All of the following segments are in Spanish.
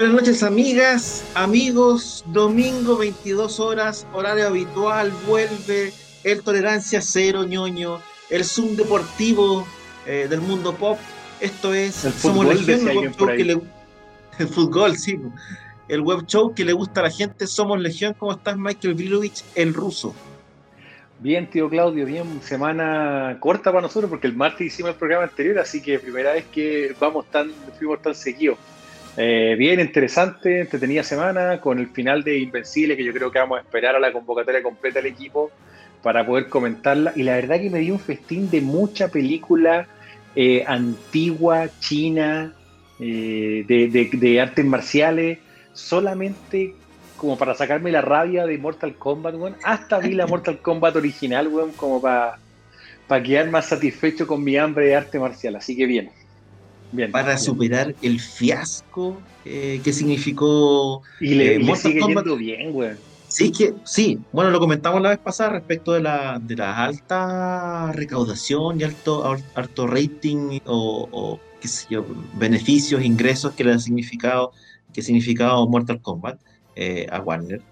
Buenas noches amigas, amigos, domingo 22 horas, horario habitual, vuelve el Tolerancia Cero ñoño, el Zoom deportivo eh, del mundo pop. Esto es El Somos Legión, el web show que le el fútbol, sí. El web show que le gusta a la gente, Somos Legión. ¿Cómo estás, Michael Vilovich, el ruso? Bien, tío Claudio, bien, semana corta para nosotros porque el martes hicimos el programa anterior, así que primera vez que vamos tan, fuimos tan seguidos. Eh, bien, interesante, entretenida semana con el final de Invencible, que yo creo que vamos a esperar a la convocatoria completa del equipo para poder comentarla. Y la verdad que me dio un festín de mucha película eh, antigua, china, eh, de, de- artes marciales, solamente como para sacarme la rabia de Mortal Kombat, weón. Hasta vi la Mortal Kombat original, weón, como para quedar más satisfecho con mi hambre de arte marcial. Así que bien. Bien. Para bien. superar el fiasco eh, que significó Y le, eh, y le Mortal sigue Kombat- yendo bien, weón. Sí, que sí, bueno, lo comentamos la vez pasada respecto de la, de la alta recaudación y alto, al- alto rating o, o, qué sé yo, beneficios, ingresos que le ha significado, que significado Mortal Kombat eh, a Warner.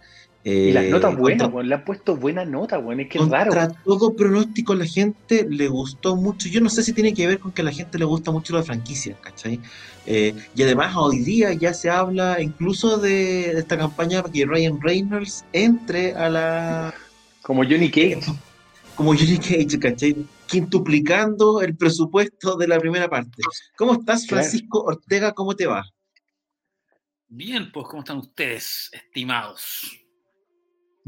Y las Eh, notas buenas, contra-. Le han puesto buena nota, weón. Es que es raro. contra todo pronóstico, la gente le gustó mucho. Yo no sé si tiene que ver con que a la gente le gusta mucho la franquicia, ¿cachai? Eh, y además hoy día ya se habla incluso de, de esta campaña para que Ryan Reynolds entre a la... Como Johnny Cage. como Johnny Cage, ¿cachai? Quintuplicando el presupuesto de la primera parte. ¿Cómo estás, Claro. Francisco Ortega? ¿Cómo te va? Bien, pues, ¿cómo están ustedes, estimados?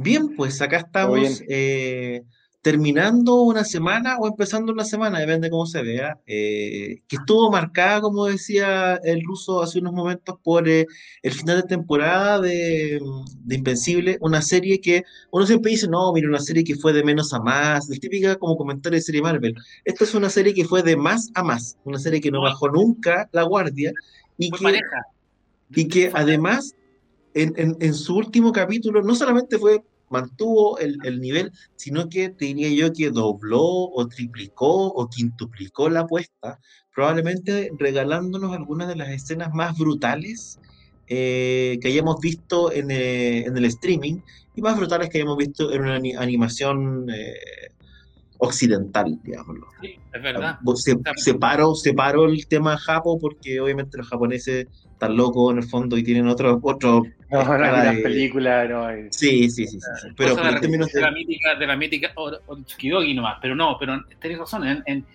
Bien, pues acá estamos eh, terminando una semana o empezando una semana, depende cómo se vea, eh, que estuvo marcada, como decía el ruso hace unos momentos, por eh, el final de temporada de, de Invencible, una serie que uno siempre dice, no, mira, una serie que fue de menos a más, el típica como comentario de serie Marvel. Esta es una serie que fue de más a más, una serie que no bajó nunca la guardia y que pareja. y que además en, en- en su último capítulo no solamente fue mantuvo el, el nivel, sino que te diría yo que dobló o triplicó o quintuplicó la apuesta, probablemente regalándonos algunas de las escenas más brutales eh, que hayamos visto en, eh, en el streaming y más brutales que hayamos visto en una ani- animación eh, occidental, digámoslo. Sí, es verdad. Se- separo, separo el tema japo porque obviamente los japoneses están locos en el fondo y tienen otro, otro No, no, escala las de- películas, no. Sí, sí, sí, sí, sí. Pero, en términos de de... la mítica, de la mítica nomás, pero no, pero tenés razón, en, en-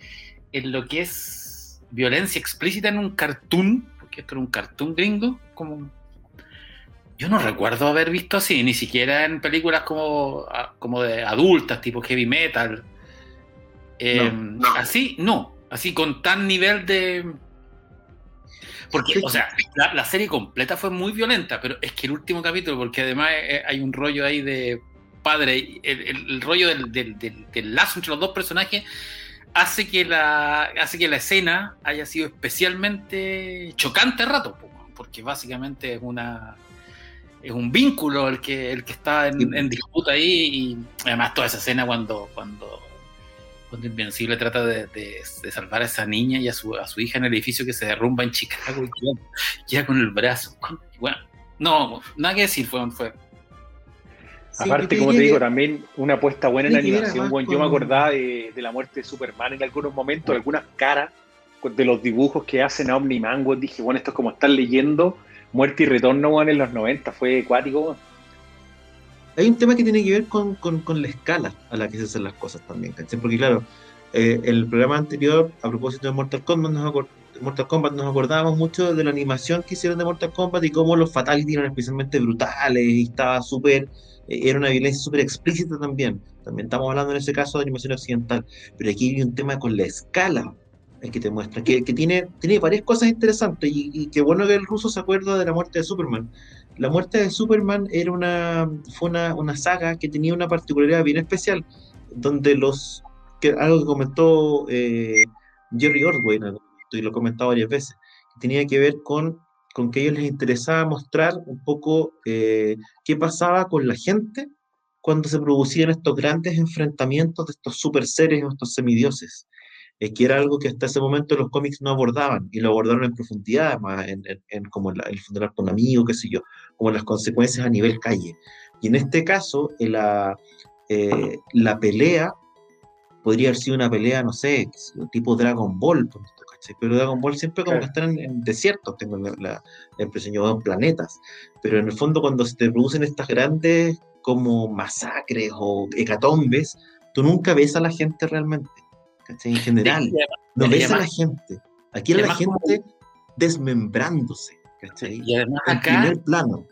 en lo que es violencia explícita en un cartoon, porque esto era un cartoon gringo, como yo no recuerdo haber visto así, ni siquiera en películas como, como de adultas, tipo heavy metal. Eh, No, Así, no, así con tan nivel de... Porque, Sí. o sea, la, la serie completa fue muy violenta, pero es que el último capítulo, porque además eh, hay un rollo ahí de padre, el, el- el rollo del, del- del- del lazo entre los dos personajes hace que la, hace que la escena haya sido especialmente chocante a rato, po, porque básicamente es una es un vínculo el que, el que está en, en disputa ahí y además toda esa escena cuando, cuando, cuando Invencible trata de, de- de salvar a esa niña y a su, a su hija en el edificio que se derrumba en Chicago y queda, queda con el brazo. Bueno, no, nada que decir, fue, fue sí, Aparte, como te digo, que- también una apuesta buena en ver animación. weón. Yo me acordaba de, de la muerte de Superman en algunos momentos, algunas caras de los dibujos que hacen a Omni-Man. Dije, bueno, esto es como estar leyendo Muerte y Retorno en los 90. Fue acuático. Hay un tema que tiene que ver con, con- con la escala a la que se hacen las cosas también, ¿cachai? Porque claro, eh, el programa anterior, a propósito de Mortal Kombat, nos, Mortal Kombat, nos acordábamos mucho de la animación que hicieron de Mortal Kombat y cómo los Fatality eran especialmente brutales y estaba súper eh, era una violencia súper explícita también. También estamos hablando en ese caso de animación occidental, pero aquí hay un tema con la escala eh, que te muestra, que, que tiene, tiene varias cosas interesantes y, y qué bueno que el ruso se acuerda de la muerte de Superman. La muerte de Superman era una, fue una, una saga que tenía una particularidad bien especial, donde los, que algo que comentó eh, Jerry Ordway, y lo he comentado varias veces, tenía que ver con, con que a ellos les interesaba mostrar un poco eh, qué pasaba con la gente cuando se producían estos grandes enfrentamientos de estos super seres o estos semidioses, eh, que era algo que hasta ese momento los cómics no abordaban, y lo abordaron en profundidad, más en, en, en como el, el funeral con amigo, qué sé yo, como las consecuencias a nivel calle. Y en este caso, en la, eh, la pelea podría haber sido una pelea, no sé, tipo Dragon Ball, pero Dragon Ball siempre como que están en, en desiertos, tengo la, la, la impresión, yo en planetas, pero en el fondo cuando se te producen estas grandes como masacres o hecatombes, tú nunca ves a la gente realmente, ¿cachai? En general, no ves a la gente. Aquí era la gente desmembrándose, ¿cachai? Y además en acá, primer plano.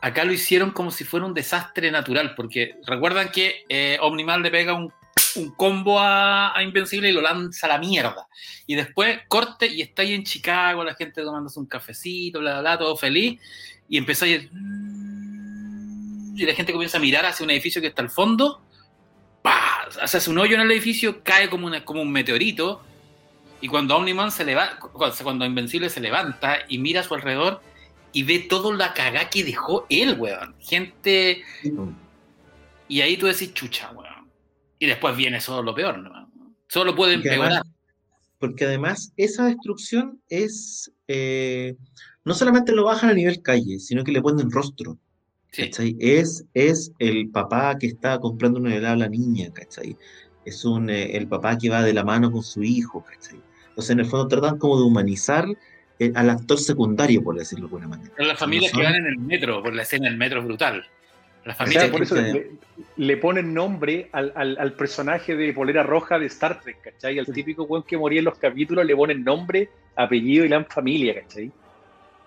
acá lo hicieron como si fuera un desastre natural, porque recuerdan que eh, Omniman le pega un, un combo a, a, Invencible y lo lanza a la mierda. Y después corte y está ahí en Chicago, la gente tomándose un cafecito, bla, bla, bla, todo feliz, y empieza a ir y la gente comienza a mirar hacia un edificio que está al fondo, ¡pah! se hace un hoyo en el edificio, cae como, una, como un meteorito, y cuando Omniman se levanta, cuando Invencible se levanta y mira a su alrededor y ve toda la cagá que dejó él, weón. Gente. Y ahí tú decís, chucha, weón. Y después viene solo lo peor, ¿no? Solo pueden porque empeorar. Porque además esa destrucción es. Eh, no solamente lo bajan a nivel calle, sino que le ponen rostro. Sí. Es, es el papá que está comprando una helada a la niña, ¿cachai? Es un, eh, el papá que va de la mano con su hijo, ¿cachai? Entonces, en el fondo tratan como de humanizar eh, al actor secundario, por decirlo de alguna manera. Pero las familias no son... que van en el metro, por la escena del metro es brutal. Las familias o sea, por eso que... le, le, ponen nombre al, al, al, personaje de polera roja de Star Trek, ¿cachai? Al sí. típico weón que moría en los capítulos le ponen nombre, apellido y la familia, ¿cachai?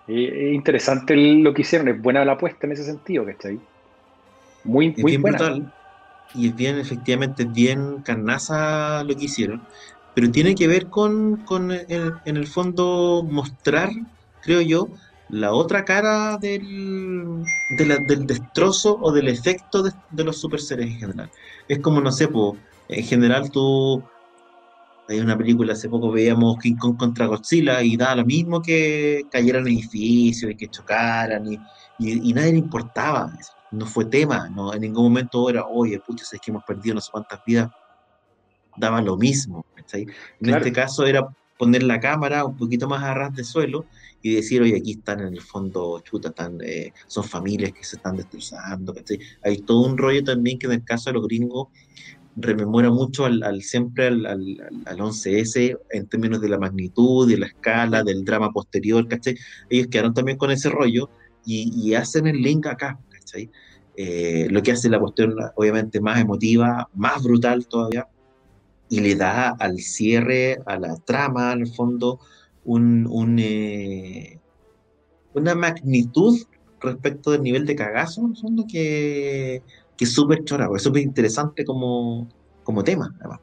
Es interesante lo que hicieron, es buena la apuesta en ese sentido, ¿cachai? Muy, muy buena. Brutal, y es bien, efectivamente, bien carnaza lo que hicieron, pero tiene que ver con, con en el fondo, mostrar, creo yo, la otra cara del, del destrozo o del efecto de, los super seres en general. Es como, no sé, po, en general tú hay una película, hace poco veíamos King Kong contra Godzilla y daba lo mismo que cayeran edificios y que chocaran y, y, y nadie le importaba. No fue tema, no, en ningún momento era, oye, pucha, es que hemos perdido no sé cuántas vidas. Daba lo mismo. ¿sí? En claro. este caso era poner la cámara un poquito más a ras de suelo y decir, oye, aquí están en el fondo, chuta, están, eh, son familias que se están destrozando. ¿sí? Hay todo un rollo también que en el caso de los gringos rememora mucho al, al siempre al, al, al, 11S en términos de la magnitud, de la escala, del drama posterior, ¿cachai? Ellos quedaron también con ese rollo y, y hacen el link acá, Eh, lo que hace la cuestión obviamente más emotiva, más brutal todavía, y le da al cierre, a la trama, al fondo, un, eh, una magnitud respecto del nivel de cagazo, en el fondo, que que es súper chora, es súper interesante como, como tema, además.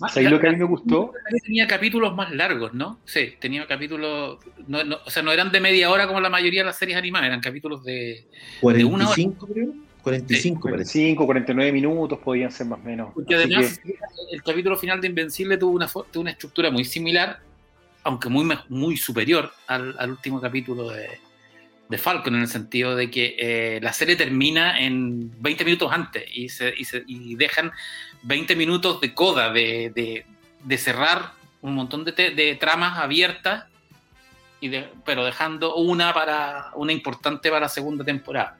Más, ¿Sabes lo que a mí me gustó? Tenía capítulos más largos, ¿no? Sí, tenía capítulos, no, no, o sea, no eran de media hora como la mayoría de las series animadas, eran capítulos de, 45, de una hora. creo. 45, sí, 45, 49 minutos podían ser más o menos. Porque Así además que... el capítulo final de Invencible tuvo una, tuvo una estructura muy similar, aunque muy, muy superior al, al último capítulo de, de Falcon en el sentido de que eh, la serie termina en 20 minutos antes y, se, y, se, y dejan 20 minutos de coda, de, de, de cerrar un montón de, de tramas abiertas, y de, pero dejando una para una importante para la segunda temporada.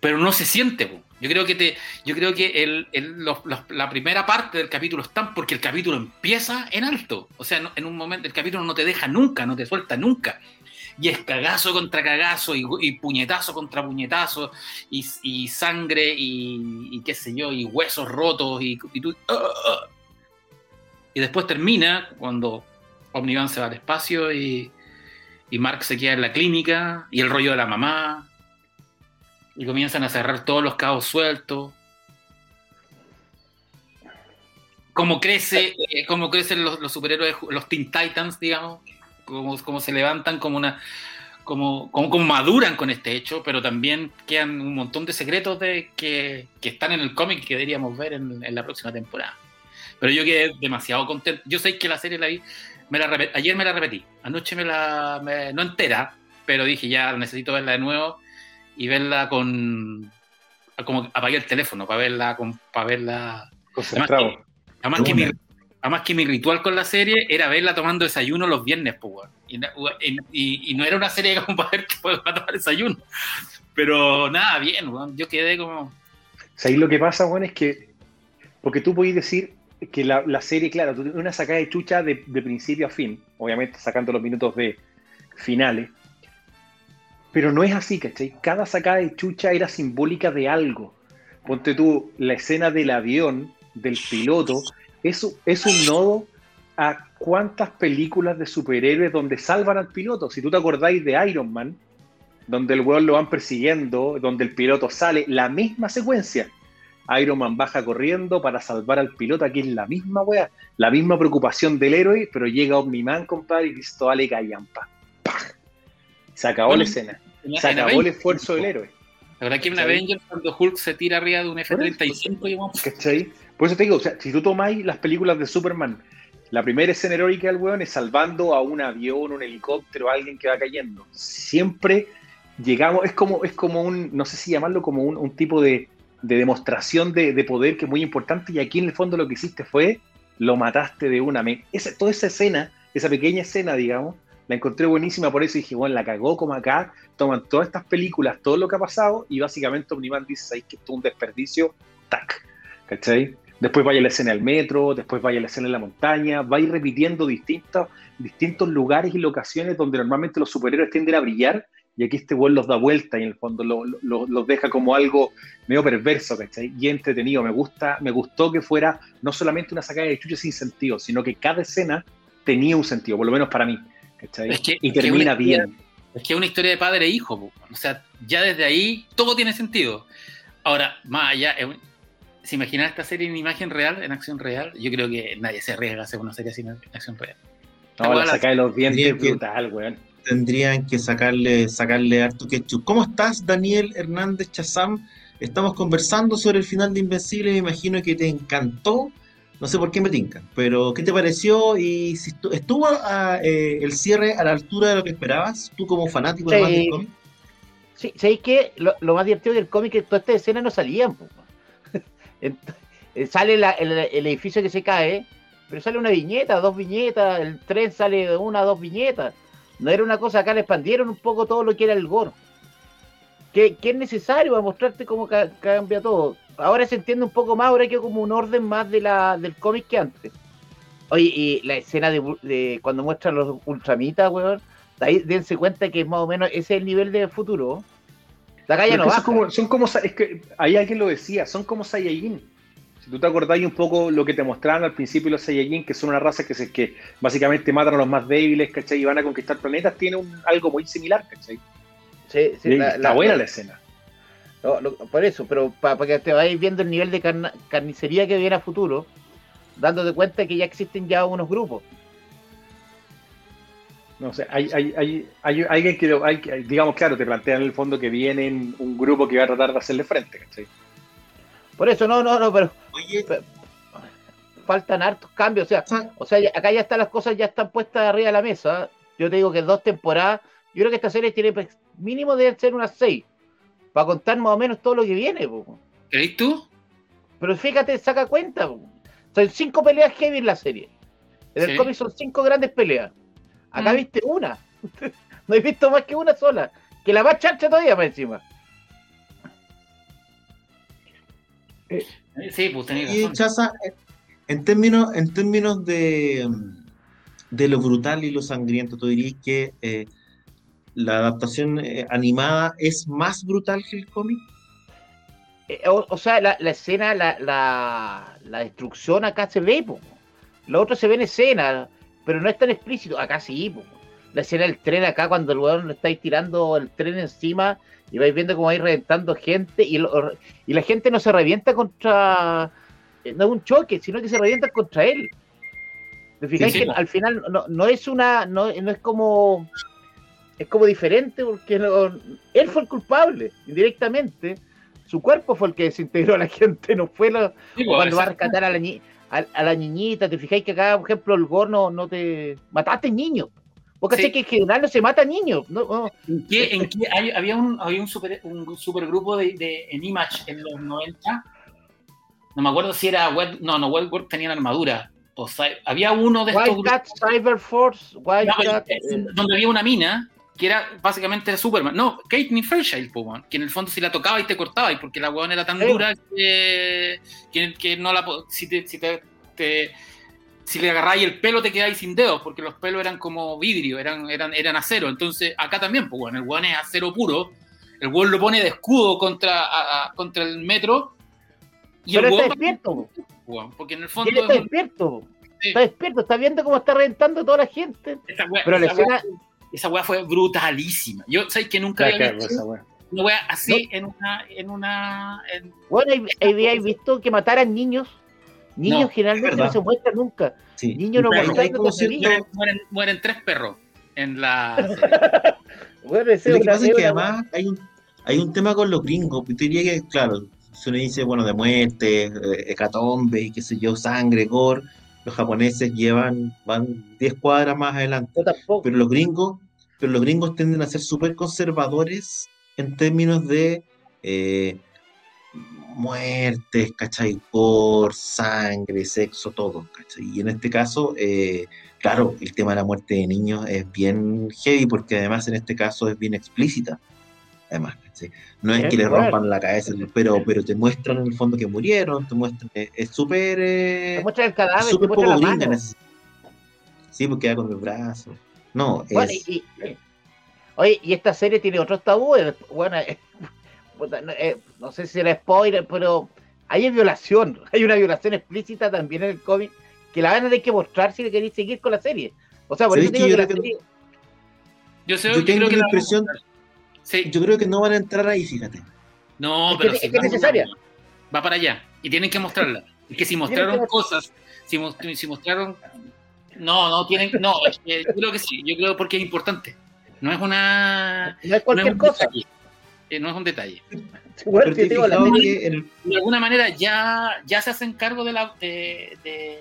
Pero no se siente. Po. Yo creo que, te, yo creo que el, el, la primera parte del capítulo está porque el capítulo empieza en alto. O sea, en un momento el capítulo no te deja nunca, no te suelta nunca y es cagazo contra cagazo y, puñetazo contra puñetazo y, sangre y, y, qué sé yo, y huesos rotos y, tú... Uh, uh. Y después termina cuando Omnivan se va al espacio y, y Mark se queda en la clínica y el rollo de la mamá. y comienzan a cerrar todos los cabos sueltos. Cómo crece, eh, cómo crecen los, los superhéroes, los Teen Titans, digamos, cómo, cómo se levantan como una como, como, maduran con este hecho, pero también quedan un montón de secretos de, que, que están en el cómic que deberíamos ver en, en, la próxima temporada. Pero yo quedé demasiado contento. Yo sé que la serie la vi, me la ayer me la repetí, anoche me la, me, no entera, pero dije ya necesito verla de nuevo y verla con, como apagué el teléfono para verla, con, para verla. Concentrado. Además que, además que mi, Además que mi ritual con la serie era verla tomando desayuno los viernes, pues, y, no era una serie como para ver que puedo tomar desayuno. Pero nada, bien, weón. yo quedé como... ahí lo que pasa, Juan, es que, porque tú podés decir que la, serie, claro, una sacada de chucha de, de, principio a fin, obviamente sacando los minutos de finales, pero no es así, ¿cachai? Cada sacada de chucha era simbólica de algo. Ponte tú la escena del avión, del piloto, es, es un nodo a cuántas películas de superhéroes donde salvan al piloto. Si tú te acordáis de Iron Man, donde el weón lo van persiguiendo, donde el piloto sale, la misma secuencia. Iron Man baja corriendo para salvar al piloto, aquí es la misma weá, la misma preocupación del héroe, pero llega Omni-Man, compadre, y dice, vale, callampa. Se acabó bueno, la escena. Se acabó Avengers, el esfuerzo del héroe. La verdad que en Avengers cuando Hulk se tira arriba de un F-35 y vamos... ¿Cachai? Por eso te digo, o sea, si tú tomáis las películas de Superman, la primera escena heroica del weón es salvando a un avión, un helicóptero, a alguien que va cayendo. Siempre llegamos, es como, es como un, no sé si llamarlo como un, tipo de, de demostración de, de, poder que es muy importante y aquí en el fondo lo que hiciste fue, lo mataste de una. Esa, toda esa escena, esa pequeña escena, digamos, la encontré buenísima, por eso dije, bueno, la cagó como acá, toman todas estas películas, todo lo que ha pasado y básicamente Omniman dice, ahí que esto es un desperdicio, tac, ¿cachai? Después vaya a la escena del metro, después vaya a la escena en la montaña, va a ir repitiendo distintos, distintos lugares y locaciones donde normalmente los superhéroes tienden a brillar y aquí este vuelo los da vuelta y en el fondo lo, lo, los deja como algo medio perverso, ¿cachai? Y entretenido. Me gusta, me gustó que fuera no solamente una sacada de chucha sin sentido, sino que cada escena tenía un sentido, por lo menos para mí, ¿cachai? Es que, y termina es bien. Es que es una historia de padre e hijo, o sea, ya desde ahí todo tiene sentido. Ahora, más allá, ¿Se imaginan esta serie en imagen real, en acción real? Yo creo que nadie se arriesga a hacer una serie así en acción real. No, la saca de los dientes es brutal, weón. Tendrían que sacarle, sacarle harto ketchup. ¿Cómo estás, Daniel Hernández Chazam? Estamos conversando sobre el final de Invencible. Me imagino que te encantó. No sé por qué me tincan, pero ¿qué te pareció? Y si estuvo, estuvo a, eh, el cierre a la altura de lo que esperabas, tú como fanático sí. de del cómic. Sí, ¿sabéis que lo, lo, más divertido del cómic es que todas estas escenas no salían? Pues. sale la, el, edificio que se cae, pero sale una viñeta, dos viñetas, el tren sale de una, dos viñetas. No era una cosa, acá le expandieron un poco todo lo que era el gore. Que, es necesario para mostrarte cómo ca cambia todo. Ahora se entiende un poco más, ahora que como un orden más del cómic que antes. Oye, y la escena de, cuando muestran los ultramitas, weón, ahí dense cuenta que más o menos ese es el nivel de futuro. La calle no. Como, son como, es que ahí alguien lo decía, son como Saiyajin. Si tú te acordáis un poco lo que te mostraron al principio los Saiyajin, que son una raza que, se, que básicamente matan a los más débiles, ¿cachai? Y van a conquistar planetas, tiene un, algo muy similar, ¿cachai? Sí, sí. La, está la, buena la, la escena. No, lo, por eso, pero para, para que te vayas viendo el nivel de carna, carnicería que viene a futuro, dándote cuenta que ya existen ya unos grupos. No sé, hay, hay, hay, hay, alguien que, hay, digamos, claro, te plantean en el fondo que vienen un grupo que va a tratar de hacerle frente, ¿cachai? Por eso, no, no, no, pero, Oye. pero faltan hartos cambios, o sea, o sea, acá ya están las cosas, ya están puestas arriba de la mesa. Yo te digo que dos temporadas, yo creo que esta serie tiene mínimo deben ser unas seis, para contar más o menos todo lo que viene. ¿Crees tú? Pero fíjate, saca cuenta, po. son cinco peleas heavy en la serie. En el sí. cómic son cinco grandes peleas. Acá mm. viste una. no he visto más que una sola. Que la más chancha todavía para encima. Eh, sí, pues tenía y Chaza, en términos, en términos de, de lo brutal y lo sangriento, ¿tú dirías que eh, la adaptación eh, animada es más brutal que el cómic? Eh, o, o, sea, la, la escena, la, la, la, destrucción acá se ve, po. lo otro se ve en escena pero no es tan explícito. Acá sí, po. la escena del tren acá cuando el weón le estáis tirando el tren encima y vais viendo cómo vais reventando gente y, lo- y la gente no se revienta contra eh, no es un choque, sino que se revienta contra él. ¿Te fijáis Sí, sí. que al final no, no es una, no, no es como es como diferente porque no- él fue el culpable, indirectamente. Su cuerpo fue el que desintegró a la gente, no fue lo, Sí, cuando va a rescatar a la, ni- a, a la niñita, te fijáis que acá, por ejemplo, el Gor no, te mataste niños. Porque Sí. que en general no se mata niños. No, no. ¿En qué, en qué hay- había un, había un, super, un supergrupo de, de, en Image en los 90? No me acuerdo si era Web, no, no, Webworld tenían armadura. O sea, había uno de estos Wildcat, Cyberforce, No, Wildcat. eh, eh, donde había una mina que era básicamente Superman. No, Kate Fairchild, po, weón, que en el fondo si la tocaba y te cortaba, y porque la weón era tan Sí. dura que, que, que no la si te, si te, te- si le agarráis el pelo te quedáis sin dedos, porque los pelos eran como vidrio, eran, eran, eran acero. Entonces, acá también, pues bueno, el weón es acero puro, el weón lo pone de escudo contra, a- a- contra el metro. Y pero el está despierto. weón, porque en el fondo él está es despierto. Sí. Está despierto, está viendo cómo está reventando a toda la gente. esa Pero esa escena, esa weá fue brutalísima. Yo sé que nunca La había visto esa wea. una wea así en una, en una, en- bueno, habíais visto que mataran niños. Niños No, generalmente no se muestran nunca. Sí. Niños no niños. mueren, mueren, mueren tres perros en la. Bueno, ese Lo que pasa es que además hay un, hay un tema con los gringos. Yo diría que, claro, si uno dice, bueno, de muerte, eh, hecatombe y qué sé yo, sangre, gore, los japoneses llevan, van 10 cuadras más adelante. tampoco. Pero los gringos, pero los gringos tienden a ser súper conservadores en términos de eh, muertes, ¿cachai? Por sangre, sexo, todo, ¿cachai? Y en este caso, eh, claro, el tema de la muerte de niños es bien heavy porque además en este caso es bien explícita. Además, ¿cachai? No es Es que le rompan la cabeza, pero, pero te muestran en el fondo que murieron, te muestran, es es súper... eh, Te muestra el cadáver, te súper poco la gringa en mano. ese- Sí, porque queda con el brazo. No, Bueno, es... y, y- oye, y esta serie tiene otros tabúes. Bueno, eh, no, eh, no sé si era spoiler, pero hay violación. Hay una violación explícita también en el cómic que la van a tener que mostrar si le queréis seguir con la serie. O sea, por eso ¿Sabéis digo que la creo que- serie. Yo, sé, Yo yo tengo creo que la la- impresión, sí, yo creo que no van a entrar ahí, fíjate. no, Es que- pero es que va- es necesaria. Va para allá y tienen que mostrarla. Es que si mostraron cosas, si, mos- si mostraron, no, no tienen, no, yo creo que sí, yo creo porque es importante. No es una, No es no cualquier es cosa. detalle. Eh, no es un detalle. Bueno, te digo, la que el- de alguna manera ya, ya se hacen cargo de, la, de, de,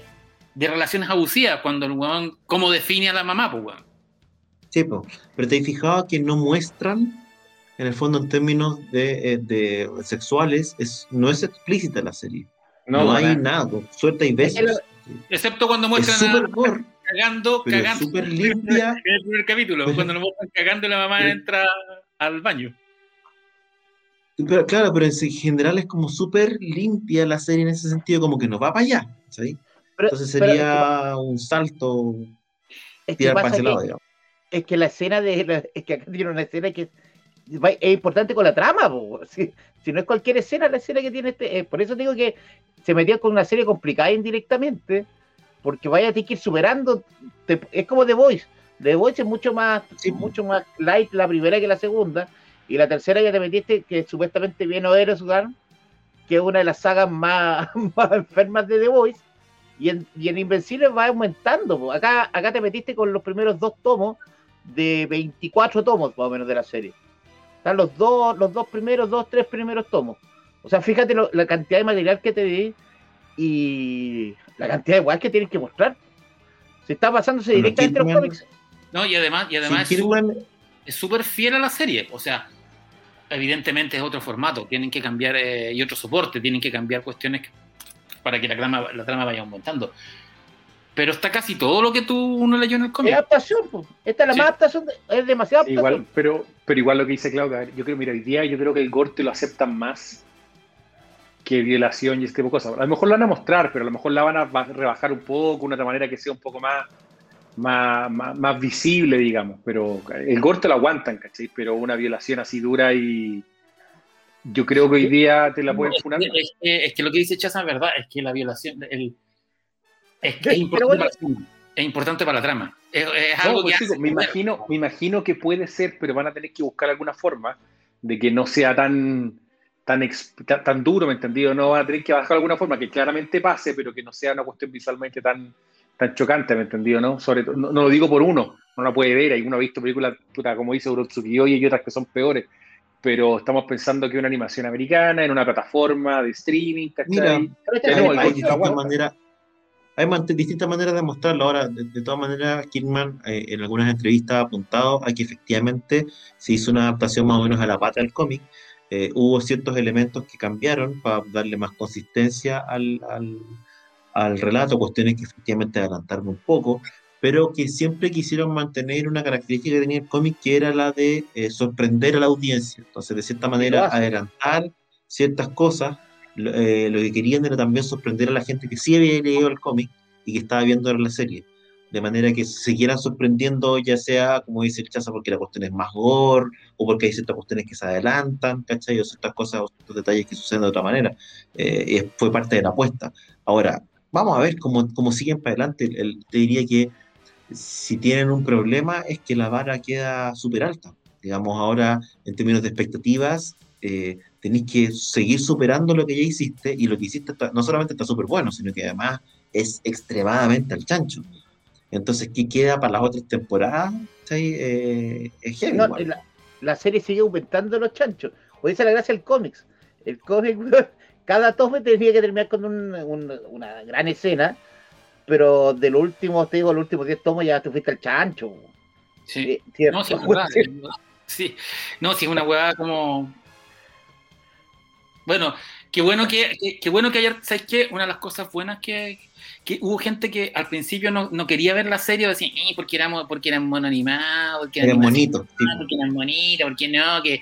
de relaciones abusivas cuando el weón, cómo define a la mamá, pues weón. Sí, po. pero te he fijado que no muestran, en el fondo, en términos de, eh, de sexuales, es, no es explícita la serie. No, No, hay nada, suerte y besos. Excepto cuando Es muestran súper a gore, cagando, pero es cagando. súper limpia. En el primer capítulo, cuando lo muestran cagando y la mamá Sí. entra al baño. Pero, claro, pero en general es como súper limpia la serie en ese sentido, como que no va para allá. ¿sí? pero- Entonces pero sería un salto, es que tirar para ese lado, digamos. es que la escena de la- es que acá tiene una escena que es importante con la trama si, si no es cualquier escena la escena que tiene este eh, por eso digo que se metió con una serie complicada indirectamente porque vaya a tener que ir superando te- es como The Voice The Voice es mucho más Sí. mucho más light la primera que la segunda y la tercera ya te metiste que supuestamente viene Eros Gun que es una de las sagas más, más enfermas de The Voice y en, y en Invencible va aumentando. po. Acá, acá te metiste con los primeros dos tomos de 24 tomos más o menos de la serie. Están los dos, los dos primeros, dos, tres primeros tomos. O sea, fíjate lo- la cantidad de material que te di y la cantidad de weas que tienes que mostrar. Se está pasándose Bueno, directamente a los cómics. ¿no? Y además, y además Sí, es súper- fiel a la serie. O sea, evidentemente es otro formato, tienen que cambiar eh, y otro soporte, tienen que cambiar cuestiones para que la trama, la trama vaya aumentando. Pero está casi todo lo que tú uno leyó en el Es cómic. adaptación, po. Esta es la Sí. más adaptación, de- es demasiado Sí, adaptación. igual, pero, pero igual lo que dice Claudia, a ver, yo creo, mira, hoy día yo creo que el gore te lo aceptan más que violación y este tipo de cosas. A lo mejor la van a mostrar, pero a lo mejor la van a ba- rebajar un poco, una otra manera que sea un poco más, más, más, más visible, digamos. Pero el gore te lo aguantan, ¿cachai? Pero una violación así dura y yo creo que hoy día te la pueden es, funar. que, es que- es que lo que dice Chaza es verdad, es que la violación, el, es, que es importante bueno, para es importante para la trama. Es, es No, algo pues, que chico, hace- me imagino, me imagino que puede ser, pero van a tener que buscar alguna forma de que no sea tan, tan, tan, duro, ¿me entendido? No van a tener que bajar alguna forma que claramente pase, pero que no sea una cuestión visualmente tan, tan chocante, ¿me entendido? ¿no? Sobre todo, no, no lo digo por uno, no la puede ver, hay uno ha visto películas, puta, como dice Urotsukiyoshi y otras que son peores, pero estamos pensando que una animación americana, en una plataforma de streaming, ¿cachai? Mira, serie el hay distintas maneras, de mostrarlo. Ahora, de, de todas maneras, Kidman eh, en algunas entrevistas ha apuntado a que efectivamente se hizo una adaptación más o menos a la pata del cómic. Eh, hubo ciertos elementos que cambiaron para darle más consistencia al, al, al relato, cuestiones que efectivamente adelantaron un poco, pero que siempre quisieron mantener una característica que tenía el cómic, que era la de eh, sorprender a la audiencia. Entonces, de cierta manera, adelantar ciertas cosas lo, eh, lo que querían era también sorprender a la gente que sí había leído el cómic y que estaba viendo la serie. De manera que se siguieran sorprendiendo, ya sea, como dice el Chaza, porque la cuestión es más gore, o porque hay ciertas cuestiones que se adelantan, ¿cachai? O ciertas cosas, o ciertos detalles que suceden de otra manera. Eh, fue parte de la apuesta. Ahora, vamos a ver cómo, cómo siguen para adelante. El- el- te diría que si tienen un problema es que la vara queda súper alta. Digamos, ahora, en términos de expectativas, eh, tenéis que seguir superando lo que ya hiciste y lo que hiciste está- no solamente está súper bueno, sino que además es extremadamente al chancho. Entonces, ¿qué queda para las otras temporadas? ¿Cachai? Eh, es heavy, No, la, la serie sigue aumentando los chanchos. O esa es la gracia del cómics. El cómic, cada tome tenía que terminar con un- un- una gran escena, pero de los últimos, te digo, los últimos 10 tomos ya te fuiste al chancho. Sí. Eh, ¿cierto? No, sí, es verdad, es verdad. Sí. No, sí, es una weá como. Bueno, qué bueno que, qué, qué bueno que ayer, ¿sabes qué? Una de las cosas buenas que, que hubo gente que al principio no, no quería ver la serie, decía, "Eh, porque éramos, porque eran mono animado, porque Era animación, bonito. tipo. porque eran bonitas, porque no, que,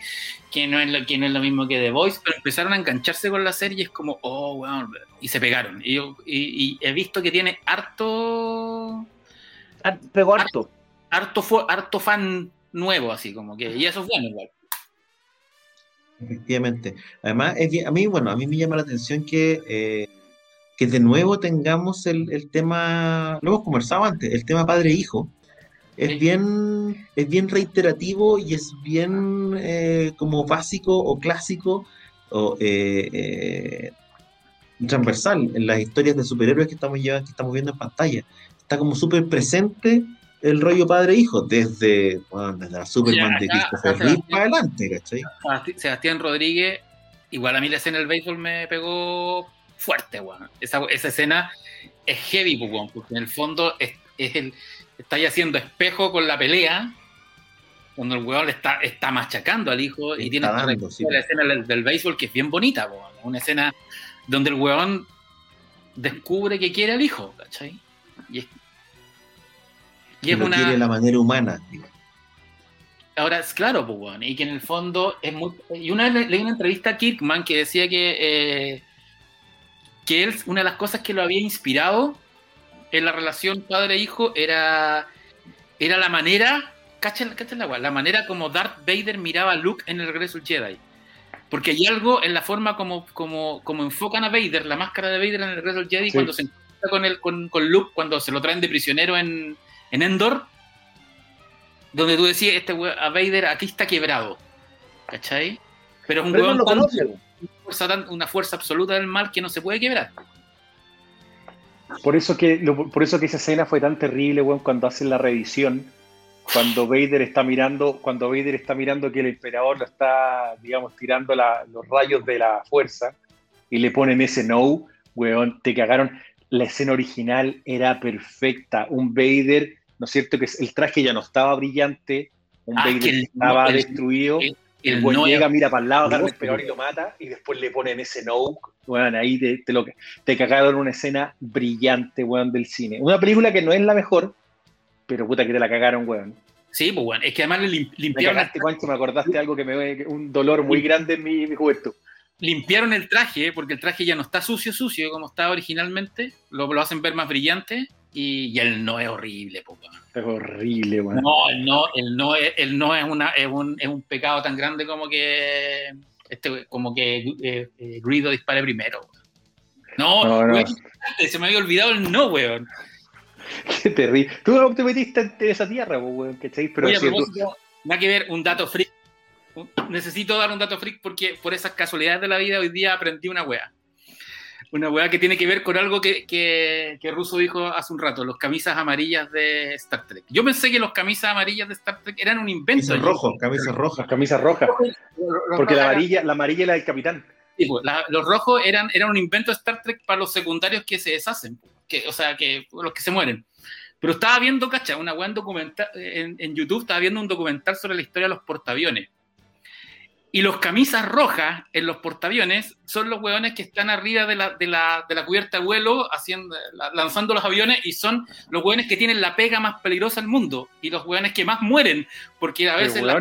que no es lo, que no es lo mismo que The Voice, pero empezaron a engancharse con la serie y es como, oh, weón, y se pegaron. Y, yo, y, y he visto que tiene harto, Pegó harto. harto, fu- harto fan nuevo, así como que, y eso es bueno igual. Efectivamente. Además, es a mí, bueno, a mí me llama la atención que, eh, que de nuevo tengamos el, el tema, lo hemos conversado antes, el tema padre-hijo. Es bien, es bien reiterativo y es bien eh, como básico o clásico o eh, transversal en las historias de superhéroes que estamos llevando, que estamos viendo en pantalla. Está como súper presente el rollo padre-hijo, desde, bueno, desde la Superman Ya, de Christopher Reeve para adelante, ¿cachai? Sebasti- Sebastián Rodríguez, igual a mí la escena del béisbol me pegó fuerte, weón. Esa, esa escena es heavy, pues, weón, porque en el fondo es, es el, está haciendo espejo con la pelea, cuando el weón le está, está machacando al hijo y tiene dando, sí. la escena del, del béisbol que es bien bonita, weón. Una escena donde el weón descubre que quiere al hijo, ¿cachai? Y es, y que es lo una... quiere de la manera humana. Ahora, es claro, pues, y que en el fondo es muy... Y una vez le- leí una entrevista a Kirkman que decía que, eh, que él, una de las cosas que lo había inspirado en la relación padre-hijo era, era la manera, cacha, cacha la, la manera como Darth Vader miraba a Luke en el regreso del Jedi. Porque hay algo en la forma como, como, como enfocan a Vader, la máscara de Vader en el regreso del Jedi, Sí. cuando se encuentra con, el, con, con Luke, cuando se lo traen de prisionero en, en Endor, donde tú decías, este a Vader aquí está quebrado. ¿Cachai? Pero es un Pero tan- conoce. weón. fuerza tan- una fuerza absoluta del mal que no se puede quebrar. Por eso que, por eso que esa escena fue tan terrible, weón, cuando hacen la revisión, cuando Vader está mirando, cuando Vader está mirando que el emperador lo está, digamos, tirando la- los rayos de la fuerza y le ponen ese no, weón, te cagaron. La escena original era perfecta. Un Vader, ¿no es cierto? Que el traje ya no estaba brillante, un Ah, Vader el- estaba el- destruido. el- no llega, mira para el lado, Dios, emperador y lo mata, y después le ponen ese no. Weón, ahí te, te, lo, te cagaron una escena brillante, weón, del cine. Una película que no es la mejor, pero puta que te la cagaron, weón. Sí, pues bueno, es que además le lim- Me limpiaron, cagaste, Juancho, me acordaste algo que me un dolor muy grande en mi, mi juventud. Limpiaron el traje, porque el traje ya no está sucio, sucio como estaba originalmente, lo, lo hacen ver más brillante y, y el no es horrible, weón. Es horrible, weón. No, el no, el no, es, el no es, una, es, un, es un pecado tan grande como que este, como que eh, eh, dispare primero. No, No, no. se me había olvidado el no, weón. Qué terrible. Tú no te metiste en esa tierra, weón, ¿cachai? Pero Oye, tú- nada que ver, un dato freak. Necesito dar un dato freak porque por esas casualidades de la vida hoy día aprendí una wea. Una wea que tiene que ver con algo que, que, que Russo dijo hace un rato, los camisas amarillas de Star Trek. Yo pensé que los camisas amarillas de Star Trek eran un invento. Camisas rojas, camisas rojas. camisas rojas. Porque la rojos amarilla, la amarilla es la del capitán. Sí, pues, la- los rojos eran, eran un invento de Star Trek para los secundarios que se deshacen, que, o sea, que los que se mueren. Pero estaba viendo, cacha, una weá en, en, en YouTube, estaba viendo un documental sobre la historia de los portaaviones. Y los camisas rojas en los portaaviones son los weones que están arriba de la, de la, de la cubierta de vuelo haciendo, la- lanzando los aviones y son los weones que tienen la pega más peligrosa del mundo y los weones que más mueren porque a veces la,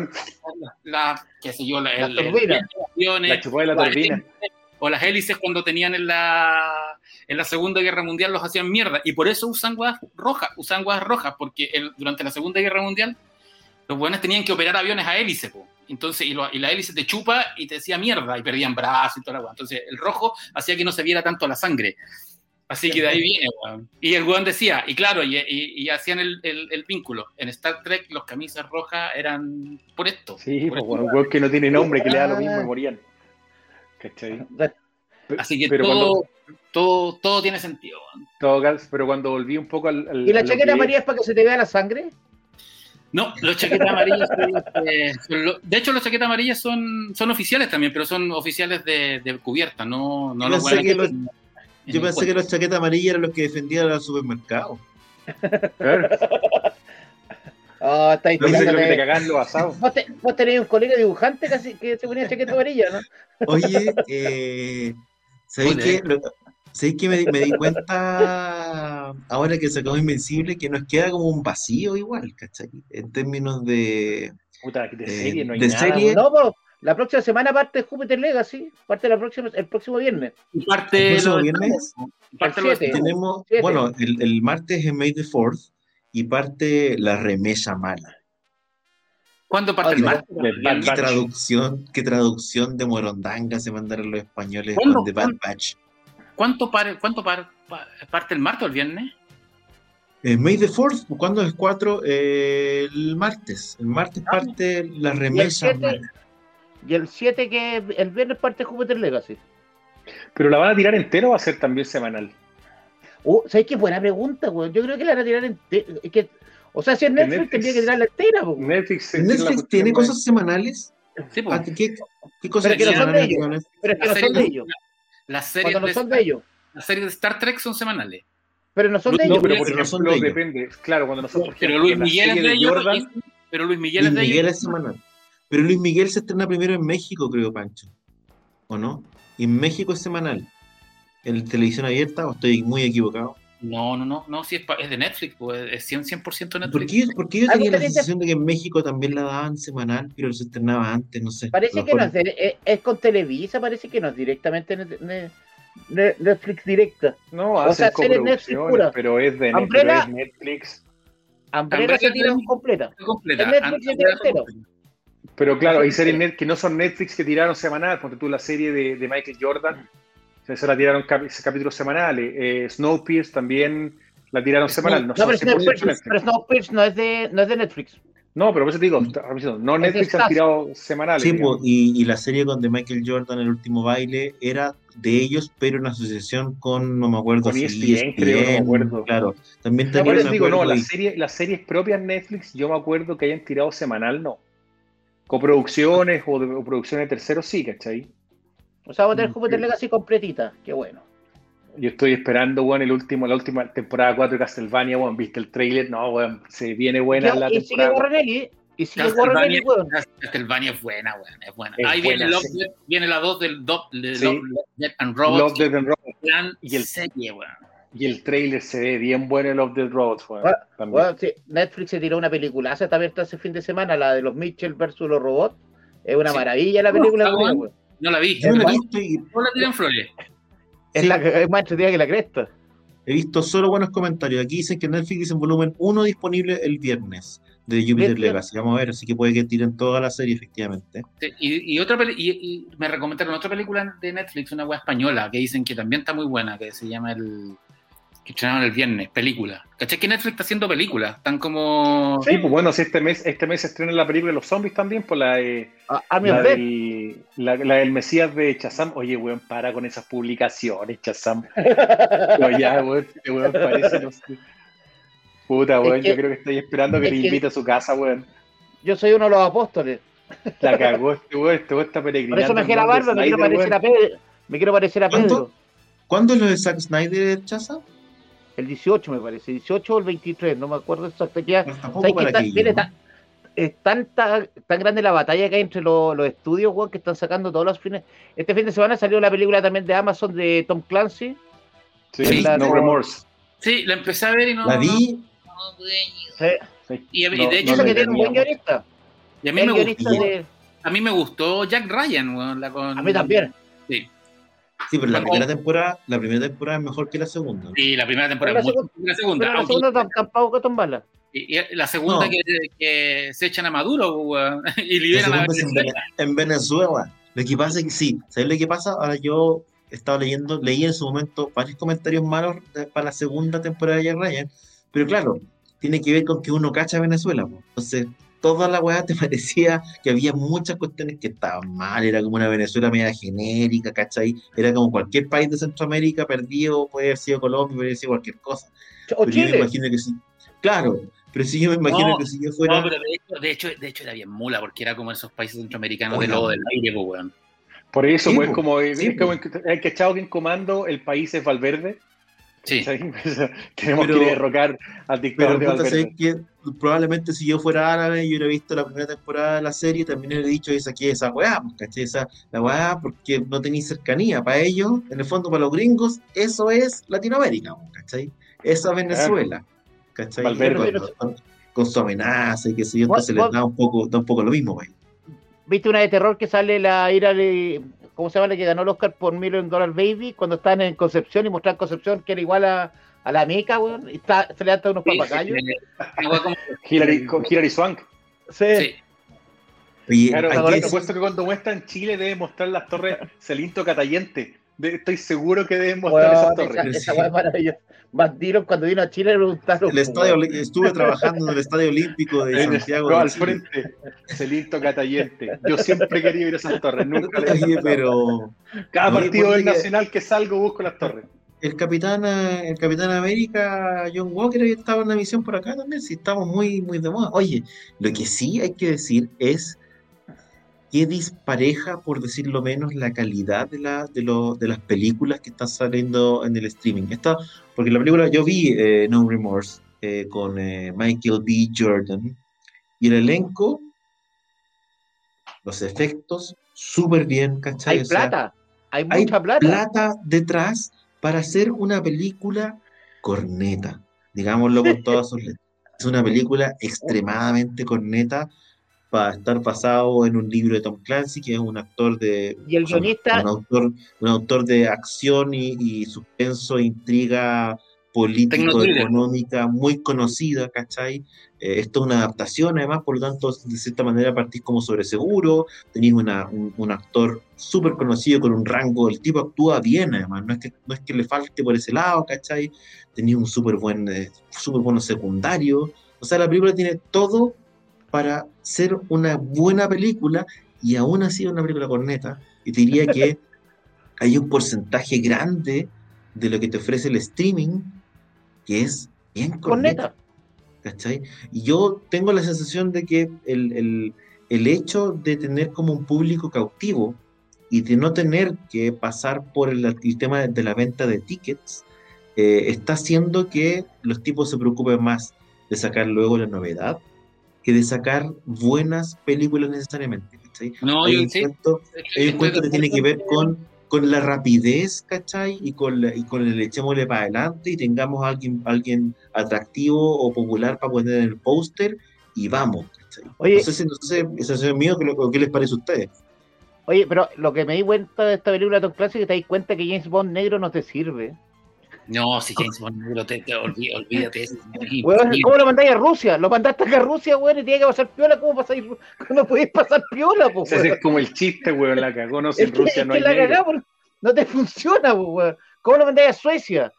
la- qué sé yo, la, el- turbina. aviones, la chupada de la turbina. hélices, o las hélices cuando tenían en la, en la Segunda Guerra Mundial los hacían mierda. Y por eso usan guas rojas, usan guas rojas, porque el- durante la Segunda Guerra Mundial los buenos tenían que operar aviones a hélice, po. Entonces, y, lo- y la hélice te chupa y te decía mierda, y perdían brazos y toda la weá. Entonces, el rojo hacía que no se viera tanto la sangre. Así que de ahí viene, weón. Y el weón decía, y claro, y, y- y hacían el, el- el vínculo. En Star Trek, los camisas rojas eran por esto. Sí, por pues, esto. weón, que no tiene nombre, que le da lo Ah. mismo y morían. ¿Cachai? Así que pero todo, cuando, todo, todo tiene sentido, weón. todo pero cuando volví un poco al. al- ¿Y la a lo chaqueta que- amarilla es para que se te vea la sangre? No, los chaquetas amarillas son, eh, son lo- de hecho los chaquetas amarillas son, son oficiales también, pero son oficiales de, de cubierta, no, no Yo los pensé los- en- Yo en pensé que los chaquetas amarillas eran los que defendían al supermercado. Claro, Ah, lo que, lo que te tirándote- cagan los asados. ¿Vos, te- vos tenés un colega dibujante casi que se ponía chaqueta amarilla, ¿no? Oye, eh, ¿sabéis Joder. ¿Sabéis que me, di- me di cuenta ahora que se acabó Invencible que nos queda como un vacío igual, ¿cachai? En términos de... Puta, de Eh, serie no hay de nada. serie- weón. No, la próxima semana parte Júpiter Legacy, parte la próxima, el próximo viernes. Y El parte próximo lo- viernes parte El tenemos, siete. bueno, el, el martes es May the 4th y parte La Remesa Mala. ¿Cuándo parte el Oye, martes? ¿Qué traducción, qué traducción de Morondanga se mandaron los españoles ¿Cuándo? con The Bad Batch? ¿Cuánto, par- cuánto par- pa- parte el martes o el viernes? Eh, May the 4th, ¿cuándo es 4? Eh, el martes. El martes Ah. parte la remesa. 7, mala. y el 7 que el viernes parte Júpiter Legacy. Pero la van a tirar entero o va a ser también semanal. Uh, ¿Sabes qué buena pregunta, güey? Yo creo que la van a tirar entera. Es que, o sea, si es Netflix, Netflix- tendría que tirarla entera, po. Netflix, ¿Netflix tiene cosas semanales? Sí, pues. Ah, ¿Qué, qué cosas Pero que no son de semanales ellos. tiene Netflix? pero es que no son de ellos. Las series, Cuando no de, son de ellos. las series de Star Trek son semanales. Pero no son de No, ellos. Pero Pero por no son ejemplo, de ellos. depende. Claro, cuando nosotros. Pero ejemplo, Luis Miguel es de ellos. Jordan, Pero Luis Miguel Luis es de Miguel ellos. es semanal. Pero Luis Miguel se estrena primero en México, creo, Pancho. ¿O no? Y en México es semanal. ¿En televisión abierta o estoy muy equivocado? No, no, no, no, sí es, pa- es de Netflix, pues es 100%, 100% ¿Por Netflix. qué, por qué yo tenía la sensación de que en México también la daban semanal, pero se estrenaba antes? No sé. Parece que no es, de- es, con Televisa, parece que no es directamente net- net- net- Netflix directa. No, O hacen sea, serie Netflix pura. pero es de Umbrella- pero es Netflix. Umbrella se tira Academy. completa. completa. Es Netflix entero. completa. Pero claro, hay series que no son Netflix que tiraron semanal. Ponte tú la serie de, de Michael Jordan. Esa la tiraron cap- capítulos semanales. Eh, Snowpiercer también la tiraron semanal. No, No, pero, 100% Snowpiercer- Netflix. pero Snowpiercer no es de, no es de Netflix. No, pero por eso te digo, repito, no Netflix han Stars. tirado semanales. Sí, y, y la serie con de Michael Jordan, el último baile, era de ellos, pero en asociación con, no me acuerdo Con E si ESPN, creo, no me acuerdo. Claro, también No, digo, no, las series, las series propias Netflix, yo me acuerdo que hayan tirado semanal, no. Coproducciones o, de, o producciones de terceros, sí, ¿cachai? O sea, va a tener Júpiter sí. Legacy completita. Qué bueno. Yo estoy esperando, weón, el último, la última temporada 4 de Castlevania, weón, ¿viste el trailer? No, weón, se viene buena la y sigue temporada. Warren Ellis. Y sigue Warren Castlevania, Ellis, weón. Castlevania es buena, weón, es buena. Es Ahí viene, buena, Love, sí. Death- viene la 2 del Sí. Love, Death and Robots. Love, Death and Robots. Gran Y el- serie, weón. Y el trailer se ve bien bueno en Love, Death Robots, weón. Bueno, sí, Netflix se tiró una peliculaza también este fin de semana, la de los Mitchell versus los robots. Es una Sí. maravilla la película, weón. No la vi. Yo no la he pero visto y no la tiré en flores. Es, Sí. la, es más entretenida que la cresta. he visto solo buenos comentarios. Aquí dicen que Netflix dice en volumen 1 disponible el viernes de Jupiter. Legacy. Vamos a ver, así que puede que tiren toda la serie, efectivamente. Sí, Y, y otra y, y me recomendaron otra película de Netflix, una wea española, que dicen que también está muy buena, que se llama el que estrenaron el viernes, película. ¿Cachai que Netflix está haciendo películas? Están como. Sí, pues bueno, si este mes, este mes se estrena la película de los zombies también, por la, eh, A- Army la, del, la, la del Mesías de Chazam. Oye, weón, para con esas publicaciones, Chazam. Ya, weón, este weón parece, no sé. Puta, weón, yo creo que estoy esperando que es le que- invite a su casa, weón. Yo soy uno de los apóstoles. La cagó este weón, este weón está Por peregrinando. eso me dejé la barba, me quiero parecer a. Pedro. Me quiero parecer a. Pedro. ¿Cuándo es lo de Zack Snyder, Chaza? El 18 me parece, 18 o el 23, no me acuerdo exacto. Ya, Pues tampoco ¿sabes qué para está- aquello, viene ¿no? tan- es tan grande la batalla que hay entre los, los estudios, weón, que están sacando todos los fines. Este fin de semana salió la película también de Amazon de Tom Clancy. Sí, La- no remorse. Sí, la empecé a ver y no. La vi, no- no pude. Sí. Sí. Y, No, de hecho, eso no que le tiene un buen teníamos. guionista. y a, mí me gustó, de- a mí me gustó Jack Ryan, weón, la con- A mí también. Sí. Sí, pero la primera temporada, la primera temporada es mejor que la segunda. Sí, la primera temporada Pero es la muy la segunda. Pero la aunque- segunda tam- tampoco tan mala. y- y la segunda No. que, que se echan a Maduro weón, y La liberan a Venezuela. Vene- en Venezuela. Lo que pasa es que sí, ¿sabes lo que pasa? Ahora yo estaba leyendo, leí en su momento varios comentarios malos de- para la segunda temporada de Jack Ryan, pero claro, tiene que ver con que uno cacha a Venezuela. po. Entonces, toda la weá te parecía que había muchas cuestiones que estaban mal, era como una Venezuela media genérica, ¿cachai? Era como cualquier país de Centroamérica perdido, puede haber sido Colombia, puede haber sido cualquier cosa. O Pero yo me Chile. imagino que sí. Claro, pero si yo me imagino No, que si yo fuera... No, pero de hecho, de hecho, de hecho era bien mula, porque era como esos países centroamericanos de Oiga. lobo del aire, pues, weón. Por eso, Sí, pues, po. como, Sí, es como en que Chao en comando, el país es Valverde. Sí. Tenemos Pero- que derrocar al dictador Pero de puta, Valverde. ¿sabes qué? Probablemente si yo fuera árabe y hubiera visto la primera temporada de la serie, también hubiera dicho esa que esa weá, pues, ¿cachai? Esa, la weá, porque no tenéis cercanía. Para ellos, en el fondo, para los gringos, eso es Latinoamérica, pues, ¿cachai? Esa es Venezuela, ¿cachai? Valverde. Con, con- con su amenaza y que sé yo, entonces les da un poco, da un poco lo mismo, pues. ¿Viste una de terror que sale la ira de. ¿Cómo se llama la que ganó el Oscar por Million Dollar Baby? Cuando están en Concepción y mostrar Concepción que era igual a, a la Meca, weón. Y está, se le dan unos Sí, papagayos. Hillary, con Hillary Swank. Sí. sí. Oye, Claro, ahora que cuando muestran Chile debe mostrar las torres Celinto Catayente. De- estoy seguro que deben mostrar esas esa, torres. esa weá es maravillosa. Bandidos cuando vino a Chile le preguntaron. el estadio, estuve trabajando en el Estadio Olímpico de En el- Santiago. no, de al Chile. frente, Catayente. Yo siempre querido ir a esas torres, nunca le Oye, pero Cada partido del que- Nacional que salgo busco las torres. el capitán, eh, el capitán América, John Walker, estado en una misión por acá también, sí, estamos muy, muy de moda. Oye, lo que sí hay que decir es que dispareja, por decirlo menos, la calidad de, la, de, lo- de las películas que están saliendo en el streaming. Esta, porque la película, yo vi eh, No Remorse eh, con eh, Michael B. Jordan y el elenco, los efectos, súper bien, ¿cachai? Hay O sea, plata. Hay hay mucha plata. plata detrás para hacer una película corneta, digámoslo con todas sus letras. Es una película extremadamente corneta para estar basado en un libro de Tom Clancy, que es un actor de... Y el guionista- Un autor, un autor de acción y, y suspenso, intriga político, Tecnothriller. económica, muy conocida, ¿cachai? Eh, esto es una adaptación, además, por lo tanto, de cierta manera partís como sobre seguro, tenéis una, un, un actor súper conocido con un rango, el tipo actúa bien, además, no es que, no es que le falte por ese lado, ¿cachai? Tenéis un súper buen, eh, súper bueno secundario, o sea, la película tiene todo para ser una buena película y aún así una película corneta, y diría que hay un porcentaje grande de lo que te ofrece el streaming que es bien corneta. Corneta. ¿cachai? Y yo tengo la sensación de que el, el- el hecho de tener como un público cautivo y de no tener que pasar por el, el tema de, de la venta de tickets, eh, está haciendo que los tipos se preocupen más de sacar luego la novedad que de sacar buenas películas necesariamente. ¿cachai? No, hay un sí. cuento, hay un Estoy cuento de que tiene que ver con, con la rapidez, ¿cachai? Y con, la- y con el echémosle para adelante y tengamos a alguien, alguien atractivo o popular para poner en el póster y vamos, ¿cachai? Oye, no sé si, no sé, esa es mío, ¿qué, lo- qué les parece a ustedes? oye, pero lo que me di cuenta de esta película Tom Clancy es que te das cuenta que James Bond negro no te sirve. No, si James Bond negro, te, te olví- olvídate. Weón, ¿Cómo lo mandáis a Rusia? Lo mandaste acá a Rusia, weón, y tiene que pasar piola. ¿Cómo pasáis? No podéis pasar piola, po, Ese es como el chiste, weón, la cagó, no, si en Rusia no hay la negro. cagá, por- no te funciona, weón. ¿Cómo lo mandáis a Suecia?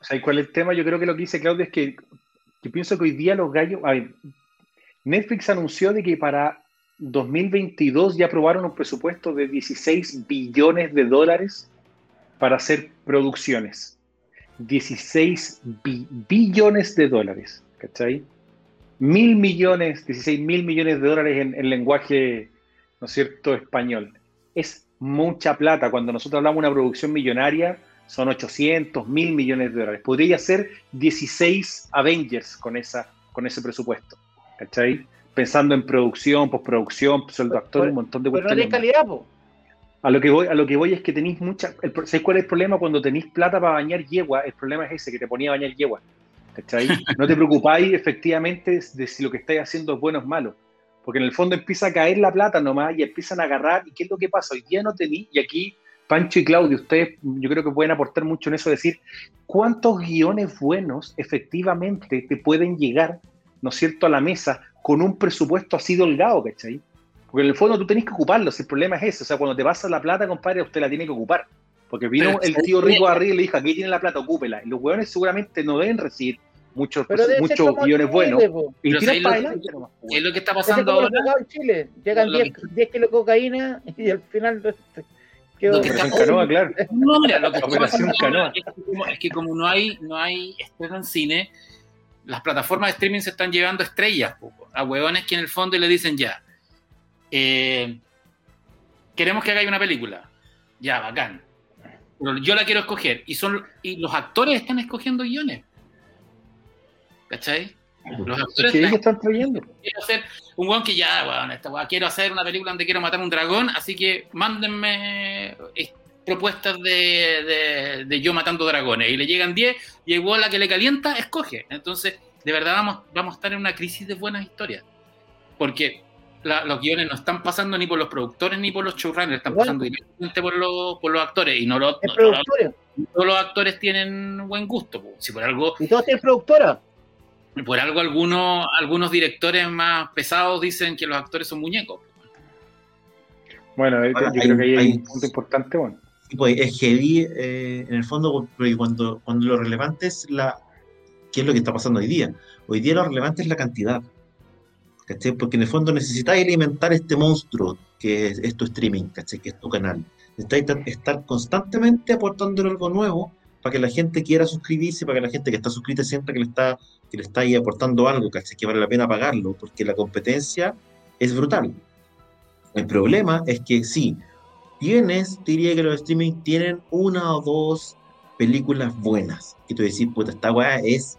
¿Sabes cuál es el tema? Yo creo que lo que dice Claudio es que yo pienso que hoy día los gallos. A ver, Netflix anunció de que para 2022 ya aprobaron un presupuesto de 16 billones de dólares para hacer producciones. 16 billones de dólares, ¿cachai? Mil millones, 16 mil millones de dólares en, en lenguaje, ¿no es cierto?, español. Es mucha plata. Cuando nosotros hablamos de una producción millonaria, son 800, mil millones de dólares. Podría ser 16 Avengers con, esa, con ese presupuesto. ¿Cachai? Pensando en producción, postproducción, sueldo actor, un montón de cuestiones. Pero no calidad, po. A lo que voy, a lo que voy es que tenéis mucha. ¿Sabes cuál es el problema cuando tenéis plata para bañar yegua? El problema es ese, que te ponía a bañar yegua. ¿Cachai? No te preocupáis efectivamente de si lo que estáis haciendo es bueno o es malo. Porque en el fondo empieza a caer la plata nomás y empiezan a agarrar. ¿Y qué es lo que pasa? Hoy día no tenéis, y aquí Pancho y Claudio, ustedes yo creo que pueden aportar mucho en eso, decir cuántos guiones buenos efectivamente te pueden llegar, ¿no es cierto?, a la mesa con un presupuesto así delgado, ¿cachai? Porque en el fondo tú tenés que ocuparlo, si el problema es ese, o sea, cuando te pasa la plata, compadre, usted la tiene que ocupar. Porque vino el tío rico arriba y le dijo, aquí tiene la plata, ocúpela. Y los hueones seguramente no deben recibir muchos, muchos guiones buenos. y tiran para adelante Es lo que está pasando ahora. En Chile. Llegan 10 kilos de cocaína y al final lo que está, canoa, claro. No, mira, lo que está pasando es, que como, es que como no hay, no hay estreno en cine, las plataformas de streaming se están llevando estrellas a huevones que en el fondo le dicen ya, eh, queremos que haga una película. Ya, bacán. Pero yo la quiero escoger. Y, son, y los actores están escogiendo guiones. ¿Cachai? Los actores están, trayendo. Quiero hacer un weón que ya, bueno, quiero hacer una película donde quiero matar un dragón, así que mándenme eh, propuestas de, de, yo matando dragones. Y le llegan 10 y igual la que le calienta, escoge. Entonces, de verdad vamos, vamos a estar en una crisis de buenas historias. Porque los guiones no están pasando ni por los productores ni por los showrunners, están pasando directamente por los, por los actores. Y no, los, todos los actores tienen buen gusto. Si por algo. Y todos tienen productora. Por algo algunos, algunos directores más pesados dicen que los actores son muñecos. Bueno, yo creo que ahí hay, un punto importante. Bueno. Pues es heavy eh, en el fondo, cuando, cuando lo relevante es la. ¿Qué es lo que está pasando hoy día? Hoy día lo relevante es la cantidad. ¿Cachai? Porque en el fondo necesitáis alimentar este monstruo que es, tu streaming, ¿cachai? que es tu canal. Necesitáis estar constantemente aportándole algo nuevo para que la gente quiera suscribirse, para que la gente que está suscrita sienta que le está, que le está ahí aportando algo, que vale la pena pagarlo, porque la competencia es brutal. El problema es que sí, tienes, diría que los streaming tienen una o dos películas buenas. Y tú decís, puta, esta weá es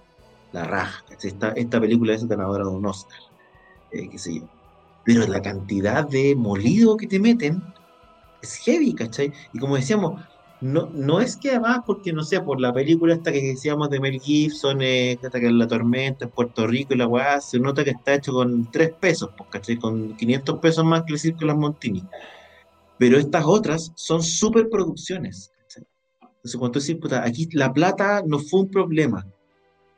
la raja, esta, esta película es ganadora de un Oscar, eh, qué sé yo. Pero la cantidad de molido que te meten es heavy, ¿cachai? Y como decíamos, no, no es que además, porque no sé, por la película esta que decíamos de Mel Gibson, eh, que es La Tormenta en Puerto Rico y la weá, se nota que está hecho con 3 pesos, pues, Con 500 pesos más que el las Montini. Pero estas otras son superproducciones, ¿cachai? Entonces, cuando tú dices, puta, aquí la plata no fue un problema,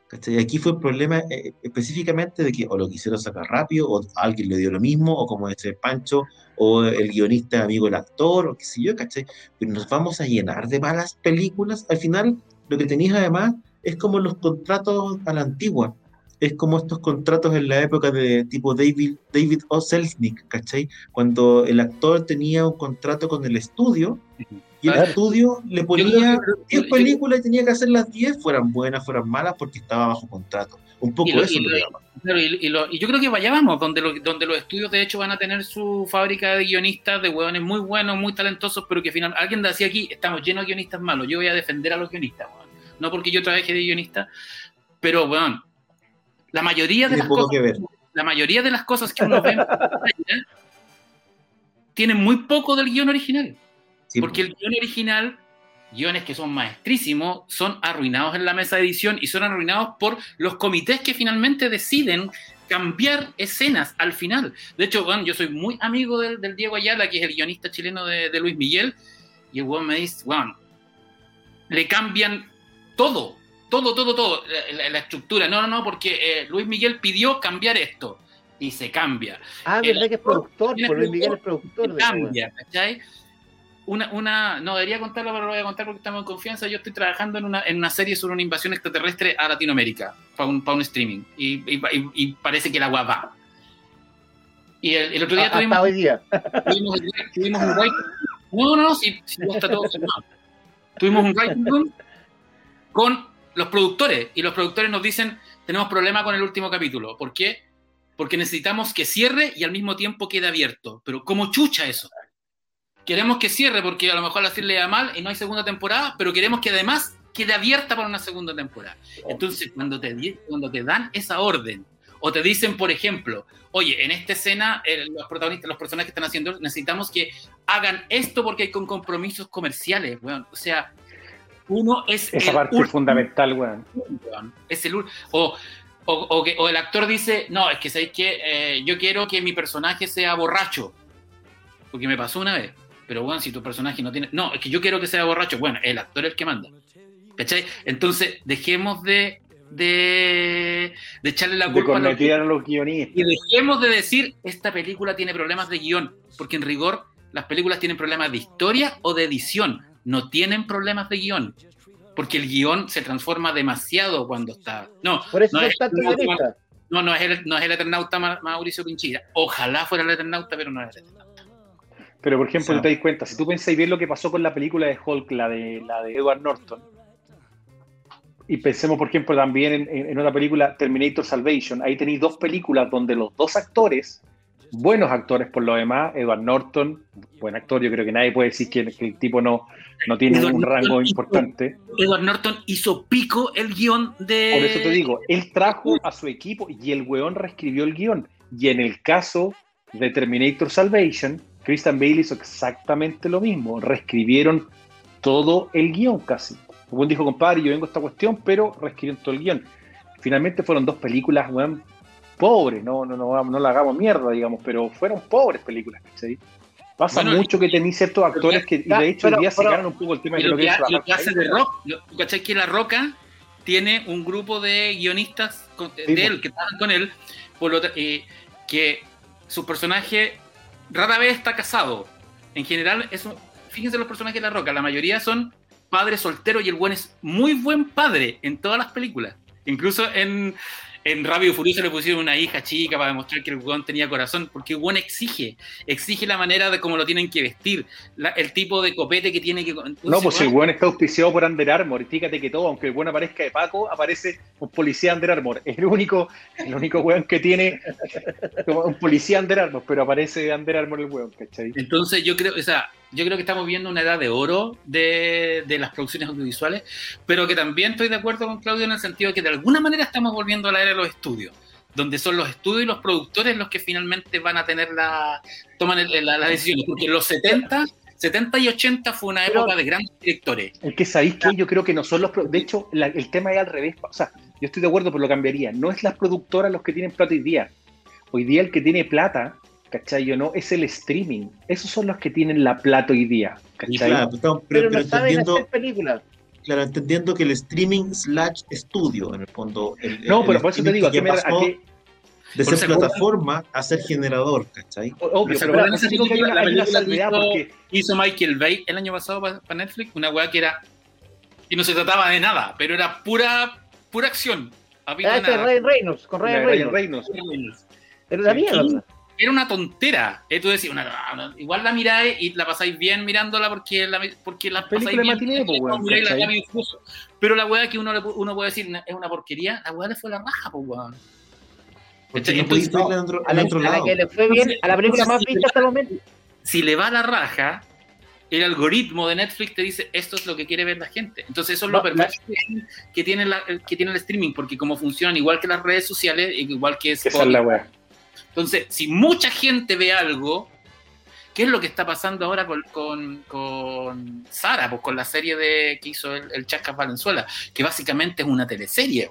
¿cachai? Aquí fue el problema eh, específicamente de que o lo quisieron sacar rápido, o alguien le dio lo mismo, o como dice Pancho, o el guionista amigo del actor, o qué sé yo, ¿cachai? Pero nos vamos a llenar de malas películas. Al final, lo que tenéis además es como los contratos a la antigua. Es como estos contratos en la época de tipo David, David O. Selznick, ¿cachai? Cuando el actor tenía un contrato con el estudio y el estudio le ponía 10 películas y tenía que hacer las 10, fueran buenas, fueran malas, porque estaba bajo contrato. Un poco eso. Y, y, yo creo que vayamos, donde, donde los estudios de hecho van a tener su fábrica de guionistas, de hueones muy buenos, muy talentosos, pero que al final, alguien decía aquí, estamos llenos de guionistas malos, yo voy a defender a los guionistas, no porque yo trabaje de guionista, pero bueno, la mayoría de las cosas, la mayoría de las cosas que uno ve tienen muy poco del guion original. Porque el guion original guiones que son maestrísimos, son arruinados en la mesa de edición y son arruinados por los comités que finalmente deciden cambiar escenas al final. De hecho, bueno, yo soy muy amigo del, Diego Ayala, que es el guionista chileno de, Luis Miguel, y el weón me dice, bueno, le cambian todo, todo, todo, todo, la, estructura. No, no, no, porque eh, Luis Miguel pidió cambiar esto y se cambia. Ah, verdad que es productor, Luis Miguel es productor. cambia, ¿cachai? Una, una, no debería contarlo, pero lo voy a contar porque estamos en confianza. Yo estoy trabajando en una, en una serie sobre una invasión extraterrestre a Latinoamérica para un, para un streaming y, y- y- y parece que el agua va. Y el, el otro día Hasta tuvimos, hoy día. tuvimos, tuvimos un writing. No, no, si, si está todo. Tuvimos un writing room con los productores y los productores nos dicen tenemos problema con el último capítulo. ¿Por qué? Porque necesitamos que cierre y al mismo tiempo quede abierto. Pero ¿cómo chucha eso? Queremos que cierre porque a lo mejor la serie le da mal y no hay segunda temporada, pero queremos que además quede abierta para una segunda temporada. Entonces, cuando te, cuando te dan esa orden, o te dicen, por ejemplo, oye, en esta escena eh, los protagonistas, los personajes que están haciendo, necesitamos que hagan esto porque hay con compromisos comerciales, weón. O sea, uno es Esa el parte es fundamental, weón. weón. Es el o, o, o que- o el actor dice, no, es que sabéis que yo quiero que mi personaje sea borracho. Porque me pasó una vez. Pero bueno, si tu personaje no tiene. No, es que yo quiero que sea borracho. Bueno, el actor es el que manda. ¿Cachai? Entonces, dejemos de, de, de echarle la De culpa a los los guionistas. y dejemos de decir esta película tiene problemas de guion, porque en rigor las películas tienen problemas de historia o de edición, no tienen problemas de guion, porque el guion se transforma demasiado cuando está. No, Por eso no es, no, no, no es el, no es el Eternauta Ma- Mauricio Pinchilla. Ojalá fuera el Eternauta, pero no es el Eternauta. Pero, por ejemplo, O sea, te das cuenta, si tú pensáis bien lo que pasó con la película de Hulk, la de, la de Edward Norton, y pensemos, por ejemplo, también en, en- otra película, Terminator Salvation, ahí tenéis dos películas donde los dos actores, buenos actores por lo demás, Edward Norton, buen actor, yo creo que nadie puede decir que, que el tipo no, no tiene Edward un rango Norton hizo- importante. Edward Norton hizo pico el guion de. Por eso te digo, él trajo a su equipo y el weón reescribió el guion. Y en el caso de Terminator Salvation, Christian Bale hizo exactamente lo mismo. Reescribieron todo el guion casi. Weón dijo, compadre, yo vengo a esta cuestión, pero reescribieron todo el guion. Finalmente fueron dos películas, weón, pobres, no, no, no, no la hagamos mierda, digamos, pero fueron pobres películas, ¿cachai? Pasa Bueno, mucho que tenéis ciertos actores que, y de hecho, pero- hoy día se pero- ganan un poco el tema de lo que, ha- lo que hace de Rock, ¿tú cachai que La Roca tiene un grupo de guionistas con- Sí, de él que trabajan con él, por lo eh, que su personaje rara vez está casado. En general, es fíjense los personajes de La Roca, la mayoría son padres solteros y el buen es muy buen padre en todas las películas. Incluso en, en Rápido y Furioso le pusieron una hija chica para demostrar que el buen tenía corazón, porque el buen exige, exige la manera de cómo lo tienen que vestir, la- el tipo de copete que tiene que... No, pues weón, el weón está auspiciado por Under Armour. Fíjate que todo, aunque el weón aparezca de Paco, aparece un policía Under Armour. Es el único, el único weón que tiene como un policía Under Armour, pero aparece Under Armour el weón, ¿cachai? Entonces yo creo, o sea, yo creo que estamos viendo una edad de oro de, de las producciones audiovisuales, pero que también estoy de acuerdo con Claudio en el sentido de que de alguna manera estamos volviendo a la era de los estudios, donde son los estudios y los productores los que finalmente van a tener la, toman el- la- las decisiones, porque en los 70, 70 y 80 fue una Pero- época de grandes directores. Es que sabéis que yo creo que no son los. De hecho, la- el tema es al revés. O sea, yo estoy de acuerdo, pero lo cambiaría. No es las productoras los que tienen plata hoy día. Hoy día el que tiene plata, ¿cachai? O no, es el streaming. Esos son los que tienen la plata hoy día, Y ¿cachai? claro, pero, estamos- Pero, pero- pero no saben entendiendo, hacer películas. claro, entendiendo que el streaming slash estudio, en el fondo. el- No, el pero por eso te digo, ¿a que me- pasó de ser plataforma a ser generador, ¿cachai? Obvio, ¿Se pero esa que hay una, La hay una película salvedad que hizo- porque Hizo Michael Bay el año pasado para Netflix, una weá que era, y no se trataba de nada, pero era pura, pura acción. A pito Ah, de este es. Ryan Reynolds, con Ryan de Ryan Reynolds. Reynolds. Era la Sí. mierda. Era una tontera. Eh, tú decís, una- una- igual la miráis y la pasáis bien mirándola porque la, porque la pasáis bien. Furioso. Pero la weá que uno, le uno puede decir es una porquería, la weá le fue la raja, pues weón. A la, otro a la lado. que le fue bien, a la película más vista hasta el momento. Si le va la raja, el algoritmo de Netflix te dice esto es lo que quiere ver la gente. Entonces eso es lo No, perverso que- tiene, la- que tiene el streaming, porque como funcionan igual que las redes sociales, igual que Esa es la weá. Entonces, si mucha gente ve algo, ¿qué es lo que está pasando ahora con, con, Sara? Pues con la serie de que hizo el, el Chascas Valenzuela, que básicamente es una teleserie,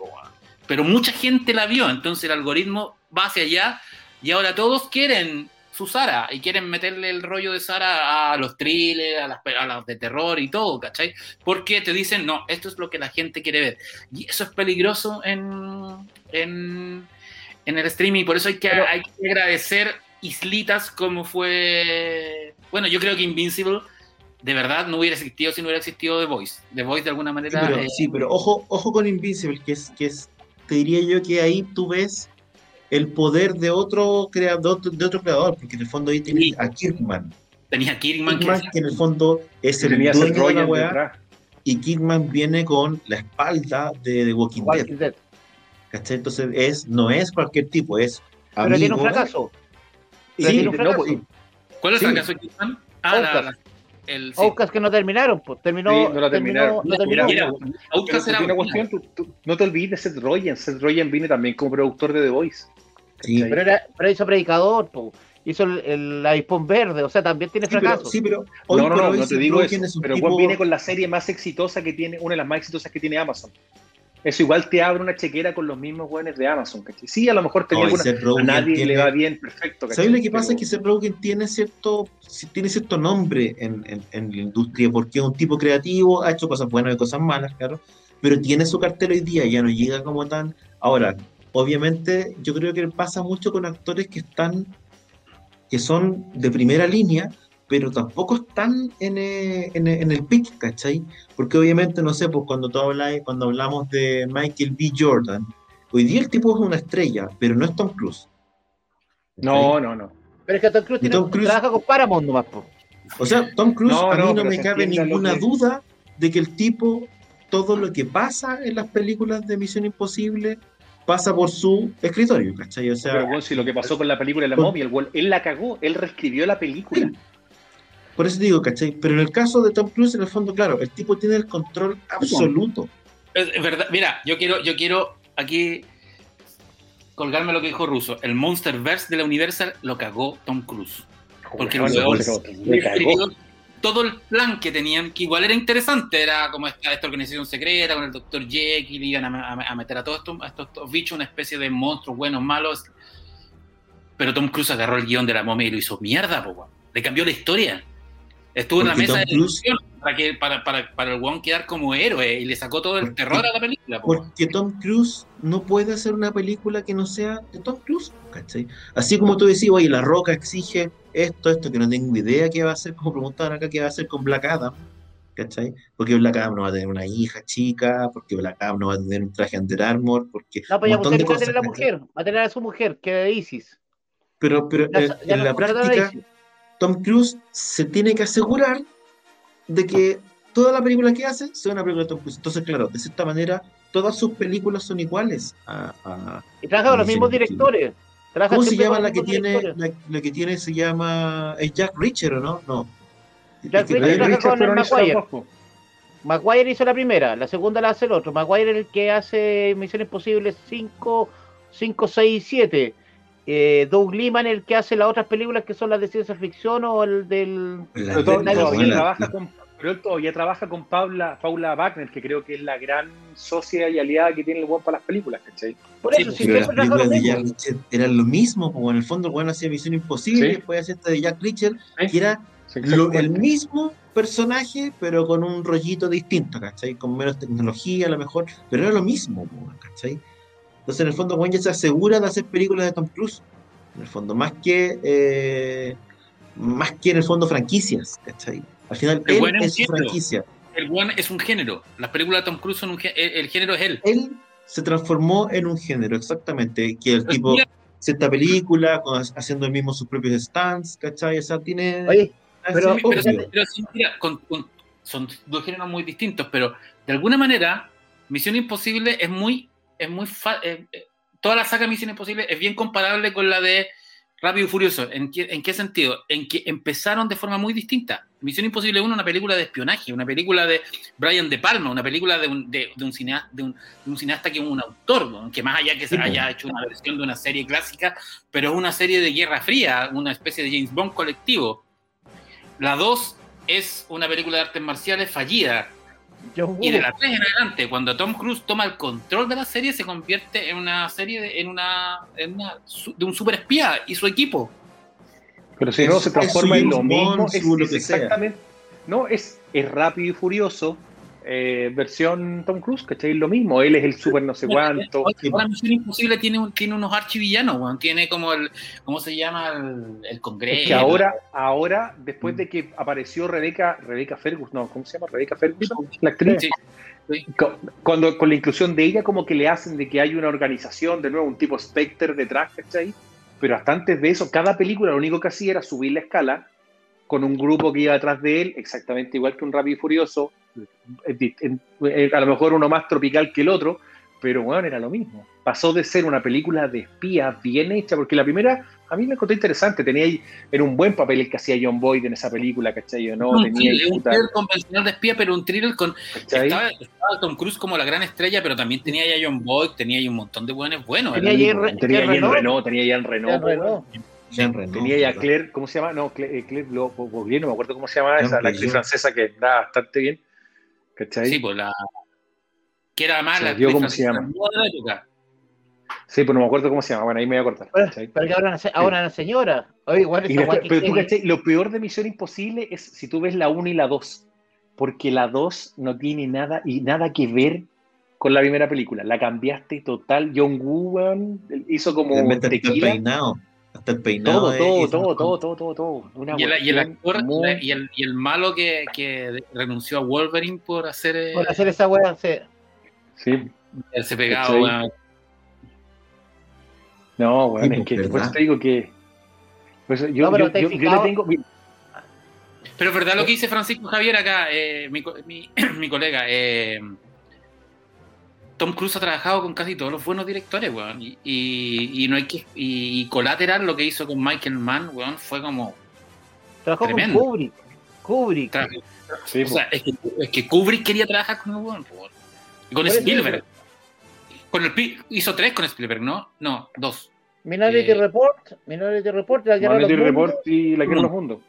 pero mucha gente la vio, entonces el algoritmo va hacia allá y ahora todos quieren su Sara y quieren meterle el rollo de Sara a los thrillers, a las, a las de terror y todo, ¿cachai? Porque te dicen, no, esto es lo que la gente quiere ver. Y eso es peligroso en, en, en el streaming, por eso hay que, Pero- hay que agradecer islitas como fue... Bueno, yo creo que Invincible de verdad no hubiera existido si no hubiera existido The Voice. The Voice de alguna Sí, manera... pero, eh, sí, pero ojo, ojo con Invincible, que es, que es, te diría yo que ahí tú ves el poder de otro creador, de otro creador, porque en el fondo ahí tienes Sí. a Kirkman. tenía Kirkman, que Kirkman, que en el fondo es el dueño de la weá, y Kirkman viene con la espalda de The Walking Dead. Walking Dead. ¿Cachai? Entonces es, no es cualquier tipo, es Pero amigo. tiene un fracaso. Sí, Pero tiene un no, fracaso. pues, ¿Cuál es el Sí. fracaso? Ah, la- la- el, sí. Outcast que no terminaron, pues terminó. Sí, no la terminó- terminaron. no terminó. Mira, Pero Outcast era hay una buena. cuestión, tú- tú- no te olvides de Seth Rogen. Seth Rogen viene también como productor de The Voice. Sí. Pero, era, pero hizo Predicador, po. hizo el, el avispón verde, o sea, también tiene Sí, pero, fracaso. sí, pero hoy no, no, por no, hoy no te digo eso. es Pero tipo- Juan viene con la serie más exitosa que tiene, una de las más exitosas que tiene Amazon. Eso igual te abre una chequera con los mismos buenos de Amazon, ¿cachai? Sí, a lo mejor tenía No, alguna, a nadie tiene- le va bien, perfecto. ¿Sabes ¿cachai? lo que pasa? Pero- Es que Seth Rogen tiene cierto, tiene cierto nombre en, en- en la industria, porque es un tipo creativo, ha hecho cosas buenas y cosas malas, claro, pero tiene su cartel hoy día, ya no llega como tan... Ahora, obviamente, yo creo que pasa mucho con actores que están, que son de primera línea, pero tampoco están en, eh, en, en el pick, ¿cachai? Porque obviamente, no sé, pues cuando tú hablas, cuando hablamos de Michael B. Jordan, hoy día el tipo es una estrella, pero no es Tom Cruise. No, no, no. Pero es que Tom Cruise, tiene- Tom Cruise- trabaja con Paramount nomás, po. O sea, Tom Cruise, No, a mí no, me cabe ninguna que- duda de que el tipo, todo lo que pasa en las películas de Misión Imposible, pasa por su escritorio, ¿cachai? O sea, Pero bueno, si lo que pasó con la película de la Con- momia, él la cagó, él reescribió la película. Por eso digo, ¿cachai? Pero en el caso de Tom Cruise, en el fondo, claro, el tipo tiene el control absoluto. Es, es verdad, mira, yo quiero, yo quiero aquí colgarme lo que dijo Russo. El Monsterverse de la Universal lo cagó Tom Cruise. Porque escribió todo el plan que tenían, que igual era interesante, era como esta, esta organización secreta con el Dr. Jekyll, iban a, a- a meter a todos estos, a estos- estos bichos, una especie de monstruos buenos, malos. Pero Tom Cruise agarró el guion de la momia y lo hizo mierda, po, le cambió la historia. Estuvo en la mesa Tom de Cruise- para, que, para, para, para el weón quedar como héroe y le sacó todo el Porque- terror a la película. po. Porque Tom Cruise no puede hacer una película que no sea de Tom Cruise, ¿cachai? Así como tú decís, oye, La Roca exige esto, esto, que no tengo idea qué va a hacer, como preguntaban acá, qué va a hacer con Black Adam, ¿cachai? Porque Black Adam no va a tener una hija chica, porque Black Adam no va a tener un traje Under Armour, porque No, pues un ya de a tener a la ¿cachai? mujer, va a tener a su mujer, que es de Isis. Pero, pero Ya- en, ya en no la práctica. Tom Cruise se tiene que asegurar de que toda la película que hace sea una película de Tom Cruise. Entonces, claro, de cierta manera, todas sus películas son iguales a- a, Y trabaja con los mismos directores. Trabaja ¿Cómo se llama la que tiene? La, la que tiene se llama. ¿Es Jack Reacher o no? No. Jack Richard, con el Maguire. Maguire hizo la primera, la segunda la hace el otro. Maguire es el que hace Misión Imposible 5, 5 6 y 7. Eh, Doug Liman el que hace las otras películas que son las de ciencia ficción o el del... La- Pero todo- la- todavía la- trabaja con, pero él todavía trabaja con Paula, Paula Wagner, que creo que es la gran socia y aliada que tiene el weón para las películas, ¿cachai? Por Sí, eso, si Pero las siempre trabaja lo películas de mismo. Jack Reacher eran lo mismo, como en el fondo el bueno hacía Misión Imposible, Sí. después hacía esta de Jack Reacher, Sí. que era Sí, lo- el mismo personaje, pero con un rollito distinto, ¿cachai? Con menos tecnología a lo mejor, pero era lo mismo, po, ¿cachai? Entonces en el fondo Juan ya se asegura de hacer películas de Tom Cruise, en el fondo, más que eh, más que en el fondo franquicias, ¿cachai? Al final El él buen es franquicia. El one es un género. Las películas de Tom Cruise son un gé- el, el género es él. Él se transformó en un género, exactamente, que el tipo mira, esta película, con- haciendo el mismo sus propios stands, ¿cachai? O sea, tiene... Oye, pero- así, pero, pero sí, mira, con- con- son dos géneros muy distintos, pero de alguna manera, Misión Imposible es muy, es muy fa- eh, eh, toda la saga Misión Imposible es bien comparable con la de Rápido y Furioso. ¿En qué, ¿En qué sentido? En que empezaron de forma muy distinta. Misión Imposible 1 una película de espionaje, una película de Brian De Palma, una película de un, de, de un, cineasta, de, un, de un cineasta que es un autor, ¿no? que más allá que se haya hecho una versión de una serie clásica, pero es una serie de Guerra Fría, una especie de James Bond colectivo. La 2 es una película de artes marciales fallida. Y de la 3 en adelante, cuando Tom Cruise toma el control de la serie, se convierte en una serie de, en una, en una de un super espía y su equipo. Pero si no Es- se es transforma en lo mismo, es, es exactamente. No, es, es rápido y furioso eh, versión Tom Cruise, ¿cachai? Lo mismo, él es el super no sé cuánto. Ahora Misión Imposible tiene, un- tiene unos archivillanos, weón. Tiene como el, ¿cómo se llama? El, el Congreso. Es que ahora, ahora, después de que apareció Rebeca, Rebeca Ferguson, no, ¿cómo se llama? Rebeca Ferguson, la actriz. Sí, sí. Co- Cuando, con la inclusión de ella, como que le hacen de que hay una organización, de nuevo, un tipo Spectre detrás, ¿cachai? Pero hasta antes de eso, cada película lo único que hacía era subir la escala con un grupo que iba detrás de él, exactamente igual que un Rápido y Furioso, a lo mejor uno más tropical que el otro, pero bueno, era lo mismo. Pasó de ser una película de espías bien hecha, porque la primera a mí me encontré interesante, tenía ahí, era un buen papel el que hacía John Boyd en esa película, ¿cachai? ¿O No, un tenía thriller, un thriller convencional de espía, pero un thriller con. Estaba, estaba Tom Cruise como la gran estrella, pero también tenía ya John Boyd, tenía ahí un montón de buenos buenos. Tenía muy Re- tenía Reno. Renault, tenía Jean Renault, Jean Reno. Jean Reno, tenía ya. Claire, ¿cómo se llama? No, Claire, Claire Bourdieu, no me acuerdo cómo se llama esa, la actriz francesa que andaba bastante bien, ¿cachai? Sí, pues la. Que era más la cómo se llama. la. Sí, pero no me acuerdo cómo se llama. Bueno, ahí me voy a cortar. Pero, ¿cachai? pero que ahora, ahora una señora. Oye, igual Y esa después- guay que pero tú, ¿cachai? Lo peor de Misión Imposible es si tú ves la 1 y la 2. Porque la 2 no tiene nada y nada que ver con la primera película. La cambiaste total. John Woo hizo como tequila. peinado. Hasta el peinado. Todo, es- todo, es- todo, todo, todo, todo, todo. Una Y el, y el cuestión actor muy- y, el, y el malo que, que renunció a Wolverine por hacer. eh, por hacer esa weá. se- Sí. ese pegado, weón. No, weón, Sí, es que pues, por eso te digo que. yo, No, pero yo- te has yo- yo le fijado- tengo. Pero es verdad lo que dice Francisco Javier acá, eh, mi, mi- mi colega. eh, Tom Cruise ha trabajado con casi todos los buenos directores, weón. Y, y- y no hay que. Y, y Collateral, lo que hizo con Michael Mann, weón, fue como. Trabajó Tremendo. con Kubrick. Kubrick. tra- Sí, o sea, es que, es que Kubrick quería trabajar con el weón, weón. Y con Spielberg. Con el, pi- hizo tres con Spielberg, ¿no? No, dos. Minority Eh, Report. Minority Report. La guerra de los Minority mundos. Report y La Guerra de los Mundos.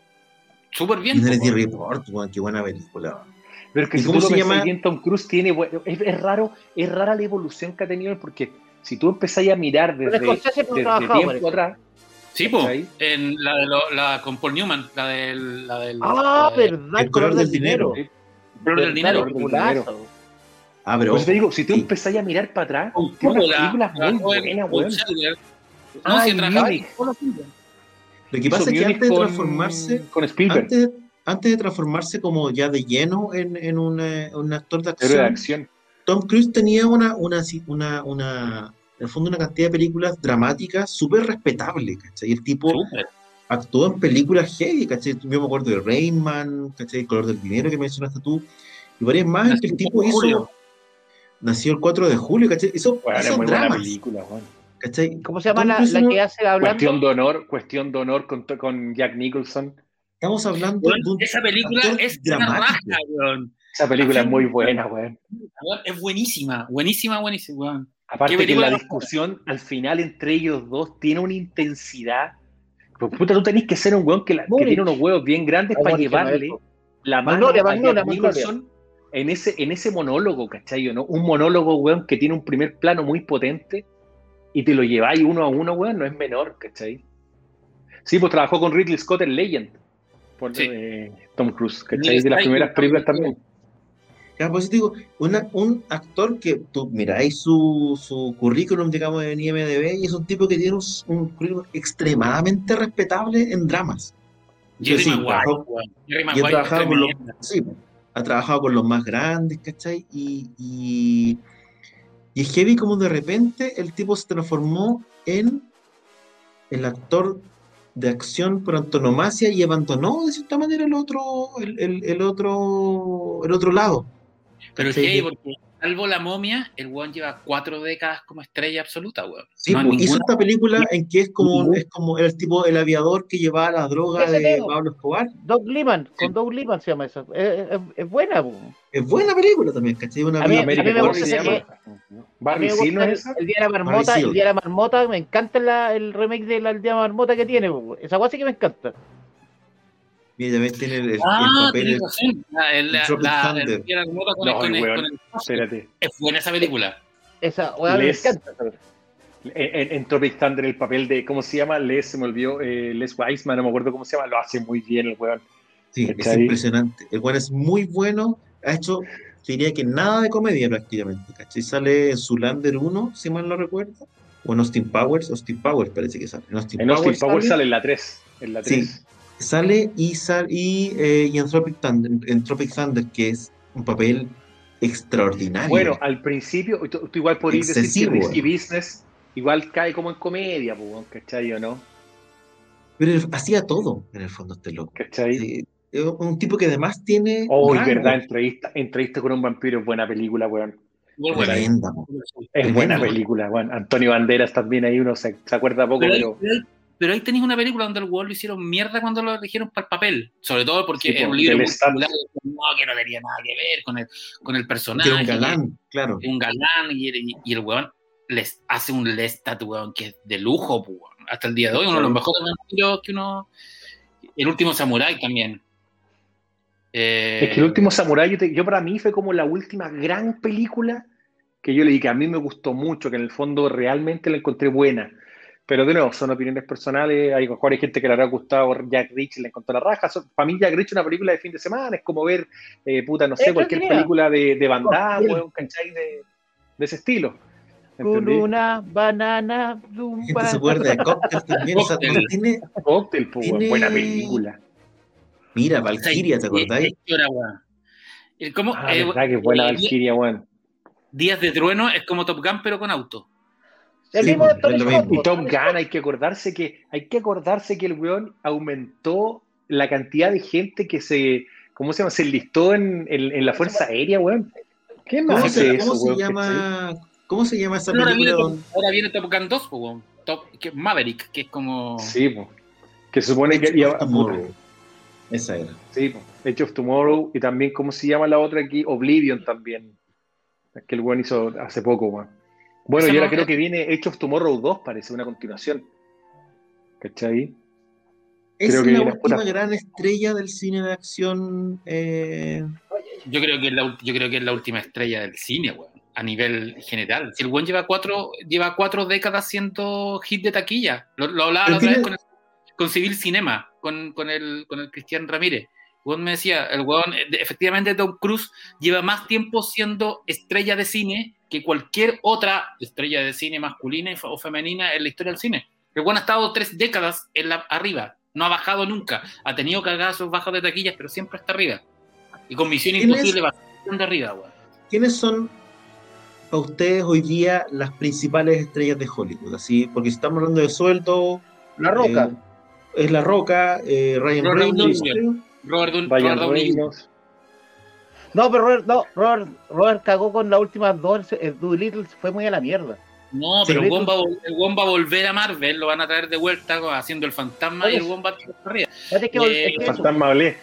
Súper bien. Minority. Report, weón, qué buena película. Pero es que ¿Y si cómo tú se llama? bien, Tom Cruise tiene. bueno, Es, es raro, es rara la evolución que ha tenido él, porque si tú empezás a mirar desde, desde tiempo parece. atrás. Sí, po. En la, de lo- la con Paul Newman, la del. La del Ah, la de- verdad. El color del dinero. Sí. Color del dinero. Peliculazo. Ah, pero. Por eso te digo, si tú sí. empezás a mirar para atrás, Con tiene unas la- películas muy trabajó en buenas, weón. No, trabajaba Munich. Lo que pasa es que antes de transformarse. Con Spielberg, Antes, antes de transformarse como ya de lleno en, en un, eh, un actor de acción. Tom Cruise tenía una, una, una, una, en el fondo una cantidad de películas dramáticas súper respetables, ¿cachai? El tipo actuó en películas heavy, ¿cachai? Yo me acuerdo de Rain Man, ¿cachai? El color del dinero que mencionaste tú, y varias más que el tipo hizo. julio. Nació el 4 de julio, ¿cachai? Hizo, Bueno, hizo es muy buena dramas, película, weón. ¿cachai? ¿Cómo se llama la, la que hace hablando? Cuestión de honor, cuestión de honor con, con Jack Nicholson. Estamos hablando Weón, de un Esa película es una dramático. raja, weón. Esa película es muy buena, weón. Es buenísima, buenísima, buenísima, weón. Aparte ¿Qué que película la discusión al final entre ellos dos tiene una intensidad. Pues, puta, tú tenés que ser un weón que, la- que tiene unos huevos bien grandes Ah, para llevarle no, la mano Magnolia, a Magnolia, Magnolia. Nicholson en ese, en ese monólogo, ¿cachai? ¿no? Un monólogo, weón, que tiene un primer plano muy potente y te lo lleváis uno a uno, weón, no es menor, ¿cachai? Sí, pues trabajó con Ridley Scott en Legend. Por, Sí. eh, Tom Cruise, ¿cachai? De las primeras películas también. Ya, pues, digo, una- un actor que tú miráis su, su currículum, digamos, en IMDB, y es un tipo que tiene un, un currículum extremadamente respetable en dramas. Jerry sí, Maguire, ha trabajado, es con los, sí, ha trabajado con los más grandes, ¿cachai? Y, y, y es heavy como de repente el tipo se transformó en el actor de acción por antonomasia y abandonó de cierta manera el otro, el, el- el otro, el otro lado. Pero es que, porque salvo la momia, el weón lleva cuatro décadas como estrella absoluta, weón. Sí, No pues, hizo esta película en que es como, es como el tipo, el aviador que llevaba la droga Ese de tengo. Pablo Escobar. Doug Liman, Sí. con Doug Liman se llama eso. Es, es- es buena, po. Es buena película también, ¿cachai? Una A mí- película- a mí me ¿cómo gusta ese mí Barry me Seal, ¿no gusta es esa? el día de la marmota, el día de la marmota, me encanta la- el remake del el día de la marmota que tiene, po. esa guay sí que me encanta. Mira, también tiene el, el Ah, papel. tienes razón. La, el- la, Tropic la, Thunder. el día de la marmota con, No, con el- weón. con el- Espérate. Es buena esa película. Esa me Les- encanta. En, en- Tropic Thunder el papel de, ¿cómo se llama? Les, se me olvidó, eh, Les Weisman, no me acuerdo cómo se llama, lo hace muy bien el weón. Sí, es impresionante. El weón es muy bueno. Ha hecho te diría que nada de comedia prácticamente, ¿cachai? Sale en Zulander 1, si mal no recuerdo, o en Austin Powers, Austin Powers parece que sale. En Austin En Austin Powers Powers sale- sale en la 3. En la Sí. 3. sale y, sal, y, eh, y en, Tropic Thunder, en Tropic Thunder, que es un papel extraordinario. Bueno, al principio, tú, tú igual podrías decir que Risky. Business igual cae como en comedia, pues, ¿cachai o no? pero hacía todo, en el fondo, este loco. ¿Cachai? Eh, es un tipo que además tiene. Oh, rango. verdad, entrevista, entrevista con un vampiro es buena película, weón. Muy buena. Tremenda. Es buena película, weón. Antonio Banderas también ahí uno se, se acuerda poco, pero pero ahí- tenéis una película donde el weón lo hicieron mierda cuando lo eligieron para el papel. Sobre todo porque Sí, es po, un libro popular, no, que no tenía nada que ver con el, con el personaje. era un galán, claro. un galán y, y- y el weón les hace un Lestat, weón, que es de lujo, weón. Hasta el día de hoy, uno de los mejores vampiros que uno. El último Samurai también. Eh, es que el último Samurai, yo, te- yo para mí fue como la última gran película que yo le di que a mí me gustó mucho, que en el fondo realmente la encontré buena. Pero de nuevo, son opiniones personales. Hay, hay gente que le habrá gustado Jack Rich y le encontró la raja. Son- para mí, Jack Rich es una película de fin de semana. Es como ver, eh, puta, no sé, cualquier película de, de Van Damme, Sí. weón, ¿cachai? De, de ese estilo. Con una banana. Gente se acuerda de Cocktail también. o sea, Cocktail. no tiene. Po, weón, Tiene- buena película. Mira, Valkyria, ¿te acordáis? eh, cómo, Ah, eh, verdad que buena eh, Valkyria, weón. Días de Trueno es como Top Gun, pero con auto. El Sí, mismo de Tony Scott. Y Top Gun, hay que acordarse que, hay que acordarse que el weón aumentó la cantidad de gente que se, ¿cómo se llama? Se enlistó en, en- en la Fuerza Aérea, weón. ¿Qué más ¿Cómo, se, eso, cómo se weón? llama? ¿Cómo se llama esa Ahora viene, película? Donde- ahora viene Top Gun 2, pues, weón. Top, que, Maverick, que es como. Sí, po. Que se supone que... Of Tomorrow. Esa era. Sí. Edge of Tomorrow y también, ¿cómo se llama la otra aquí? Oblivion también. Que el weón hizo hace poco, weón. Bueno, Esa y ahora creo que viene of Tomorrow 2, parece, una continuación. ¿Cachai? Es Creo que la última puta. gran estrella del cine de acción. eh, Yo creo que es la, ul- yo creo que es la última estrella del cine, weón. A nivel general. Si el weón lleva cuatro, lleva cuatro décadas siendo hit de taquilla. Lo, lo hablaba la otra vez con, el- con Civil Cinema, con, con el, con el Cristian Ramírez. El weón me decía, el weón, eh, efectivamente Tom Cruise lleva más tiempo siendo estrella de cine que cualquier otra estrella de cine masculina o femenina en la historia del cine. El weón ha estado tres décadas en la, arriba. No ha bajado nunca. Ha tenido cagazos bajos de taquillas, pero siempre está arriba. Y con Misión. Imposible va de arriba, weón. ¿Quiénes son para ustedes hoy día las principales estrellas de Hollywood? Así, porque si estamos hablando de sueldo. La Roca. eh, es La Roca, eh, Ryan Reynolds. Robert, Dun- Ryan Robert Downey Jr. Reynolds. No, pero Robert, no, Robert, Robert cagó con las últimas dos. El Doolittle fue muy a la mierda. No, pero el va, a el va volver a Marvel, lo van a traer de vuelta haciendo el fantasma y el weón va a tirar para arriba. Que, Eh, es que eso, Fantasma hablé.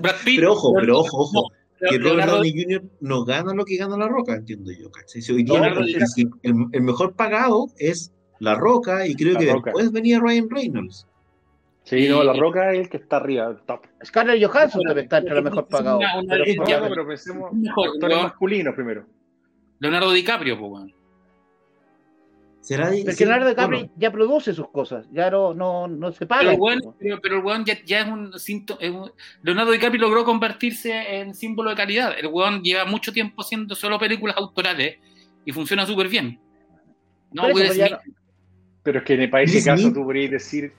Brad Pitt, Pero ojo, pero ojo, ojo. no, Que Robert Downey Jr. no gana lo que gana La Roca, entiendo yo. ¿cachai? Si hoy día el, el- el mejor pagado es La Roca y creo La que Roca. después venía Ryan Reynolds. Sí, no, la roca es el que está arriba, el top. Scarlett Johansson Bueno, también está entre los mejor pagados. Pero, es no, ya, no, pero pensemos mejor, actores masculinos primero. Leonardo DiCaprio, pues, weón. ¿Será Porque sí, Leonardo DiCaprio bueno, ya produce sus cosas, ya no, no, no se Pero paga. el weón, pero, pero el weón ya, ya es un síntoma. es un- Leonardo DiCaprio logró convertirse en símbolo de calidad. El weón lleva mucho tiempo haciendo solo películas autorales y funciona súper bien. No, Por eso, Smith, Pero es que para ese caso tú podrías decir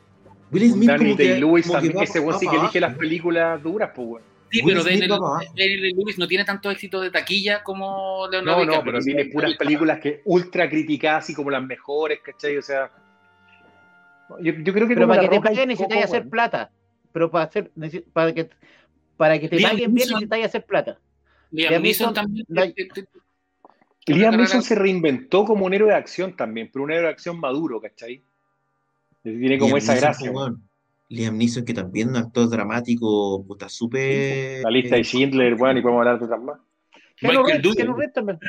Will Smith Daniel como que, como que también, va- ese va sí que elige las películas duras, pues. Sí, Will pero Daniel, Lewis no tiene tanto éxito de taquilla como Leonardo No, no, pero tiene puras películas que ultra criticadas, así como las mejores, ¿cachai? O sea. Yo, yo creo que Pero para La que te paguen y necesitas Coco, hacer plata. Pero para hacer para que para que te Liam paguen bien necesitas hacer plata. Liam Liam Neeson también. te- Liam Neeson se reinventó como un héroe de acción también, pero un héroe de acción maduro, ¿cachai? Tiene como Liam esa Neeson, gracia. Liam Neeson, que también un actor dramático, puta, súper. La lista de Schindler, weón, y podemos hablar de otras más. Michael también.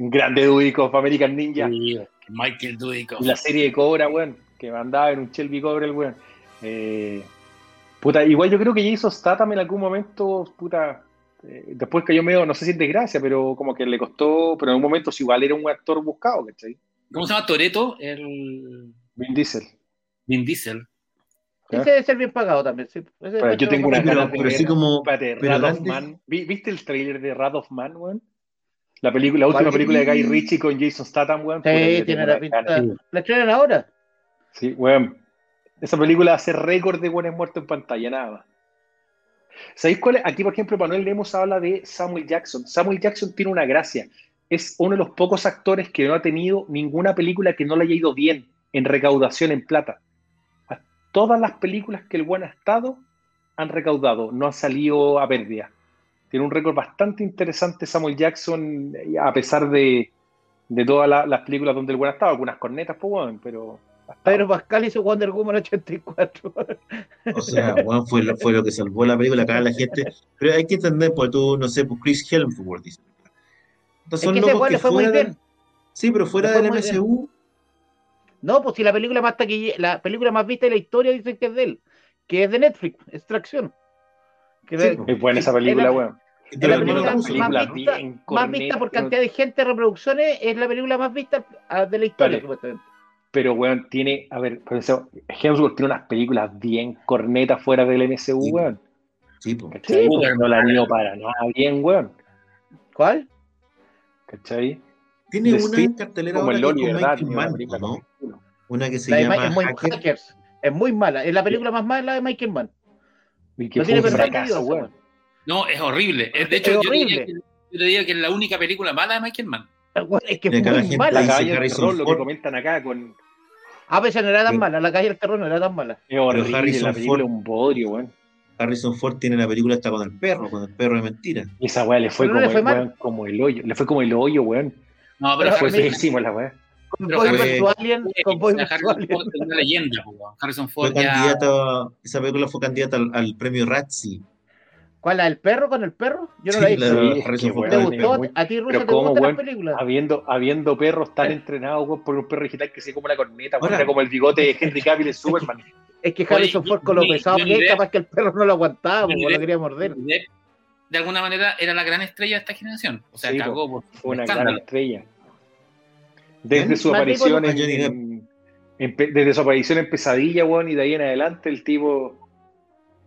Un grande Dudikoff of American Ninja. Michael Dudikoff. La serie de Cobra, weón, que mandaba en un Shelby Cobra el weón. Eh, puta, igual yo creo que Jason Statham en algún momento, puta, eh, después cayó medio, no sé si en desgracia, pero como que le costó, pero en un momento sí, igual era un actor buscado, ¿cachai? ¿Cómo se llama Toreto? El Vin Diesel. Vin Diesel. Ese debe ser bien pagado también. Sí. Pero yo tengo una Pero- pero así como- espérate, pero of Man. ¿Vi- ¿Viste el trailer de Wrath of Man, weón? La, película, la última película de Guy Ritchie con Jason Statham, weón. Sí, tiene la pinta. ¿La estrenan ahora? Sí, weón. Esa película hace récord de buenos muertos en pantalla, nada más. ¿Sabéis cuál es? Aquí, por ejemplo, Manuel Lemos habla de Samuel Jackson. Samuel Jackson tiene una gracia. Es uno de los pocos actores que no ha tenido ninguna película que no le haya ido bien en recaudación en plata. A Todas las películas que el buen ha estado han recaudado, no han salido a pérdida. Tiene un récord bastante interesante Samuel Jackson, eh, a pesar de, de todas la- las películas donde el buen ha estado, algunas cornetas, pues, weón, pero... ha. Pedro Pascal hizo Wonder Woman 84. O sea, weón, fue, lo, fue lo que salvó la película, acá la gente. Pero hay que entender, porque tú, no sé, pues Chris Hemsworth dice. Entonces Es son que locos weón que le fue muy fuera bien. Sí, pero fuera del bien. No, pues si la película más taquilla- la película más vista de la historia dicen que es de él, que es de Netflix, Extracción. Que Sí, la- pues. Es buena esa es la- película, weón. es la película más, vista, más corneta, vista por pero- cantidad de gente, reproducciones, es la película más vista ah, de la historia, Vale. supuestamente. Pero, weón, tiene, a ver, por eso, Hemsworth tiene unas películas bien cornetas fuera del MCU, Sí. weón. sí, pues. ¿Cachai? Sí, Porque no la han ido para nada bien, weón. ¿Cuál? ¿Cachai? Tiene The una cartelera Como el que es Loli, con ¿verdad? Michael Mann, ¿no? Una que se La de llama Ma- es muy Hacker. Hackers. Es muy mala. Es la película más mala de Michael Mann. Y que No tiene fracaso. No, es horrible. Es- De Es hecho, yo diría, horrible. que, yo diría que es la única película mala de Michael Mann. Es que es la muy mala. La cabaña del terror, lo que comentan acá con... A veces no era tan mala. La calle del terror no era tan mala. Es horrible, Harrison la película Ford- es un bodrio, weón. Harrison Ford tiene la película esta con el perro, con el perro de mentira. Y esa weá le fue, como, le fue el, weón, como el hoyo. Le fue como el hoyo, weón. No, pero Pero mí- pésimo la weá. Con Boy vs. Alien, Boy. Harrison. Ford es una leyenda. po. Harrison Fue ya... candidata, esa película fue candidata al, al premio Razzie. ¿Cuál? ¿La del perro con el perro? Yo no Sí, la he la visto. Sí, Harrison ¿Te gustó? muy- ¿A ti, Rusia, te cómo, gustan las películas? Habiendo, habiendo perros tan entrenados, weón, por un perro digital que se come una corneta, era como el bigote de Henry Cavill en Superman. Es que Harrison Ford con lo pesado que es, capaz que el perro no lo aguantaba, porque lo quería morder. De alguna manera era la gran estrella de esta generación. O sea, Sí, cagó por Fue una escándalo. gran estrella. Desde ¿Quién? su aparición en, en pe- desde su aparición en Pesadilla, weón, y de ahí en adelante el tipo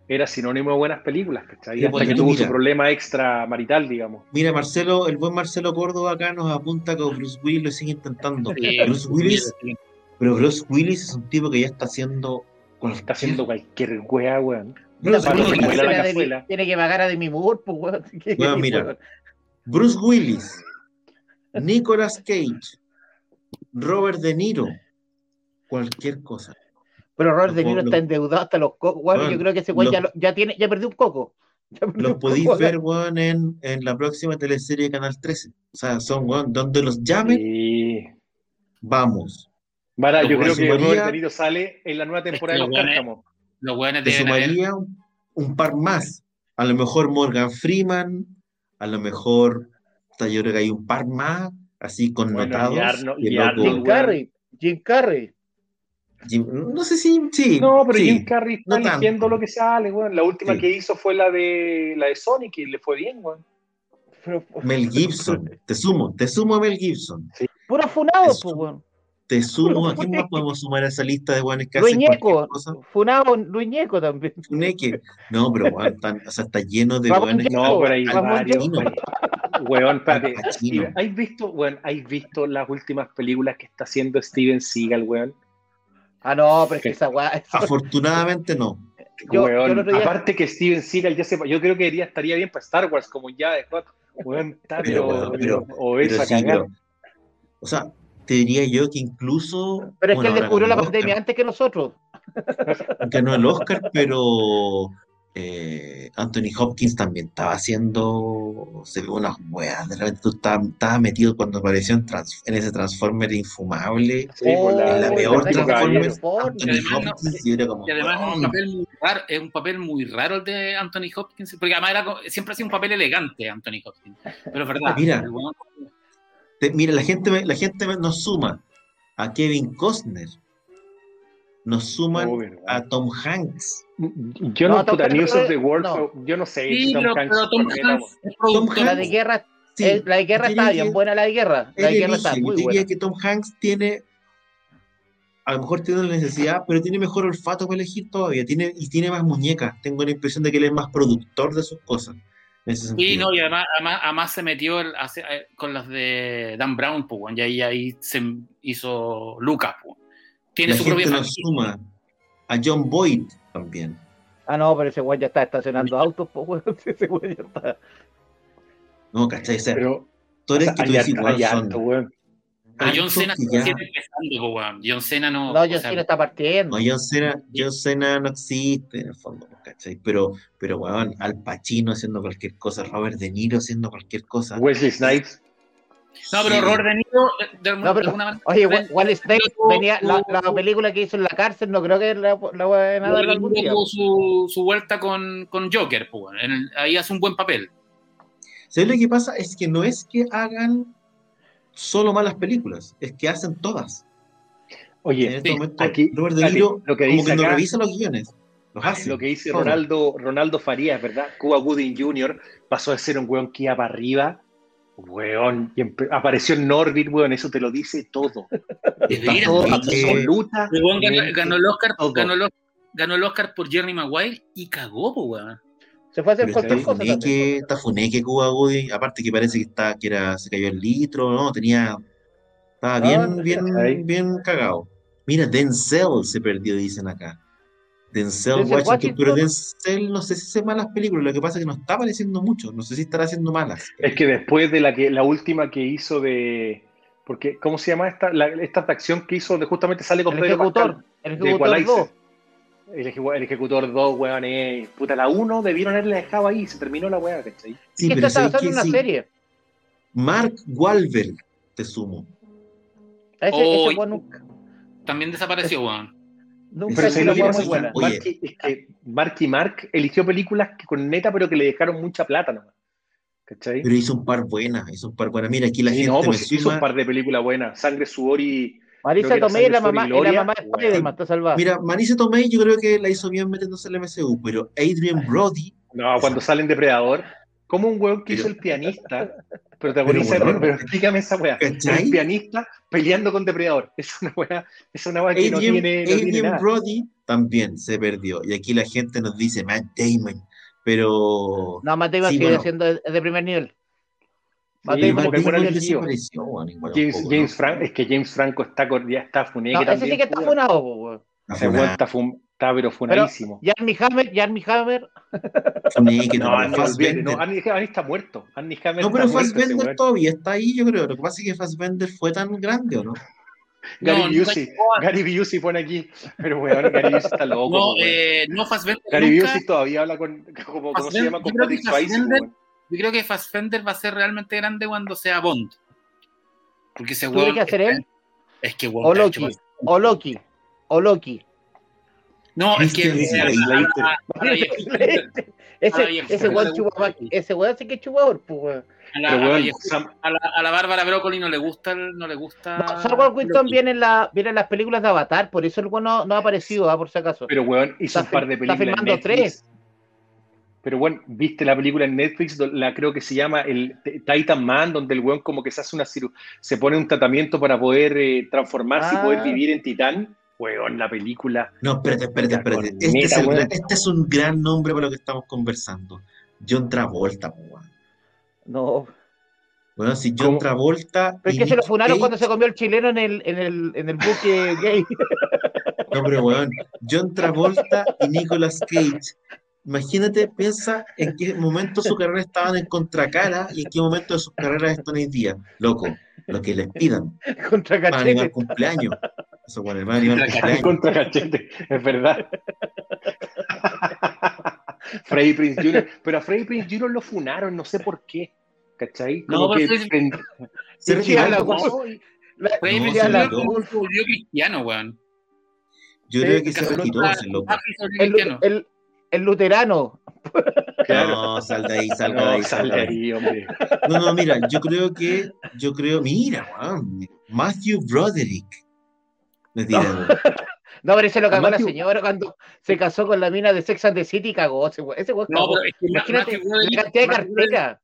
era sinónimo de buenas películas, ¿cachai? Sí, Hasta porque que tuvo mira. su problema extra marital, digamos. Mira, Marcelo, el buen Marcelo Córdoba acá nos apunta que Bruce Willis lo sigue intentando. Sí, Bruce Willis, pero Bruce Willis es un tipo que ya está haciendo Está haciendo cualquier weá, weón. Bruce Willis, la Tiene que pagar a Demi Moore, pues. Bruce Willis, Nicolas Cage, Robert De Niro, cualquier cosa. Pero Robert De Niro está endeudado hasta los cocos. Bueno, yo creo que ese weón ya, tiene, ya perdió un coco. Los podéis coco, ver, weón, en, en la próxima teleserie de Canal 13. O sea, son, weón, donde los llamen, Sí. vamos. Yo creo que Robert De Niro sale en la nueva temporada de Es Los que Cárcamos. Los buenos Te deben haber... sumaría un, un par más. A lo mejor Morgan Freeman, a lo mejor, yo creo que hay un par más, así connotados. y Arno- y Jim Carrey. Jim Carrey. Jim- no sé si, sí. No, pero sí. Jim Carrey está no eligiendo lo que sale, weón. La última Sí. que hizo fue la de la de Sonic y le fue bien, weón. Pero, Mel Gibson, te sumo, te sumo a Mel Gibson. Puro funado, pues, weón. Te sumo, ¿a quién más podemos sumar a esa lista de guanes que Luis hacen cualquier Ñeco. cosa? Funado Luis Ñeco también. Funeque. No, pero weón, tan- o sea, está lleno de guanes. No, pero hay varios. Weón, espérate. ¿Has visto, weón, ¿has visto las últimas películas que está haciendo Steven Seagal, weón? Ah, no, pero es que esa weá. Afortunadamente no. Yo- Weón, yo Aparte que Steven Seagal ya sepa, yo creo que iría- estaría bien para Star Wars, como ya de. Weón, está Pero, pero, pero- sí, pero- o sea, te diría yo que incluso. Pero es bueno, que él descubrió la pandemia Oscar, antes que nosotros. Ganó el Oscar, pero eh, Anthony Hopkins también estaba haciendo. Se ve unas weas. De repente tú estabas, estabas metido cuando apareció en, Trans- en ese Transformer infumable. Sí, por la, en la Oh, peor Transformers. Anthony Y además no- Hopkins, y era como. Y además es un "Oh". papel muy raro, es un papel muy raro el de Anthony Hopkins, porque además era siempre ha sido un papel elegante Anthony Hopkins. Pero es verdad. Mira. el Te- mira, la gente, me- la gente me- nos suma a Kevin Costner. Nos suman Oh, a Tom Hanks. Yo no, No, Tom News of the World, no. yo no sé Sí, si Tom pero, Hanks pero Tom Hanks. La de guerra, Sí, eh, la de guerra está bien buena, la de guerra. La de guerra está muy yo diría buena. que Tom Hanks tiene a lo mejor tiene la necesidad, pero tiene mejor olfato para elegir todavía, tiene, y tiene más muñecas. Tengo la impresión de que él es más productor de sus cosas. Sí, no, y además, además, además se metió el- hace- eh, con las de Dan Brown, pues, y ahí, ahí se hizo Lucas, pues. Tiene la su gente propia suma a John Boyd también. Ah, no, pero ese weón ya está estacionando autos, pues weón. Ese weón ya está. No, ¿cachai? O sea, Pero actores que tú hay, decís, son. Pero John Cena ya- recién empezando, weón. John Cena no. No, o yo sea, sí lo está partiendo. No, John Cena, John Cena no existe en el fondo, ¿cachai? Pero, pero weón, Al Pacino haciendo cualquier cosa, Robert De Niro haciendo cualquier cosa. Wesley Snipes. No, pero Sí. Robert De Niro, de, de alguna, No, pero- de alguna manera. Oye, Wa- Wall Snake Pero- venía, la, la película que hizo en la cárcel, no creo que la, la voy a nada Robert De algún día. tuvo su, su vuelta con, con Joker, pues, weón. En el- ahí hace un buen papel. ¿Sabes lo que pasa? Es que no es que hagan solo malas películas, es que hacen todas. En Oye, este sí, momento, aquí- Robert De aquí, Niro lo que como dice que no acá- revisa los guiones, los hace. lo que dice todo. Ronaldo, Ronaldo Farías, ¿verdad? Cuba Gooding Jr. pasó de ser un weón que iba para arriba, weón, y apareció en Norbit, weón, eso te lo dice todo. Veras, Todo, que- absoluta. Ganó, ganó el Oscar, ganó, el, ganó el Oscar por Jerry Maguire y cagó, weón. Se fue a hacer cualquier está cosa también. funeque, está funeque Cuba Gooding, aparte que parece que está, que era, se cayó el litro, ¿no? Tenía, estaba Ah, bien, no, bien, bien cagado. Mira, Denzel se perdió, dicen acá. Denzel, Washington, Washington. pero Denzel no sé si hace malas películas, lo que pasa es que no está apareciendo mucho, no sé si estará haciendo malas. Es que después de la que la última que hizo de. Porque, ¿cómo se llama esta? La, esta acción que hizo de justamente sale con El Pedro ejecutor, Pascal, el de ejecutor Equalizer. 2. El, ejecu- el ejecutor 2, weón, es. Puta, la 1 debieron haberla dejado ahí, se terminó la weá, ¿cachai? Sí, pero está ¿sabes basado en una Sí, serie. Mark Wahlberg, te sumo. A ese, Oh, ese nunca, También desapareció, weón. nunca Pero hizo ¿sabes una lo muy buena. Oye. Marky- es que Marky Mark eligió películas que con neta, pero que le dejaron mucha plata nomás. ¿Cachai? Pero hizo un par buenas, hizo un par buenas. Mira, aquí la Sí, gente no, me pues hizo suma. un par de películas buenas. Sangre, sudor y. Marisa Tomei es la mamá, y es la Gloria, mamá de weón. Spider-Man, está salvada. Mira, Marisa Tomei yo creo que la hizo bien metiéndose en el MCU, pero Adrian Brody, No, cuando salen Depredador. Como un weón que Pero- hizo el pianista, protagoniza, Pero, weón, pero explícame esa weá. ¿cachai? El pianista peleando con Depredador. Es una weá, es una weá que no Adrian, tiene, no tiene Adrian nada. Brody también se perdió. Y aquí la gente nos dice Matt Damon, pero No, Matt Damon Sí, sigue bueno. siendo de, de primer nivel. Como que James, poco, James ¿no? Franco, es que James Franco está, ya está funeque No, ese sí que está funado, weón. Ese weón está, fun- está pero funadísimo. Jeremy Hammer, Jeremy Hammer, no, no, Fassbender. no, Andy está muerto. Hammer No, pero Fassbender todavía está ahí, yo creo. Lo que pasa es que Fassbender fue tan grande, ¿o no? Gary No, Busey, a- Gary Busey pone aquí, pero weón, Gary Busey está loco. No, eh, no Fassbender Gary nunca. Busey todavía habla con, como, ¿cómo se llama? Con Patrick Swayze. Yo creo que Fassbender va a ser realmente grande cuando sea Bond. Porque ese ¿Tú crees weón. que hacer él? Es que weón O está Loki, o Loki, o Loki. No, es que. Ese, weón chupa ese weón sí que es chupador, pues weón. a la- Pero a la weón, vieja- Sam- a la, a la Bárbara Broccoli no le gusta, el- no le gusta. No, Sam Worthington Loki. viene en, la, viene en las películas de Avatar, por eso el weón no, no ha aparecido, ah, por si acaso. pero weón hizo Está un par de está películas en filmando Netflix. Pero bueno, viste la película en Netflix, la creo que se llama el Titan Man, donde el weón como que se hace una ciru- se pone un tratamiento para poder eh, transformarse Ah. y poder vivir en Titán. Weón, la película. No, espérate, espérate, espérate. Este es, el weón. este es un gran nombre para lo que estamos conversando. John Travolta, weón. No. Bueno, si John ¿Cómo? Travolta. Pero es que se lo Nick funaron Cage- cuando se comió el chileno en el, en el, en el buque gay. No, pero weón, John Travolta y Nicolas Cage. Imagínate, piensa en qué momento su carrera estaban en contracara y en qué momento de sus carreras están hoy día. Loco, lo que les pidan. contra Van a animar cumpleaños. Eso, bueno, van a animar cumpleaños. Contra Cachete, es verdad. Freddy Prince Jr. Pero a Freddy Prince Jr. lo funaron, no sé por qué. ¿Cachai? No, Como pero que Se Sí, a la Freddy No, Prinze se Jr. se volvió cristiano, weón. Yo creo que se retiró ese el, luterano. Claro. No, sal de ahí, salga de No, ahí, sal salga de ahí. hombre. No, no, mira, yo creo que, yo creo, mira, Matthew Broderick. Me tira, weón. No, pero ese lo cagó la señora cuando se casó con la mina de Sex and the City y cagó. Ese No, pero es que Imagínate Matthew Broderick- la cantidad de Matthew Broderick- cartera.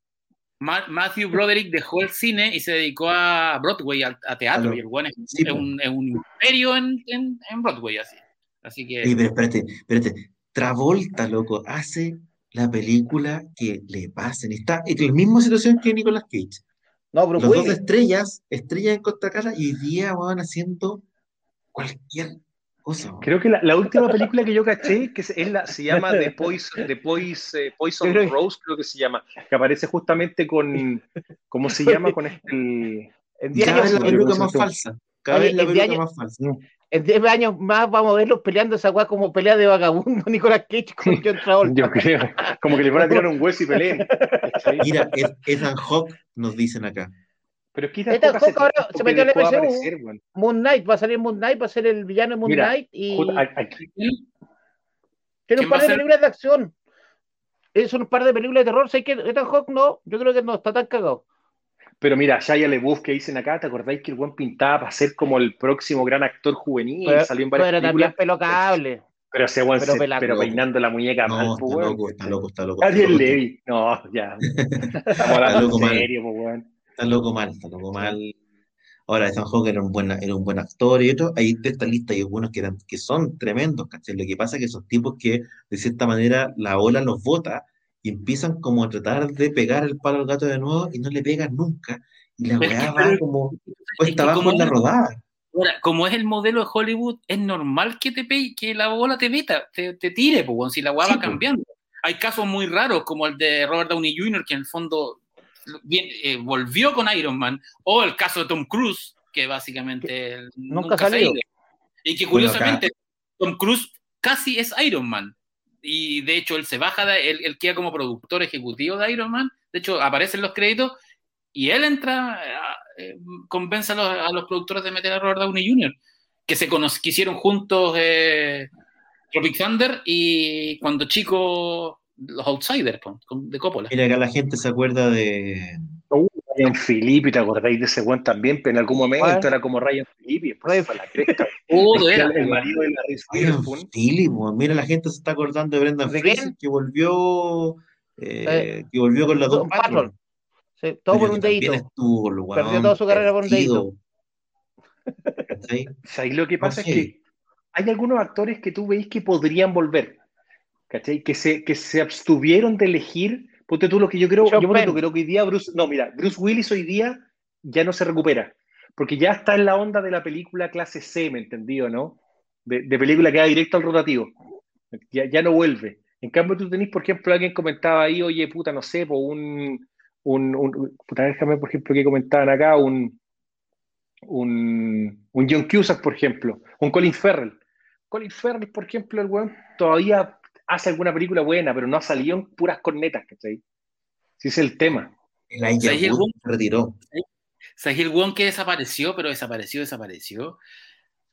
Ma- Matthew Broderick dejó el cine y se dedicó a Broadway, a, a teatro, A lo- y el weón es, sí, es po. un, es un imperio en, en, en Broadway, así. Así que. Oye, pero espérate, espérate. Travolta, loco, hace la película que le pasen. Está en la misma situación que Nicolas Cage. No, Bruce Los dos estrellas, estrellas en Costa Cara, y día van haciendo cualquier cosa. Creo que la, la última película que yo caché, que es la, se llama The Poison, The Pois- eh, Poison creo Rose, creo que se llama, que aparece justamente con, ¿cómo se llama? Con este... En 10 Cada vez la pues, más falsa. Cada vez la diez más falsa. En 10 años más vamos a verlos peleando esa weá como pelea de vagabundo, Nicolas Cage con John Travolta. Yo creo, como que le van a tirar un hueso y peleen. Mira, Ethan Hawke nos dicen acá. Pero es que Ethan Hawke ahora se metió dejó de MCU. Moon Knight, va a salir Moon Knight, va a ser el villano de Moon Mira, Knight y aquí- tiene ¿quién un par de ser? películas de acción. Es un par de películas de terror. Sé que Ethan Hawke no, yo creo que no está tan cagado. Pero mira, Shia LaBeouf que dicen acá, ¿te acordáis que el buen pintaba para ser como el próximo gran actor juvenil? Pero, salió en varias pero también películas. pelo cable. Pero ese buen pero se- pela- pero peinando la muñeca mal, No, pues, está weón. loco, está loco, está loco. Está loco, Levy. No, ya. Estamos Está hablando loco en mal. serio, pues, weón. Está loco mal, está loco mal. Ahora, Ethan Hawke era un buen, era un buen actor y otro, hay de esta lista hay algunos que, eran, que son tremendos, ¿cachai? Lo que pasa es que esos tipos que de cierta manera la ola los bota y empiezan como a tratar de pegar el palo al gato de nuevo y no le pegan nunca. Y la Pero weá va pero- como que abajo como en la rodada. Ahora, como es el modelo de Hollywood, es normal que te pe- que la bola te meta, te, te tire, pues, weón, si la weá Sí, va pues. cambiando. Hay casos muy raros, como el de Robert Downey Jr., que en el fondo bien, eh, volvió con Iron Man, o el caso de Tom Cruise, que básicamente nunca, ha se ha salido. ido. Y que Bueno, curiosamente Tom Cruise casi es Iron Man. Y de hecho él se baja, de, él, queda como productor ejecutivo de Iron Man. De hecho aparecen los créditos y él entra, eh, convence a los, a los productores de meter a Robert Downey Jr., que se que hicieron juntos eh, Tropic Thunder y cuando chicos los Outsiders de Coppola. Mira, acá la gente se acuerda de. Ryan Philippi, ¿te acordáis de ese weón también? Pero en algún momento ¿Cuál? era como Ryan Philippi, Ryan- fue la cresta. Todo Era el marido de la Reese Witherspoon. Mira, la gente se está acordando de Brendan ¿De Fraser que volvió, eh, Eh, que volvió con la Patrol. Patrol. Sí, todo por un dedito. estuvo, Perdió toda su carrera por un. ¿Cachai? ¿Sabéis lo que pasa? Es que hay algunos actores que tú veis que podrían volver, ¿cachai? Que se, que se abstuvieron de elegir. Ponte tú lo que yo creo, yo por creo que hoy día Bruce, no, mira, Bruce Willis hoy día ya no se recupera, porque ya está en la onda de la película clase C, ¿me entendido, no? De, de película que va directo al rotativo. Ya, ya no vuelve. En cambio, tú tenés, por ejemplo, alguien comentaba ahí, oye, puta, no sé, po, un, un, un- puta, déjame, por ejemplo, que comentaban acá, un, un, un John Cusack, por ejemplo, un Colin Farrell. Colin Farrell, por ejemplo, el weón todavía hace alguna película buena, pero no ha salido en puras cornetas, ¿cachai? Si ese es el tema. El Elijah ¿Sabes el Wood Wood? se retiró. Sahil Wong que desapareció, pero desapareció, desapareció.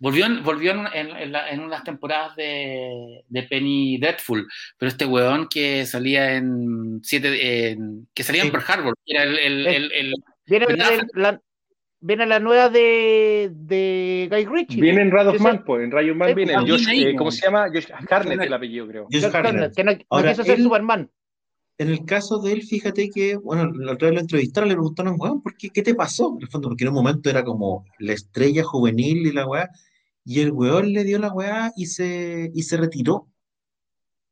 Volvió en, volvió en, en- en la- en unas temporadas de, de Penny Dreadful, pero este weón que salía en siete, en- que salía en Sí. Pearl Harbor, era el, el- el- el- Viene ¿Verdad? la, la- viene la nueva de, de Guy Ritchie. Viene en Rad of Man, pues, en Rayo Man viene ah, Josh, eh, ¿cómo se llama? Josh Harnett, el apellido, creo. Josh. Hartnett, que no, no Ahora, quiso ser él- Superman. En el caso de él, fíjate que, bueno, la otra vez lo entrevistaron, le preguntaron, weón, ¿por qué, qué te pasó? En el fondo, porque en un momento era como la estrella juvenil y la weá, y el weón le dio la weá y se, y se retiró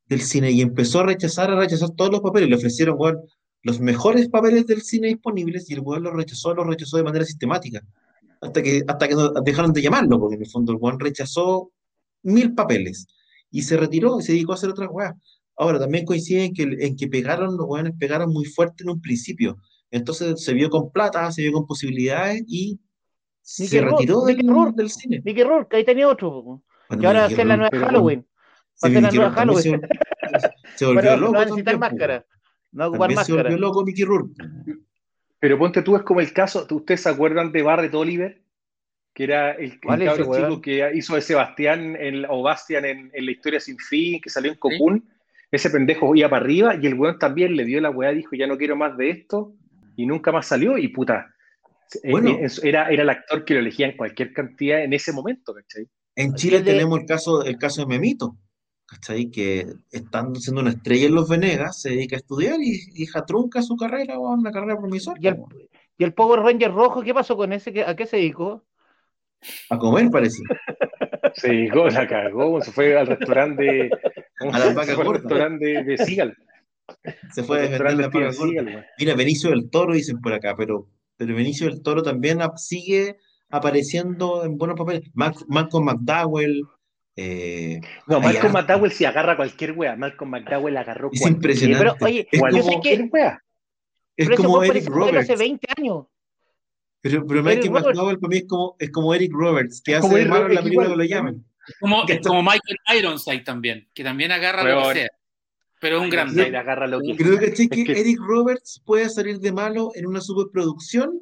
del cine y empezó a rechazar, a rechazar todos los papeles. Le ofrecieron, weón, los mejores papeles del cine disponibles y el weón los rechazó, los rechazó de manera sistemática. Hasta que, hasta que dejaron de llamarlo, porque en el fondo el weón rechazó mil papeles y se retiró y se dedicó a hacer otras weas. Ahora, también coincide en que, en que pegaron, los weones pegaron muy fuerte en un principio. Entonces se vio con plata, se vio con posibilidades y se Rourke, retiró del, Rourke. del cine. Mickey Rourke, ahí tenía otro. po. Bueno, Que ahora va a ser la nueva Halloween. Va a ser la nueva Halloween. se, se volvió Pero no loco va a necesitar también, máscara. No ocupar También se volvió máscara. loco Mickey Rourke. Pero ponte tú, es como el caso, ¿ustedes se acuerdan de Barrett Oliver? Que era el, el ¿Cuál es chico weón? que hizo de Sebastián en, o Bastian en, en La Historia Sin Fin, que salió en Cocoon. Ese pendejo iba para arriba y el weón también le dio la weá, dijo, ya no quiero más de esto, y nunca más salió, y puta. eh, Bueno. eh, era, era el actor que lo elegía en cualquier cantidad en ese momento, ¿cachai? En Chile de- tenemos el caso, el caso de Memito. ¿Cachai? Que estando siendo una estrella en los Venegas, se dedica a estudiar y, y hija trunca su carrera, weón, una carrera promisoria. ¿Y el, y el Power Ranger rojo qué pasó con ese? ¿Qué- ¿A qué se dedicó? A comer, parece. Se llegó, la cagó, se fue al restaurante de. A restaurante de, de Seagal. Se fue a Al defender restaurante la. Seagal, weón. Mira, Benicio del Toro dicen por acá, pero, pero Benicio del Toro también sigue apareciendo en buenos papeles. Mal- Malcolm McDowell. Eh, No, Malcolm. McDowell sí agarra cualquier wea. Malcolm McDowell agarró Es cualquier, impresionante. Pero, oye, es cual- yo como, sé que- cualquier wea. es Pero como Eric Roberts. hace 20 años. Pero, pero Malcolm. McDowell para mí es como, es como Eric Roberts, que Es hace como de malo en la película igual. que lo llaman. Como, Que es está- como Michael Ironside también, que también agarra lo Weón. que sea. Pero es un Grande. grande. agarra lo que Creo que, Es que- Eric Roberts puede salir de malo en una superproducción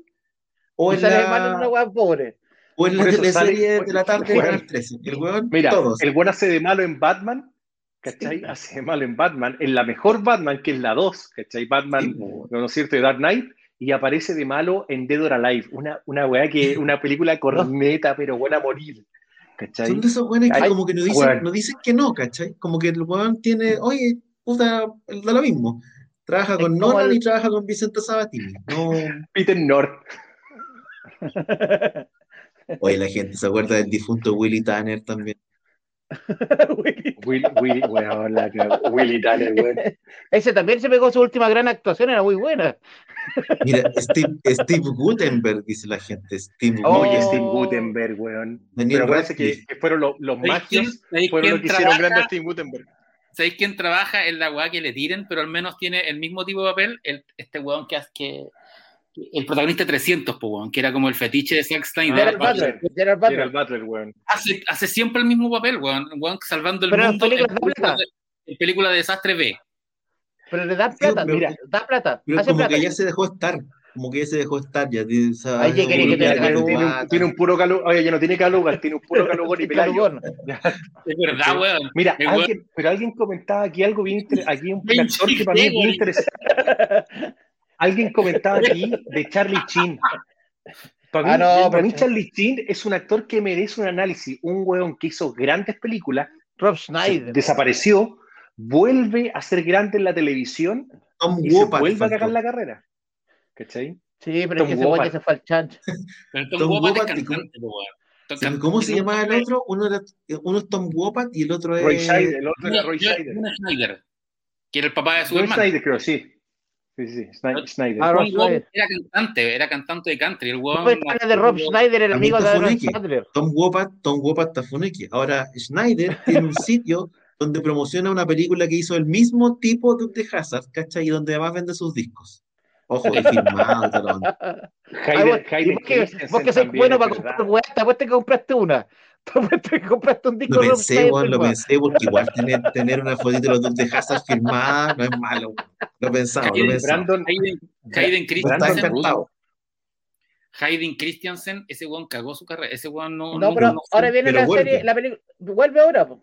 o Y en sale mal en una la, weá pobre. O en la teleserie de la tarde de Weón. Canal 13. El weón, Mira, todos. el buen hace de malo en Batman, ¿cachai? Hace de malo en Batman, en la mejor Batman, que es la 2, ¿cachai? Batman, Sí. ¿no es cierto?, de Dark Knight, y aparece de malo en Dead or Alive, una, una weá que, una película corneta, pero buena a morir, ¿cachai? Son de esos weones que Ay, como que no dicen, weón. no dicen que no, ¿cachai? Como que el weón tiene, oye, puta, da lo mismo. Trabaja con Nolan el- y trabaja con Vicente Sabatini. No, Peter North. oye, la gente se acuerda del difunto Willy Tanner también. Will, Will, weón, la cagó. Willy Tanner, weón. Ese también se pegó su última gran actuación, era muy buena. Mira, Steve, Steve Gutenberg, dice la gente. Steve Oh. Oye, Gutenberg. Steve Gutenberg, weón. Daniel Pero parece que, fueron los, los ¿Sabéis quién, magios, sabéis fueron los quién que hicieron grande a trabaja, Steve Gutenberg. sabéis quién trabaja en la weá que le tiren, pero al menos tiene el mismo tipo de papel? El, este weón que, hace- que, que- el protagonista de 300, po, weón, que era como el fetiche de Zack Snyder. Gerard Ah, Butler. Gerard Butler. Gerald Butler, weón. hace, hace siempre el mismo papel, weón, weón salvando el Pero en mundo en películas de película de, en película de desastre B. Pero le da plata, pero- mira, da plata, Pero hace como plata. que ya se dejó estar. Como que ya se dejó estar. Ya, tiene- o sea, Ahí ya como que calor. tiene, un, tiene un puro calor, oye, ya no tiene calugas, tiene un puro calugón y pelayo. Calugón. Es verdad, weón. Mira, alguien, pero alguien comentaba aquí algo bien inter- aquí un actor que para mí es bien interesante. Alguien comentaba aquí de Charlie Chin. Para mí, Ah, no, para mí Charlie Chin es un actor que merece un análisis. Un weón que hizo grandes películas, Rob se Schneider. desapareció, vuelve a ser grande en la televisión Tom y se Wopat vuelve a cagar la carrera. ¿Cachai? Sí, pero Tom es que ese Wopat. se fue al chancho. Pero Tom Tom Wopat Wopat, ¿y cómo- cantante, ¿Cómo se llamaba el otro? Uno, era, uno es Tom Wopat y el otro es. Roy Scheider, el otro era Roy Scheider. Roy que era el papá de Roy Superman. Schneider, creo, sí. Sí, sí, Rob Tom Wopat Schneider. era cantante, era cantante de country. El No puedes hablar de Rob Schneider, el amigo de Aaron. Sandler. Tom Wopat, Tom Wopat Tafuneki. Ahora, Schneider tiene un sitio donde promociona una película que hizo el mismo tipo de The Hazard, ¿cachai? Y donde además vende sus discos. Ojo, y filmado y toda la onda. Ah, Hayden, vos- y Hayden vos que, vos Christensen que sois bueno para comprar weá, te apuesto que compraste una. Te compraste un disco Lo Rob pensé, weón, lo pensé, porque igual tener, tener una fotito de los dos de Hazard firmada no es malo. weón. Lo he pensado, lo he pensado. Brandon, Hayden, Hayden Christensen. Hayden Christensen, ese weón cagó su carrera. Ese weón no. No, pero no- ahora viene pero la vuelve. serie, la película. Vuelve ahora. po.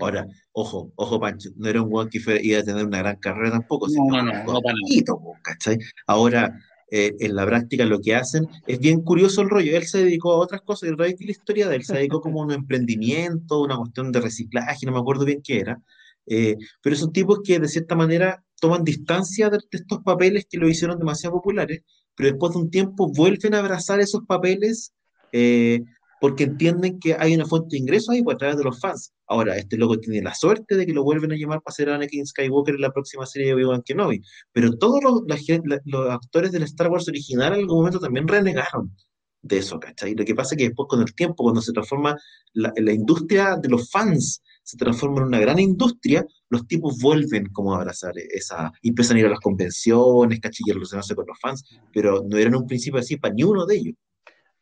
Ahora, ojo, ojo, Pancho, no era un weón que iba a tener una gran carrera tampoco, No, sino no, un no, no ¿cachai? Ahora, eh, en la práctica lo que hacen es bien curioso el rollo. Él se dedicó a otras cosas, y la historia de él se dedicó como a un emprendimiento, una cuestión de reciclaje, no me acuerdo bien qué era. Eh, pero son tipos que de cierta manera toman distancia de, de estos papeles que lo hicieron demasiado populares, pero después de un tiempo vuelven a abrazar esos papeles eh, porque entienden que hay una fuente de ingresos ahí pues, a través de los fans. Ahora, este loco tiene la suerte de que lo vuelven a llamar para ser Anakin Skywalker en la próxima serie de Obi-Wan Kenobi, pero todos los, la- los actores del Star Wars original en algún momento también renegaron de eso, ¿cachai? Lo que pasa es que después con el tiempo, cuando se transforma la, la industria de los fans, se transforma en una gran industria, los tipos vuelven como a abrazar esa, y empiezan a ir a las convenciones, a relacionarse con los fans, pero no era en un principio así para ni uno de ellos.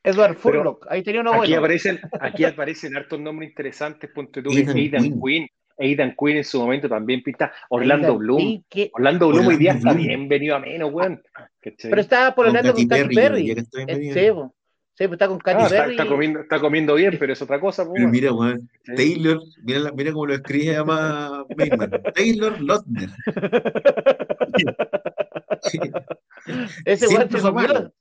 Edward Pero Furlock, ahí tenía uno Aquí bueno. aparecen, aquí aparecen hartos nombres interesantes. Ponte tú, Aidan Aidan, Quinn. Quinn. Aidan Quinn en su momento también pinta. Orlando Aidan Bloom. Que- Orlando Bloom hoy día Orlando está Bloom. bien venido a menos, weón. Pero estaba por Katy con Katy Perry, Eh, Sí, pues está con Katy Ah, está, Perry. está comiendo, está comiendo bien, pero es otra cosa. pues, Pero mira, weón, Sí. Taylor, mira, la- mira cómo lo escribe llama Bateman. Taylor Lautner. Sí. Ese weón se comió.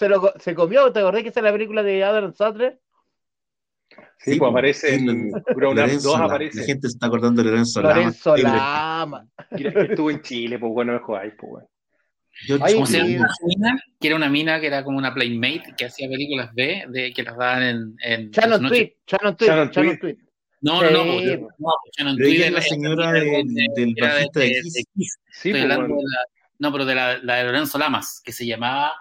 Se, lo, se comió, ¿te acordás que esa es la película de Adam Sandler? Sí, Sí, pues po. aparece Sí, en lo- Grown Up Lorenzo 2 Lama. aparece. La gente se está acordando de Lorenzo Lama. Lorenzo. Lama. Mira, que estuvo en Chile, pues bueno, pues bueno. George Ay, ¿Cómo se Clooney. llama esa mina? Que era una mina que era como una playmate que hacía películas B, de, que las daban en. en Shannon. Tweet, Shannon Tweet, Shannon. No, no, no, pues, no, pues, Shannon la señora del, bajista de de- Kiss. Estoy pues hablando bueno. de la, no, pero de la, la de Lorenzo Lamas, que se llamaba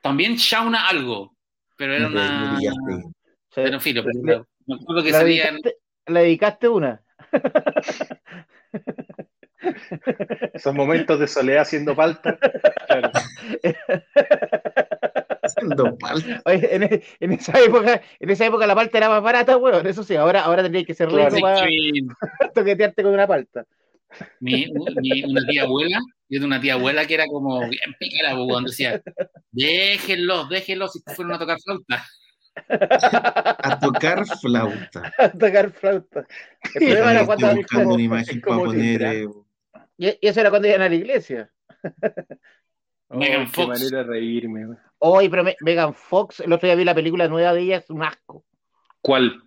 también Shauna algo, pero era una. Pero en fin, Le- pero me acuerdo que ¿La salía en. dedicaste, le dedicaste una. Esos momentos de soledad haciendo falta. Claro. Haciendo palta. Oye, en, e- en esa época, en esa época la palta era más barata, weón. Eso sí, ahora, ahora tendrías que ser rico para toquetearte con una palta. Mi- mi- una tía abuela, yo de una tía abuela que era como bien pícara, pues, cuando decía, déjenlos, déjenlos si fueron a tocar flauta. A tocar flauta. A tocar flauta. El problema era Estoy cuando. buscando como- una imagen es como para poner. tendrá. eh, y, eso era cuando iban a la iglesia. Megan Oh, qué Fox. manera de reírme. güey. Hoy, pero Me- Megan Fox, el otro día vi la película nueva de ella, es un asco. ¿Cuál?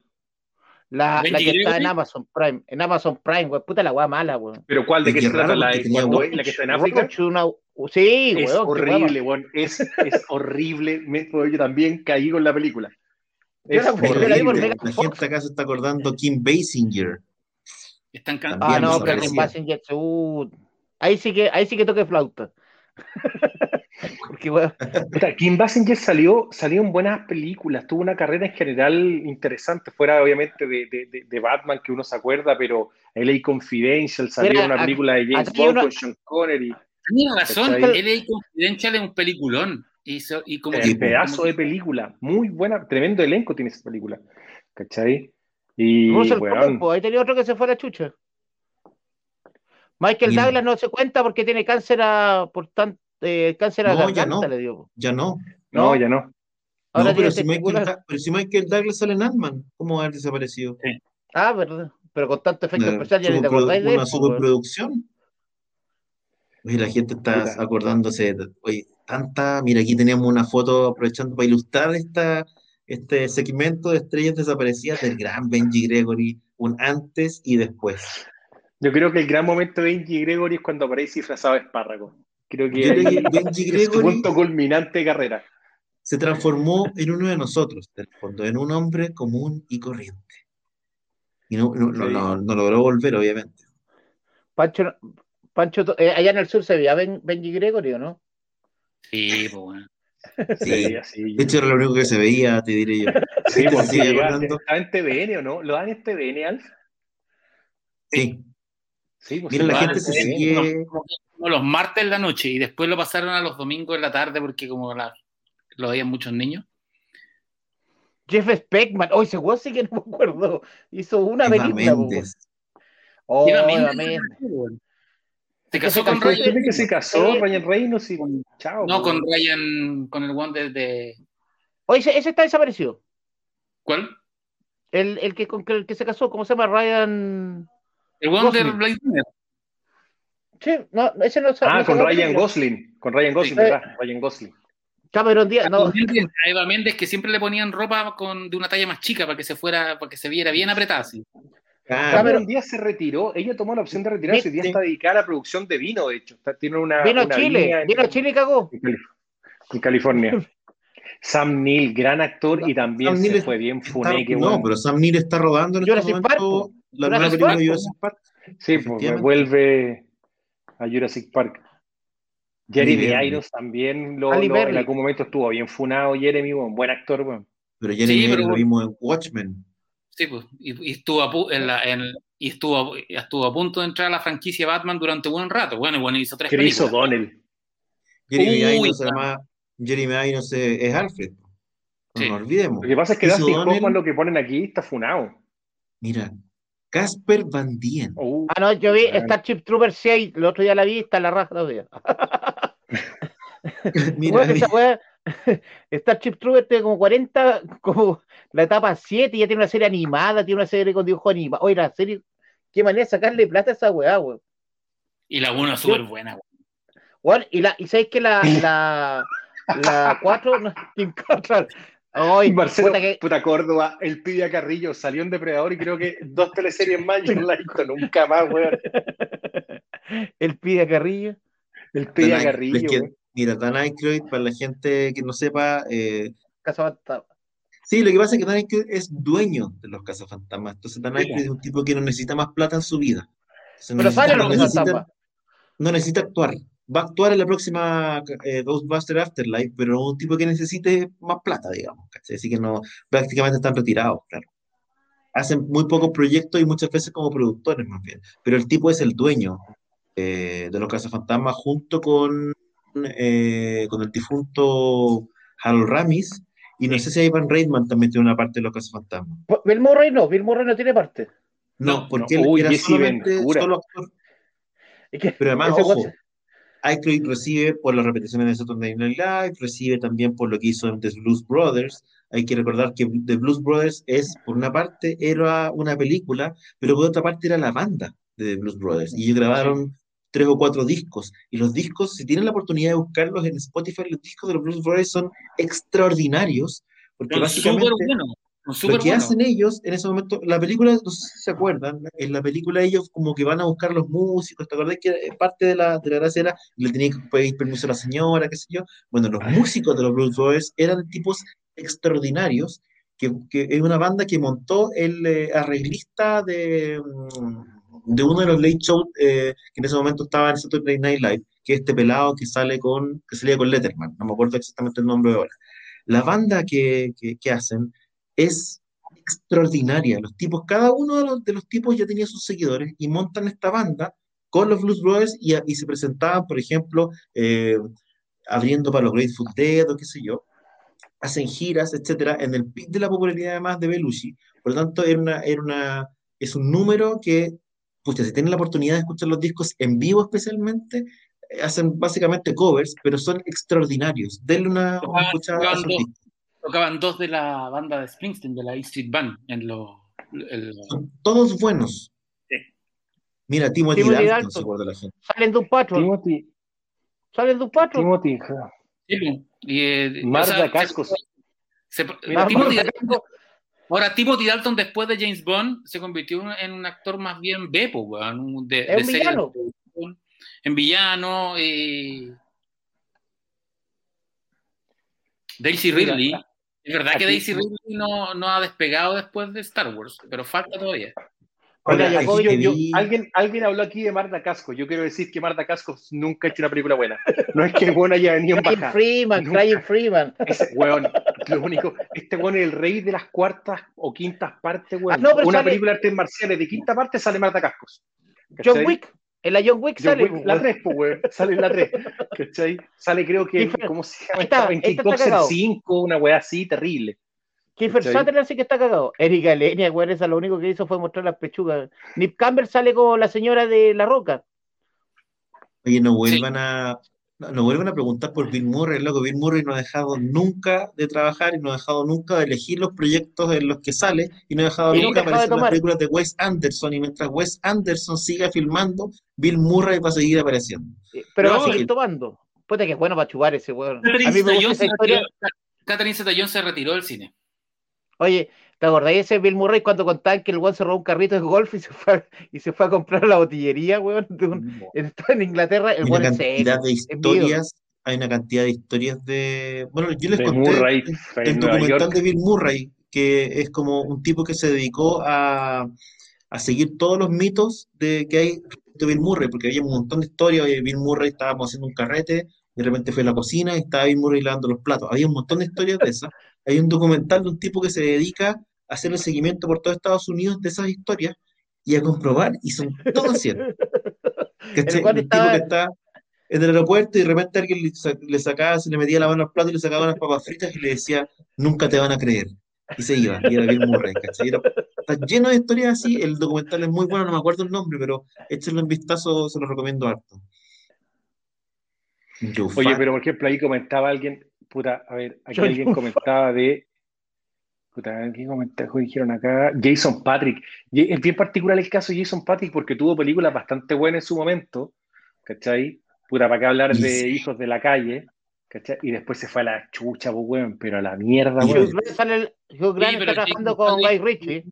La, la que está en Amazon Prime. En Amazon Prime, weón. Puta la weá mala, weón. ¿Pero cuál? ¿De Es qué que se trata? ¿La, tenía cuando- la que está en África? Una- Sí, Es weón. qué weá horrible, weón. Es, es horrible. Me- Yo también caí con la película. Es la- horrible. La gente acá se está acordando Kim Basinger. Están can- También Ah, no, pero. Kim Basinger, uh, ahí sí que, ahí sí que toque flauta. Porque, Puta, Kim Basinger salió, salió en buenas películas, tuvo una carrera en general interesante, fuera obviamente de, de- de- Batman que uno se acuerda, pero LA Confidential, salió Mira, en una película de James Bond con Sean Connery, Tienes razón, es Confidential es un peliculón. Y, so- y como el pedazo de película, muy buena, tremendo elenco tiene esa película, ¿cachai? Y Crowe, pues, ahí tenía otro que se fue a la chucha. Michael. Douglas no se cuenta porque tiene cáncer a, por tan, eh, cáncer a No, ya garganta, no. le dio. po. Ya no. no, ya no. Ahora no, pero si, Michael, pero si Michael Douglas sale en Ant-Man, ¿cómo va a haber desaparecido? Ah, verdad. Pero con tanto efecto Una, especial ya ni te acordáis de él. una superproducción. Oye, la gente está acordándose. de- Oye, tanta. Mira, aquí teníamos una foto aprovechando para ilustrar esta, este segmento de estrellas desaparecidas del gran Benji Gregory, un antes y después. Yo creo que el gran momento de Benji Gregory es cuando aparece disfrazado de espárrago. Creo que, creo Benji es su Gregory punto culminante de carrera. se transformó en uno de nosotros, fondo, en un hombre común y corriente. Y no, no, no, Sí. no- no logró volver, obviamente. Pancho, Pancho, eh, allá en el sur se veía Ben- Benji Gregory, ¿o no? Sí, pues bueno. Sí. Sí, así. De hecho, era lo único que se veía, te diré yo. Sí, ¿Te pues, acordando? está en TVN o no? ¿Lo dan en TVN, Alf? Sí. Sí, pues Mira, sí, la gente se sigue. Los martes en la noche y después lo pasaron a los domingos en la tarde porque como la, lo veían muchos niños. Jeff Speckman, hoy ese weón sí que no me acuerdo. Hizo una película. Oh. Se casó con Ryan. que se casó Eh, Ryan Reynolds y chao. No, con Ryan, con el one de, de- Oye, ese, ese está desaparecido. ¿Cuál? El, el, que, con el que se casó, ¿cómo se llama? Ryan. El Gosling. de Blade Runner. Sí, no, ese no Ah, no con Ryan. Gosling. Con Ryan Gosling, Sí. ¿verdad? Ryan Gosling. Cameron Díaz, no. A Eva Méndez que siempre le ponían ropa con, de una talla más chica para que se fuera, para que se viera bien apretada. así. Ah, Cameron Díaz se retiró. Ella tomó la opción de retirarse. Hoy día Sí. está dedicada a la producción de vino, de hecho. Está- tiene una. Vino a una Chile, en- vino a Chile y cagó. en Calif- en California. Sam Neill, gran actor y también Sam se Neill fue bien funeque, no, weón. pero Sam Neill está rodando en este Jurassic momento. La nueva película Park, de. Jurassic Park. Sí, pues Efectivamente. vuelve a Jurassic Park. Jeremy Bien, Irons también lo, lo- en algún momento estuvo bien funado. Jeremy, buen actor, weón. Pero Jeremy Sí, pero- lo vimos en Watchmen. Sí, pues. Y, y estuvo a, en la- en- y estuvo, a- estuvo a punto de entrar a la franquicia Batman durante un buen rato. Bueno, y bueno, hizo tres Chris películas. O'Donnell. Jeremy Uy, Irons, además, Jeremy Irons es, es Alfred. No Sí. nos olvidemos. Lo que pasa es que Dustin Hoffman lo que ponen aquí está funado. Mira, Casper Van Dien. Uh, Ah, no, yo vi Bueno. Starship Troopers 6, el otro día la vi, está en la raja todavía. Mira, Weón, esa weá, Starship Troopers tiene como 40, como la etapa 7, y ya tiene una serie animada, tiene una serie con dibujo animado. Oye, la serie, qué manera de sacarle plata a esa weá, weón. Y la 1 es súper buena. Weón, y, la, y sabéis que la, la, la 4, no, Ay, Marcelo, puta que- puta Córdoba, el pibe a Carrillo salió en Depredador y creo que dos teleseries más yo no la he visto nunca más, weón. el pide a Carrillo. El pibe a Dan Aykroyd, Carrillo, es que, mira, Dan Aykroyd, para la gente que no sepa, eh, Cazafantasma. sí, lo que pasa es que Dan Aykroyd es dueño de los cazafantasmas. Entonces, Dan Aykroyd es un tipo que no necesita más plata en su vida. Entonces, no Pero necesita- sale no los necesita- cazafantasmas. no necesita actuar. Va a actuar en la próxima eh, Ghostbuster Afterlife, pero un tipo que necesite más plata, digamos. ¿cachai? Así que no, prácticamente están retirados, claro. Hacen muy pocos proyectos y muchas veces como productores, más bien. Pero el tipo es el dueño eh, de los Cazafantasmas junto con, eh, con el difunto Harold Ramis. Y no sé si Ivan Reitman también tiene una parte de los Cazafantasmas. Bill Murray no, Bill Murray no tiene parte. No, porque no. él Uy, era solamente solo actor. Es que Pero además, ojo, Aykroyd recibe por las repeticiones de Saturday Night Live, recibe también por lo que hizo en The Blues Brothers. Hay que recordar que The Blues Brothers es, por una parte, era una película, pero por otra parte era la banda de The Blues Brothers. Y ellos grabaron tres o cuatro discos. Y los discos, si tienen la oportunidad de buscarlos en Spotify, los discos de los Blues Brothers son extraordinarios, porque Son básicamente... súper Son Lo que buenos. hacen ellos en ese momento, la película, no sé si se acuerdan, en la película ellos como que van a buscar los músicos, ¿te acordás que eh, parte de la, de la gracia era, le tenían que pedir permiso a la señora, qué sé yo? Bueno, los músicos de los Blues Brothers eran tipos extraordinarios, que, que es una banda que montó el eh, arreglista de, mm, de uno de los late shows eh, que en ese momento estaba en Saturday Night Live, que es este pelado que sale con, que salía con Letterman, no me acuerdo exactamente el nombre ahora. La banda que, que, que hacen es extraordinaria. Los tipos, cada uno de los, de los tipos ya tenía sus seguidores y montan esta banda con los Blues Brothers y, y se presentaban, por ejemplo, eh, abriendo para los Grateful Dead o qué sé yo. Hacen giras, etcétera, en el pic de la popularidad además de Belushi. Por lo tanto, era una, era una, es un número que, pucha, si tienen la oportunidad de escuchar los discos en vivo especialmente, eh, hacen básicamente covers, pero son extraordinarios. Denle una, una escuchada a sus discos. Tocaban dos de la banda de Springsteen, de la E Street Band, en el- Son todos buenos. Sí. Mira, Timothy, Timothy Dalton, Dalton. se acuerda la gente. Salen de un. Timothy, Salen de un. Timothy, Sí, y, eh, o sea, Cascos. se- Mira, Timothy Marda Dalton- ahora, Timothy Dalton, después de James Bond, se convirtió en un actor más bien B, weón, un- de, de villano. En villano. eh, Daisy Mira, Ridley. Es verdad que Daisy Ridley no, no ha despegado después de Star Wars, pero falta todavía. Yo- yo- alguien, alguien habló aquí de Marta Casco. Yo quiero decir que Marta Casco nunca ha hecho una película buena. No es que el weón haya venido en baja. Freeman. Crying Freeman. Ese weón, lo único, este weón es el rey de las cuartas o quintas partes, weón. Ah, no, una sale- película de artes marciales de quinta parte sale Marta Cascos. John. Wick. En la John Wick John sale. Wick, la 3, pues, weón. Sale en la 3. ¿Cachai? Sale, creo que, Kiefer- ¿cómo se llama? Esta? En está Kickboxer cagado. 5, una weá así terrible. Kiefer. Sutherland sí que está cagado. Erika Lenia, güey, esa lo único que hizo fue mostrar las pechugas. Nip Campbell sale como la señora de La Roca. Oye, no vuelvan a, no, no vuelvan a preguntar por Bill Murray, loco. Bill Murray no ha dejado nunca de trabajar y no ha dejado nunca de elegir los proyectos en los que sale y no ha dejado Y nunca de aparecer en las películas de Wes Anderson. Y mientras Wes Anderson siga filmando, Bill Murray va a seguir apareciendo. Pero No, va a seguir tomando. Puta que es bueno para chubar ese weón. Catherine Zeta-Jones se retiró del cine. Oye, ¿te acordáis de ese Bill Murray cuando contaban que el weón se robó un carrito de golf y se fue a, y se fue a comprar la botillería, weón? de un- estaba en Inglaterra, el Hay weón es cantidad de historias, hay una cantidad de historias de... Bueno, yo les De conté Murray el, documental York. de Bill Murray, que es como un tipo que se dedicó a, a seguir todos los mitos de que hay respecto a Bill Murray, porque había un montón de historias, oye, Bill Murray estábamos haciendo un carrete, de repente fue a la cocina y estaba Bill Murray lavando los platos. Había un montón de historias de esas. Hay un documental de un tipo que se dedica hacer el seguimiento por todo Estados Unidos de esas historias y a comprobar, y son todas ciertas. ¿Cachai? El Un tipo que está en el aeropuerto y de repente alguien le, sa- le sacaba, se le metía la mano al plato y le sacaba unas papas fritas y le decía, nunca te van a creer. Y se iba, y era Bill Murray, ¿cachai? Era- está lleno de historias así, el documental es muy bueno, no me acuerdo el nombre, pero échenle un vistazo, se lo recomiendo harto. Oye, pero por ejemplo, ahí comentaba alguien, puta, a ver, aquí alguien comentaba de, alguien comentaba, dijeron acá, Jason Patrick. Es bien particular el caso de Jason Patrick porque tuvo películas bastante buenas en su momento, ¿cachai? Puta, para qué hablar Y de sí. Hijos de la Calle, ¿cachai? Y después se fue a la chucha, pues, weón, pero a la mierda, weón. Hugh Grant está Jason trabajando con Guy Patrick- Ritchie.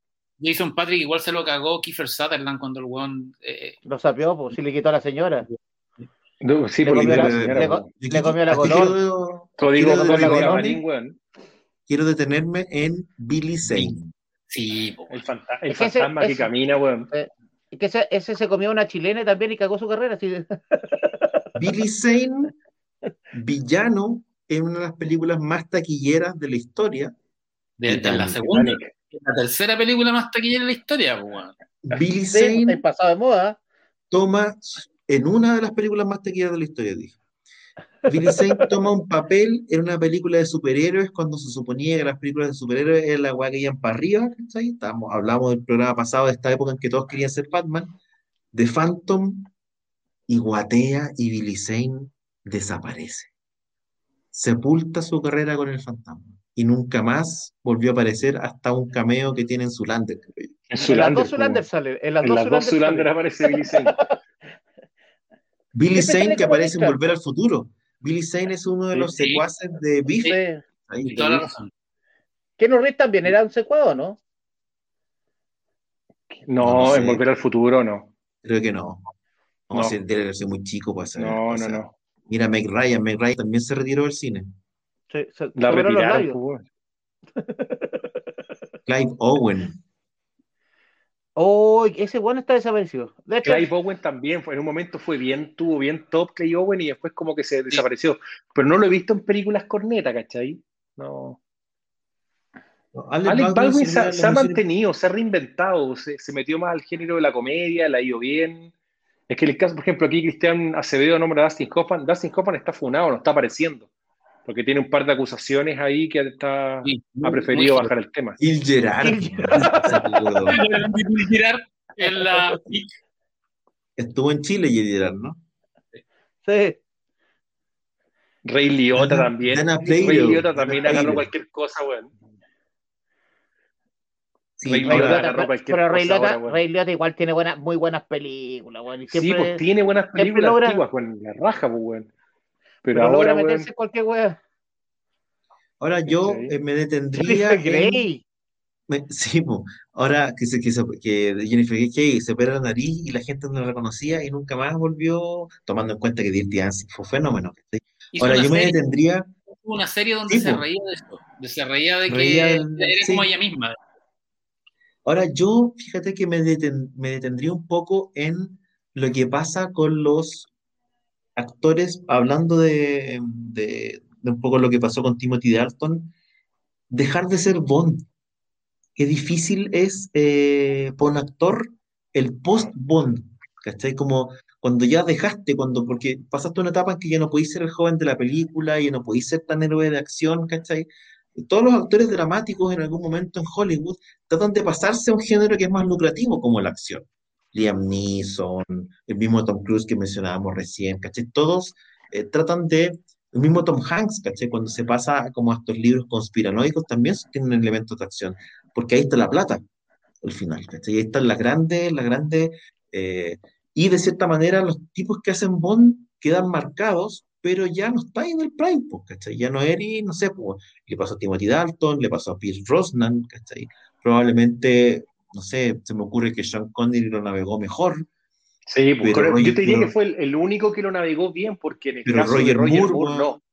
Jason Patrick igual se lo cagó Kiefer Sutherland cuando el weón. eh, Lo sapió, pues, si le quitó a la señora. No, sí, Le por comió la le weón. co- le comió la color. Código quiero detenerme en Billy Zane. sí, El, fanta- el Es que ese- fantasma que ese- camina, weón. Es que ese, ese se comió una chilena también y cagó su carrera. así de- Billy Zane, villano en una de las películas más taquilleras de la historia. de- la segunda, en la tercera película más taquillera de la historia, weón. Billy está Zane pasado de moda. toma en una de las películas más taquilleras de la historia, dije. Billy Zane toma un papel en una película de superhéroes cuando se suponía que las películas de superhéroes eran la weá que iban para arriba, ¿cachai? Estábamos, hablamos del programa pasado de esta época en que todos querían ser Batman, de Phantom, y guatea y Billy Zane desaparece. Sepulta su carrera con el fantasma y nunca más volvió a aparecer hasta un cameo que tiene en Zulander. En Zulander weón. sale. En las En dos las sale. aparece Billy Zane. Billy Zane que aparece en. Volver al Futuro. Billy Zane es uno de los sí. secuaces de Biff. Sí. toda la razón. Keanu Reeves también era un secuado, ¿no? No, No en sé. Volver al Futuro no. Creo que no. No, No. si debe sido muy chico para ser. No, no, no. Mira, Meg Ryan, Meg Ryan también se retiró del cine. Se, se- La retiraron, pues. Clive Owen. Oh, ese bueno está desaparecido. De hecho, Clive Owen también, fue, en un momento fue bien, tuvo bien top Clive Owen y después como que se desapareció. Pero no lo he visto en películas corneta, ¿cachai? No. Alec Baldwin se, ha- se ha mantenido, se ha reinventado, se, se metió más al género de la comedia, le ha ido bien. Es que en el caso, por ejemplo, aquí Cristian Acevedo nombra a Dustin Hoffman. Dustin Hoffman está funado, no está apareciendo. Porque tiene un par de acusaciones ahí que está, Sí, ha preferido bajar el tema. Gil Gerard. Girar en la. Estuvo en Chile Gil Gerard, ¿no? sí. Rey Liotta Dana- también. Dana Rey Liotta también agarró cualquier cosa, weón. Sí, Rey Liotta agarró cualquier pero Ray cosa Liotta, ahora, weón. Ray Liotta igual tiene buenas, muy buenas películas, weón, Sí, pues tiene buenas películas antiguas, con la raja, pues, weón. Pero, pero ahora, logra meterse cualquier wea. ahora yo eh, me detendría. Grey. me- sí, po. ahora que, se, que, se- que Jennifer Grey se opera la nariz y la gente no la reconocía y nunca más volvió, tomando en cuenta que Dirty Dancing fue fenómeno. Ahora yo me detendría. una serie donde Sí, se po. reía de eso. de- Se reía de que Reía del- era sí. como ella misma. Ahora yo, fíjate que me, deten- me detendría un poco en lo que pasa con los actores, hablando de, de- de un poco lo que pasó con Timothy Dalton, dejar de ser Bond. Qué difícil es eh, para un actor el post-Bond, ¿cachai? Como cuando ya dejaste, cuando, porque pasaste una etapa en que ya no podís ser el joven de la película, ya no podís ser tan héroe de acción, ¿cachai? Todos los actores dramáticos en algún momento en Hollywood tratan de pasarse a un género que es más lucrativo como la acción. Liam Neeson, el mismo Tom Cruise que mencionábamos recién, ¿cachai? Todos eh, tratan de, el mismo Tom Hanks, ¿cachai? Cuando se pasa como a estos libros conspiranoicos también tienen elementos de acción, porque ahí está la plata, al final, ¿cachai? Ahí están las grandes, las grandes, eh, y de cierta manera los tipos que hacen Bond quedan marcados, pero ya no está en el prime, pues, ¿cachai? Ya no eres, no sé, pues, le pasó a Timothy Dalton, le pasó a Pierce Brosnan, ¿cachai? Probablemente, no sé, se me ocurre que Sean Connery lo navegó mejor, Sí, pues, Pero. Roger- yo te diría pero- que fue el, el único que lo navegó bien, porque en el Pero caso de Roger Roger Moore, Moore, no.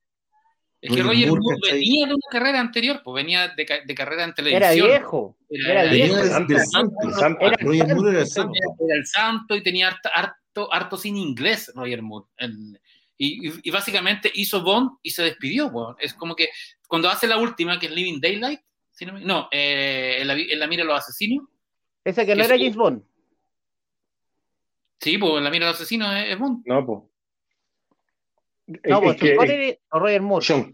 Es que Roger Roger Moore, Moore venía de una carrera anterior, pues venía de, de carrera en Era televisión. viejo. Era- Era era venía viejo. Era Roger Moore era el santo. Era el santo y tenía harto, harto, harto cine inglés, Roger Moore. El- y, y- básicamente hizo Bond y se despidió. weón. Es como que cuando hace la última, que es Living Daylight, si no, eh, en, la, en la mira de los asesinos. Ese que no era. James Bond. Sí, pues en la mira de los asesinos es, es Bond. No, pues. No, Es pues que- Sean Connery o Roger Moore. Sean-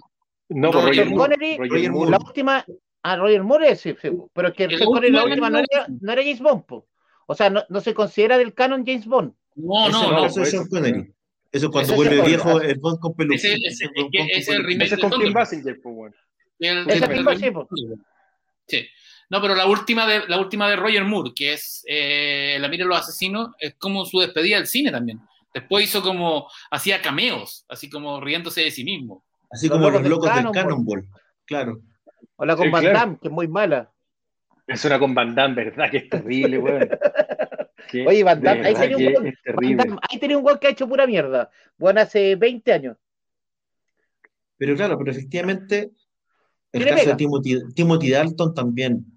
no, No, pues Roger Sean Moore. Connery, Roger Roger Moore. La última. Ah, Roger Moore es, sí, sí, pero es que El Sean Connery la última no era- era, no era James Bond, po. O sea, no, no se considera del canon James Bond. No, Ese no, es no. de pues, Sean Connery. Eso cuando ese vuelve es el- viejo el Bond con peluca. Ese- ese- Ese es ese es el remake Ese es con Kim Basinger, pues, bueno. Misma el- sí, po. Sí. No, pero la última de, la última de Roger Moore, que es eh, La mira de los asesinos, es como su despedida del cine también. Después hizo como, hacía cameos, así como riéndose de sí mismo. Así Los como locos los del locos del Cannonball. Cannonball. Claro. O la con Sí, Van claro. Damme, que es muy mala. Es una con Van Damme, ¿verdad? Que es terrible, weón. Oye, Van Damme, ahí tenía un es Van. Damme, ahí tenía un weón que ha hecho pura mierda. Bueno, hace 20 años. Pero claro, pero efectivamente, el caso de Timothy Dalton también,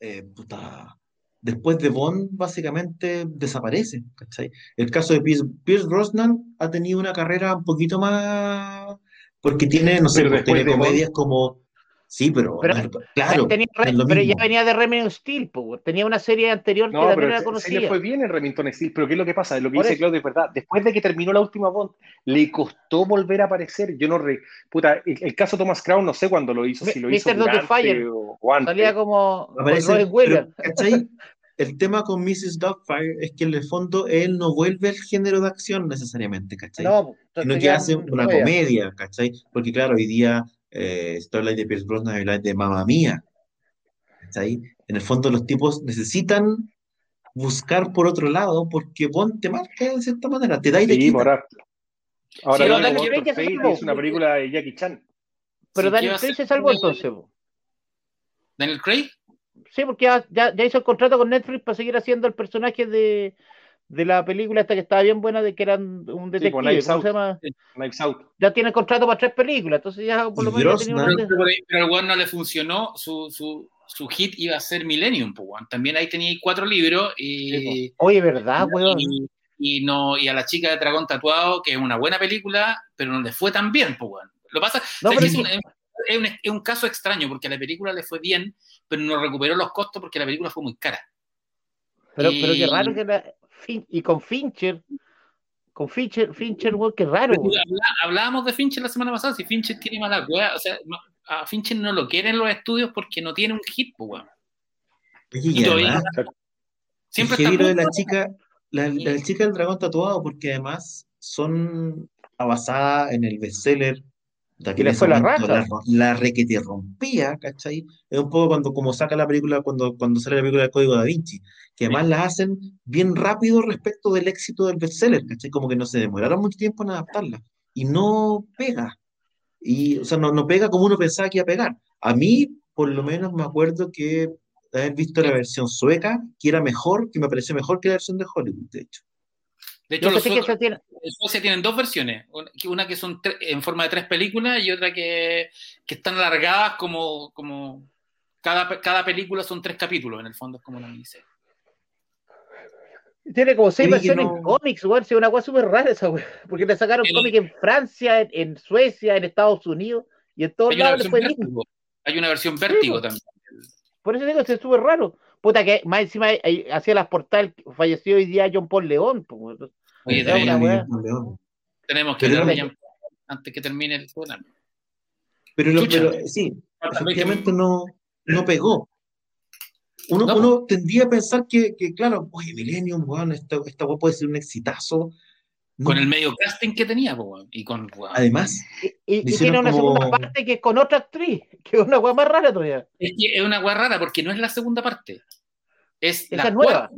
eh, puta, después de Bond, básicamente desaparece, ¿cachai? El caso de Pierce, Pierce Brosnan ha tenido una carrera un poquito más, porque tiene, no sé, pues, Bond- comedias como, sí, pero, Pero- no es- claro, tenía es pero ya venía de Remington Steel, po, tenía una serie anterior que No, también pero era se- se conocida. le fue bien en Remington Steel, pero ¿qué es lo que pasa? Lo que Por dice eso. Claudio es verdad. Después de que terminó la última Bond, le costó volver a aparecer. Yo no re... Puta, el, el caso Thomas Crown no sé cuándo lo hizo, si lo hizo Mr. Durante Fire. o, antes. Salía como con Aparece, Williams. pero, ¿cachai? El tema con Mrs. Doubtfire es que en el fondo él no vuelve al género de acción necesariamente, ¿cachai? No, sino que hace una comedia, ¿cachai? Porque claro, hoy día eh, Starlight de Pierce Brosnan y Light de Mamma Mía, ¿cachai? En el fondo los tipos necesitan buscar por otro lado porque Bond te marca de cierta manera, te da y te Sí, quita. ahora, ahora Sí, Fate, es una película de Jackie Chan. Pero Sí, ¿qué Daniel Craig se salvó entonces. Daniel Craig. Sí, porque ya, ya, ya hizo el contrato con Netflix para seguir haciendo el personaje de, de la película esta que estaba bien buena de que eran un detective. Knives ¿Cómo Out. se llama? Knives Out. Ya tiene contrato para tres películas, entonces ya por lo menos tenía una- Pero, al no le funcionó, su, su, su hit iba a ser Millennium, pues. También ahí tenía cuatro libros y, Oye, ¿verdad, weón? y, y no, y a la chica de Dragón Tatuado, que es una buena película, pero no le fue tan bien, pues, weón. Lo pasa, es un, que- es un- es un caso extraño, porque a la película le fue bien, pero no recuperó los costos porque la película fue muy cara. Pero, y- pero qué raro que la, Fin- y con Fincher, con Fincher, Fincher, weón, qué raro. Habla- hablábamos de Fincher la semana pasada, si Fincher tiene mala weá, o sea, no- a Fincher no lo quieren los estudios porque no tiene un hit, pues, weón. Y y todavía- además, Siempre es está de la chica, la, la chica del dragón tatuado, porque además son basadas en el bestseller. De que Y le fue la raja. La, la re que te rompía, ¿cachai? Es un poco cuando como saca la película, cuando, cuando sale la película del Código Da Vinci, que además la hacen bien rápido respecto del éxito del bestseller, ¿cachai? Como que no se demoraron mucho tiempo en adaptarla. Y no pega. Y, o sea, no, no pega como uno pensaba que iba a pegar. A mí, por lo menos, me acuerdo que haber visto la versión sueca, que era mejor, que me pareció mejor que la versión de Hollywood, de hecho. De hecho, los tiene, en Suecia tienen dos versiones, una que- son en forma de tres películas y otra que, que están alargadas como, como cada, cada película son tres capítulos, en el fondo es como una miniserie. tiene como seis versiones no- en cómics, weón. Sí, una weá súper rara esa weá. Porque le sacaron El- cómics en Francia, en, en Suecia, en Estados Unidos y en todos lados vértigo, hay una versión vértigo también. Por eso digo, es súper raro. Puta, que más encima hacía las portales, falleció hoy día John Paul León. pues, weón. Oye, tenemos, que Pero- hablar antes que termine el programa. Pero, lo- pero sí, Faltan 20 efectivamente no, no pegó. Uno, No, uno tendría a pensar que, que, claro, oye, Millennium, weón, esta, esta puede ser un exitazo. No. con el medio casting que tenía, weón, y con weón. Además, Y, y- y Hicieron tiene una como- segunda parte que es con otra actriz, que es una weá más rara todavía. Es que es una weá rara porque no es la segunda parte. Es Esa la nueva. cuarta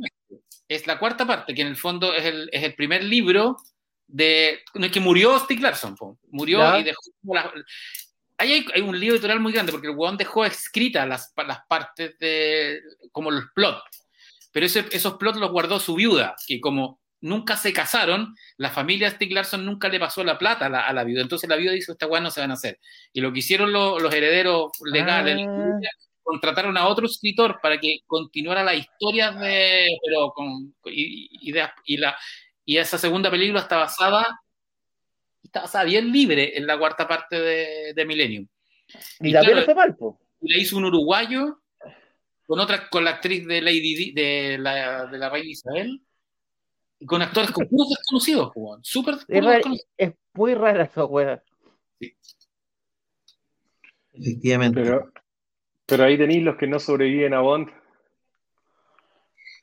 Es la cuarta parte, que en el fondo es el, es el primer libro de. No es que murió Stieg Larsson, po. murió Ya. y dejó. la- Ahí hay, hay un lío editorial muy grande porque el weón dejó escritas las, las partes de. como los plots. Pero ese- esos plots los guardó su viuda, que como nunca se casaron, la familia Stieg Larsson nunca le pasó la plata a la, a la viuda. Entonces la viuda dijo: Esta weá no se van a hacer. Y lo que hicieron lo- los herederos legales, Ah. Contrataron a otro escritor para que continuara la historia de pero con y, y, la y esa segunda película está basada está basada bien libre en la cuarta parte de, de Millennium Y, Y también claro, le fue mal, po. y la hizo un uruguayo con otra con la actriz de Lady Di- de la, de la reina Isabel y con actores con puros desconocidos Juan. súper Es, desconocidos. muy rara esa weá. efectivamente. Pero, pero ahí tenéis los que no sobreviven a Bond.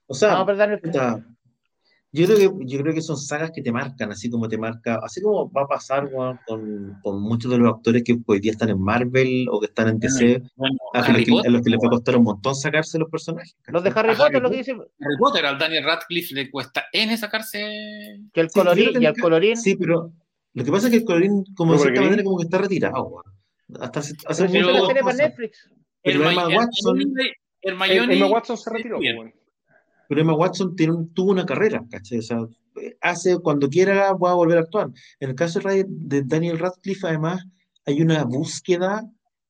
o sea, No, yo creo que, yo creo que son sagas que te marcan, así como te marca, así como va a pasar weón, con, con muchos de los actores que hoy día están en Marvel o que están en DC, Bueno, a, los que, a Potter, los que les va a costar un montón sacarse los personajes. Los de. Harry A Potter, Harry lo que dice Harry Potter al Daniel Radcliffe le cuesta N sacarse que el Sí, colorín creo y al colorín. Sí, pero, Lo que pasa es que el colorín, como de cierta manera, como que está retirado. weón. Hasta hace, hace Pero mucho para. Netflix. Pero Herma- Emma Watson, Hermione- Emma Watson se retiró. Bien. pues, bueno. pero Emma Watson tiene tuvo una carrera, ¿cachai? O sea, hace cuando quiera va a volver a actuar. En el caso de Daniel Radcliffe, además, hay una búsqueda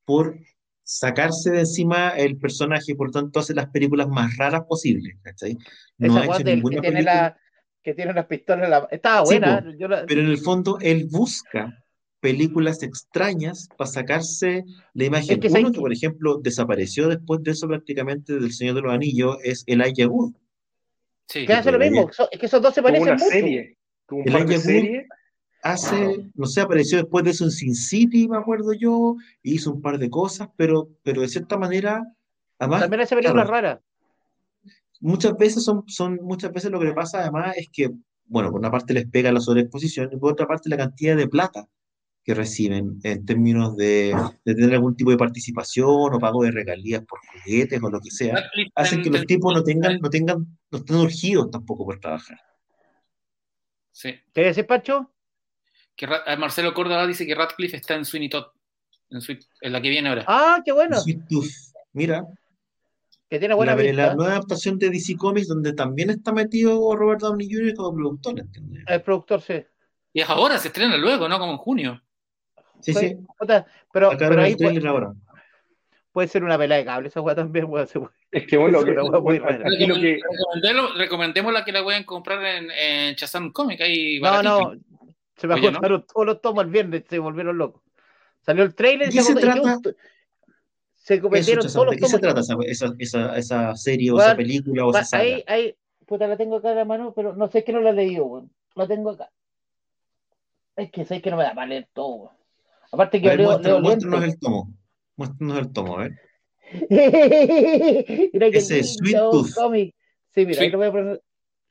por sacarse de encima el personaje, por tanto hace las películas más raras posibles, ¿cachai? No Esa ha hecho ninguna que tiene la que tiene unas pistolas en la estaba Sí, buena. po. yo la- Pero en el fondo él busca películas extrañas para sacarse la imagen. Es que Uno ¿sabes que, por ejemplo, desapareció después de eso prácticamente del Señor de los Anillos es Elijah Wood. Sí. que hace lo mismo. es que esos dos se parecen una mucho. serie. Un El series. Hace, no sé, apareció después de eso en Sin City, me acuerdo yo, hizo un par de cosas, pero, pero de cierta manera, además, También hace películas claro, raras. muchas veces son, son, muchas veces lo que le pasa además es que, bueno, por una parte les pega la sobreexposición y por otra parte la cantidad de plata que reciben en términos de, de tener algún tipo de participación o pago de regalías por juguetes o lo que sea, hacen que los tipos no tengan, no tengan, no estén urgidos tampoco por trabajar. Sí. ¿Qué decir, Pancho? Que eh, Marcelo Córdoba dice que Radcliffe está en Sweeney Todd. En, en la que viene ahora. Ah, qué bueno. Sweet Tooth, mira, Que tiene buena la, nueva adaptación de DC Comics donde también está metido Robert Downey Jr. como productor, ¿entiendes? El productor, sí. Y es ahora, se estrena luego, ¿no? Como en junio. Sí, sí, puta, Pero, ahí puede, puede ser una pelea de cable. Esa weá también, puede- Es que bueno, que- muy rara. que, Recomendémoslo- Recomendémosla que la pueden comprar en, en Shazam Comic. Ahí No, baratito. no. Se me Oye, ¿no? agotaron todos los tomos el viernes. Se volvieron locos. Salió el trailer y ¿De se trata? Se Eso, cometieron todos ¿De los qué se tomos. trata esa, esa, esa, esa serie o Bueno, esa película o esa saga? ahí, ahí, puta, la tengo acá en la mano, pero no sé que no la he leído, weón. La tengo acá. Es que sé que no me da para leer todo, weón. Aparte que ver, leo, muestra- leo muéstranos el tomo. Muéstranos el tomo, a ver. mira que Ese es Sweet Tooth. Sí, mira, ahí lo voy a poner.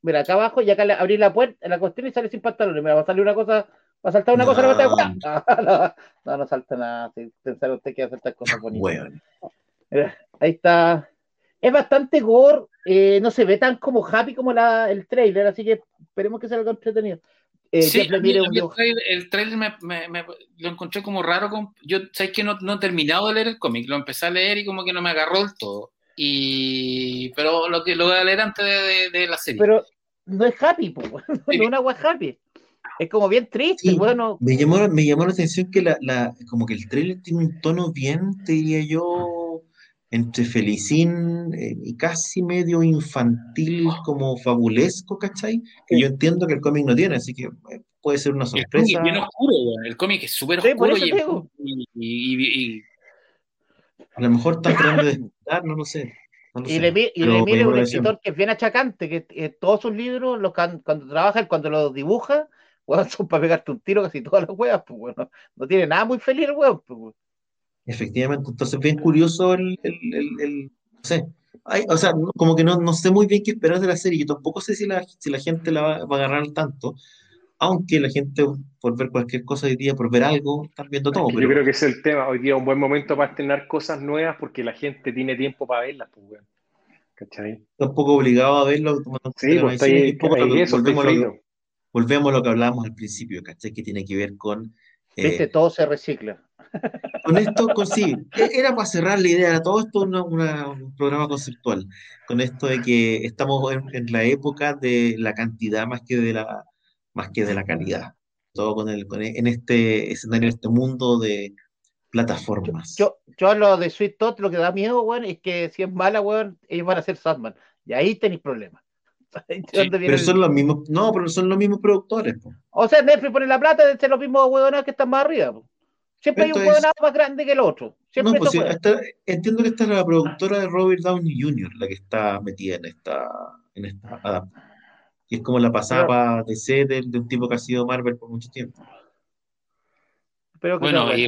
Mira, acá abajo y acá le abrí la puerta, la cuestión y sale sin pantalones. Me va a salir una cosa, va a saltar una cosa la pantalla. No, no, no salta nada. Si pensar usted que va a saltar cosas bonitas. Weón. Mira, ahí está. Es bastante gore, eh, no se ve tan como happy como la, el trailer, así que esperemos que sea algo entretenido. Eh, Sí, Jeff Lemire un el trailer, el trailer me, me- me- lo encontré como raro. con- yo, sabes que no, no he terminado de leer el cómic, lo empecé a leer y como que no me agarró del todo. Y, pero lo que lo voy a leer antes de, de- de la serie. pero no es happy, po, no es una agua happy. Es como bien triste, Sí, bueno. Me llamó, me llamó la atención que la, la, como que el trailer tiene un tono bien, te diría yo, entre felicín eh, y casi medio infantil, como fabulesco, ¿cachai? Que yo entiendo que el cómic no tiene, así que eh, puede ser una el cómic sorpresa. es bien oscuro, el cómic es súper oscuro y, digo. y- y- y- y- A lo mejor están tratando de despertar, no lo sé. no lo Y sé, le, y le mire un escritor que es bien achacante, que eh, todos sus libros, los can- cuando trabaja, cuando los dibuja, weón, son para pegarte un tiro casi todas las weas, pues bueno. No tiene nada muy feliz el weón, pues, weón. Efectivamente, entonces bien curioso el, el, el- el- no sé, Ay, o sea, no- como que no, no sé muy bien qué esperar de la serie, yo tampoco sé si la, si la gente la va, va a agarrar tanto, aunque la gente por ver cualquier cosa hoy día, por ver algo, están viendo todo, yo pero creo que es el tema. Hoy día es un buen momento para estrenar cosas nuevas porque la gente tiene tiempo para verlas, pues, weón. ¿Cachai? tampoco obligado a verlo. como Sí, pues está ahí, poco ahí eso, volvemos, a lo, volvemos a lo que hablábamos al principio, ¿cachai? Que tiene que ver con... eh, Viste, todo se recicla. Con esto, con, sí, e- era para cerrar la idea, todo esto una- una- un programa conceptual, con esto de que estamos en, en la época de la cantidad más que de la, más que de la calidad. Todo con el, con e- en este escenario, en este mundo de plataformas. Yo, yo a lo de Sweet Tot lo que da miedo, weón, es que si es mala, weón, ellos van a ser Sandman. Y ahí tenéis problemas. Viene pero el- son los mismos, no, pero son los mismos productores. po. O sea, Netflix pone la plata de ser los mismos huevonados que están más arriba. po. Siempre hay un es- huevonado más grande que el otro. Siempre No, pues, sí, esta- entiendo que esta es la productora de Robert Downey Jr., la que está metida en esta, en esta adaptación. Y es como la pasada Pero- para DC de, de un tipo que ha sido Marvel por mucho tiempo. Pero, que bueno, y.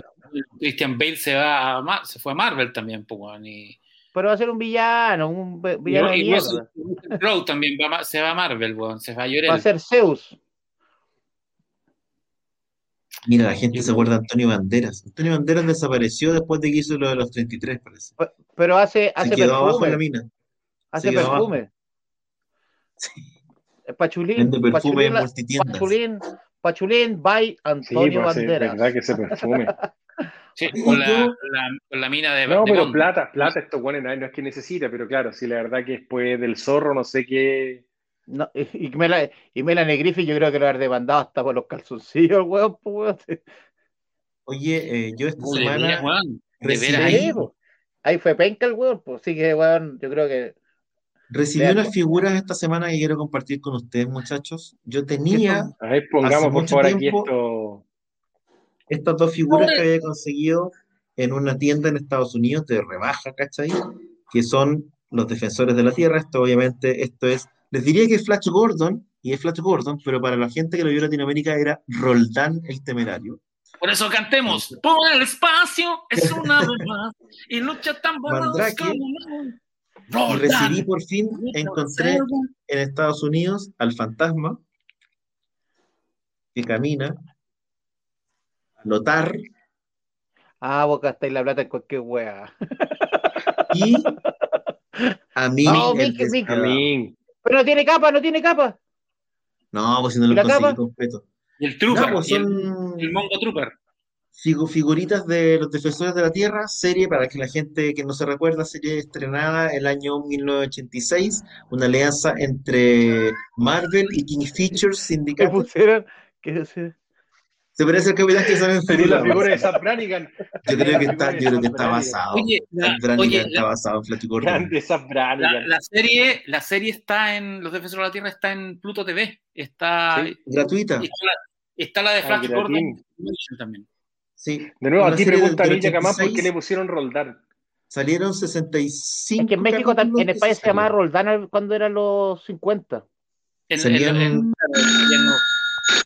Christian Bale se va a Mar- se fue a Marvel también, pues, y, Pero va a ser un villano, un villano de y Crowe también va se va a Marvel, weón, se va a Va a llorar. ser Zeus. Mira, la gente Yo se acuerda de Antonio Banderas. Antonio Banderas desapareció después de que hizo lo de los 33, parece. Pe- Pero hace, Se hace quedó abajo en la mina. Hace abajo. perfume. Eh, Pachulín. Vende perfume Pachulín, en la- multitiendas. Pachulín, by Sí, Antonio pues, es Banderas. verdad que ese perfume. Sí, con, la, yo- la- con la mina de. No, de pero Bond. plata, plata, estos guanes no es que necesita, pero claro, sí, la verdad que después del zorro, no sé qué. No, y, y Mela, y Melanie Griffith yo creo que lo haber demandado hasta por los calzoncillos, weón, pues, weón. Oye, eh, yo esta semana weón, recibí- ahí. pues. Ahí fue penca el weón, pues sí que weón, yo creo que recibí unas figuras esta semana que quiero compartir con ustedes, muchachos. Yo tenía A ver, pongamos Hace por mucho favor aquí tiempo- esto. estas dos figuras que había conseguido en una tienda en Estados Unidos de rebaja, ¿cachai? Que son los defensores de la tierra. Esto obviamente, esto es, les diría que es Flash Gordon, y es Flash Gordon, pero para la gente que lo vio en Latinoamérica era Roldán el Temerario. Por eso cantemos. Por el espacio es una verdad y lucha tan Mandrake. como recibí por fin, encontré en Estados Unidos al fantasma que camina, a Lotar ah, vos gastáis la plata en cualquier weá. y a mí No, el Mickey. Pero no tiene capa, no tiene capa. No, pues si no ¿Y lo la conseguí capa? completo. Y el Trooper. No, pues y el, son el Mongo Trooper. figu- figuritas de los Defensores de la Tierra, serie para que la gente que no se recuerda, serie estrenada el año 1986, una alianza entre Marvel y King Features Que Syndicate. pusieron. Que se... Parece al capitán que sale en la figura de Sam Brannigan. Yo creo que está, yo creo que está basado. Oye, la, oye, está la- basado en Flash Gordon. Grande Sam la- la serie, la serie está en Los Defensores de la Tierra, está en Pluto TV. Está, Sí. Gratuita. está, la, está la de Ah, Flash Gordon también. Sí. De nuevo, Una a ti serie pregunta Ninja Camán por 86. qué le pusieron Roldán. Salieron 65 Es que en México, en España se llamaba. Roldán cuando eran los 50. En, en- en- en-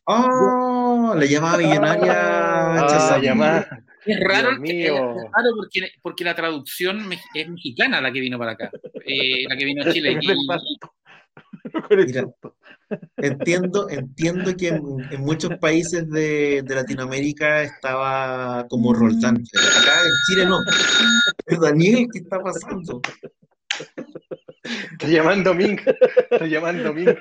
¡Oh! La llamada millonaria Ah, llamada. es raro, es raro porque, porque la traducción es mexicana la que vino para acá, eh, la que vino a Chile. Y- Mira. Entiendo, entiendo que en, en muchos países de, de Latinoamérica estaba como Roldán, pero acá en Chile no. Pero Daniel, ¿qué está pasando? Está llamando Ming. Está llamando Ming.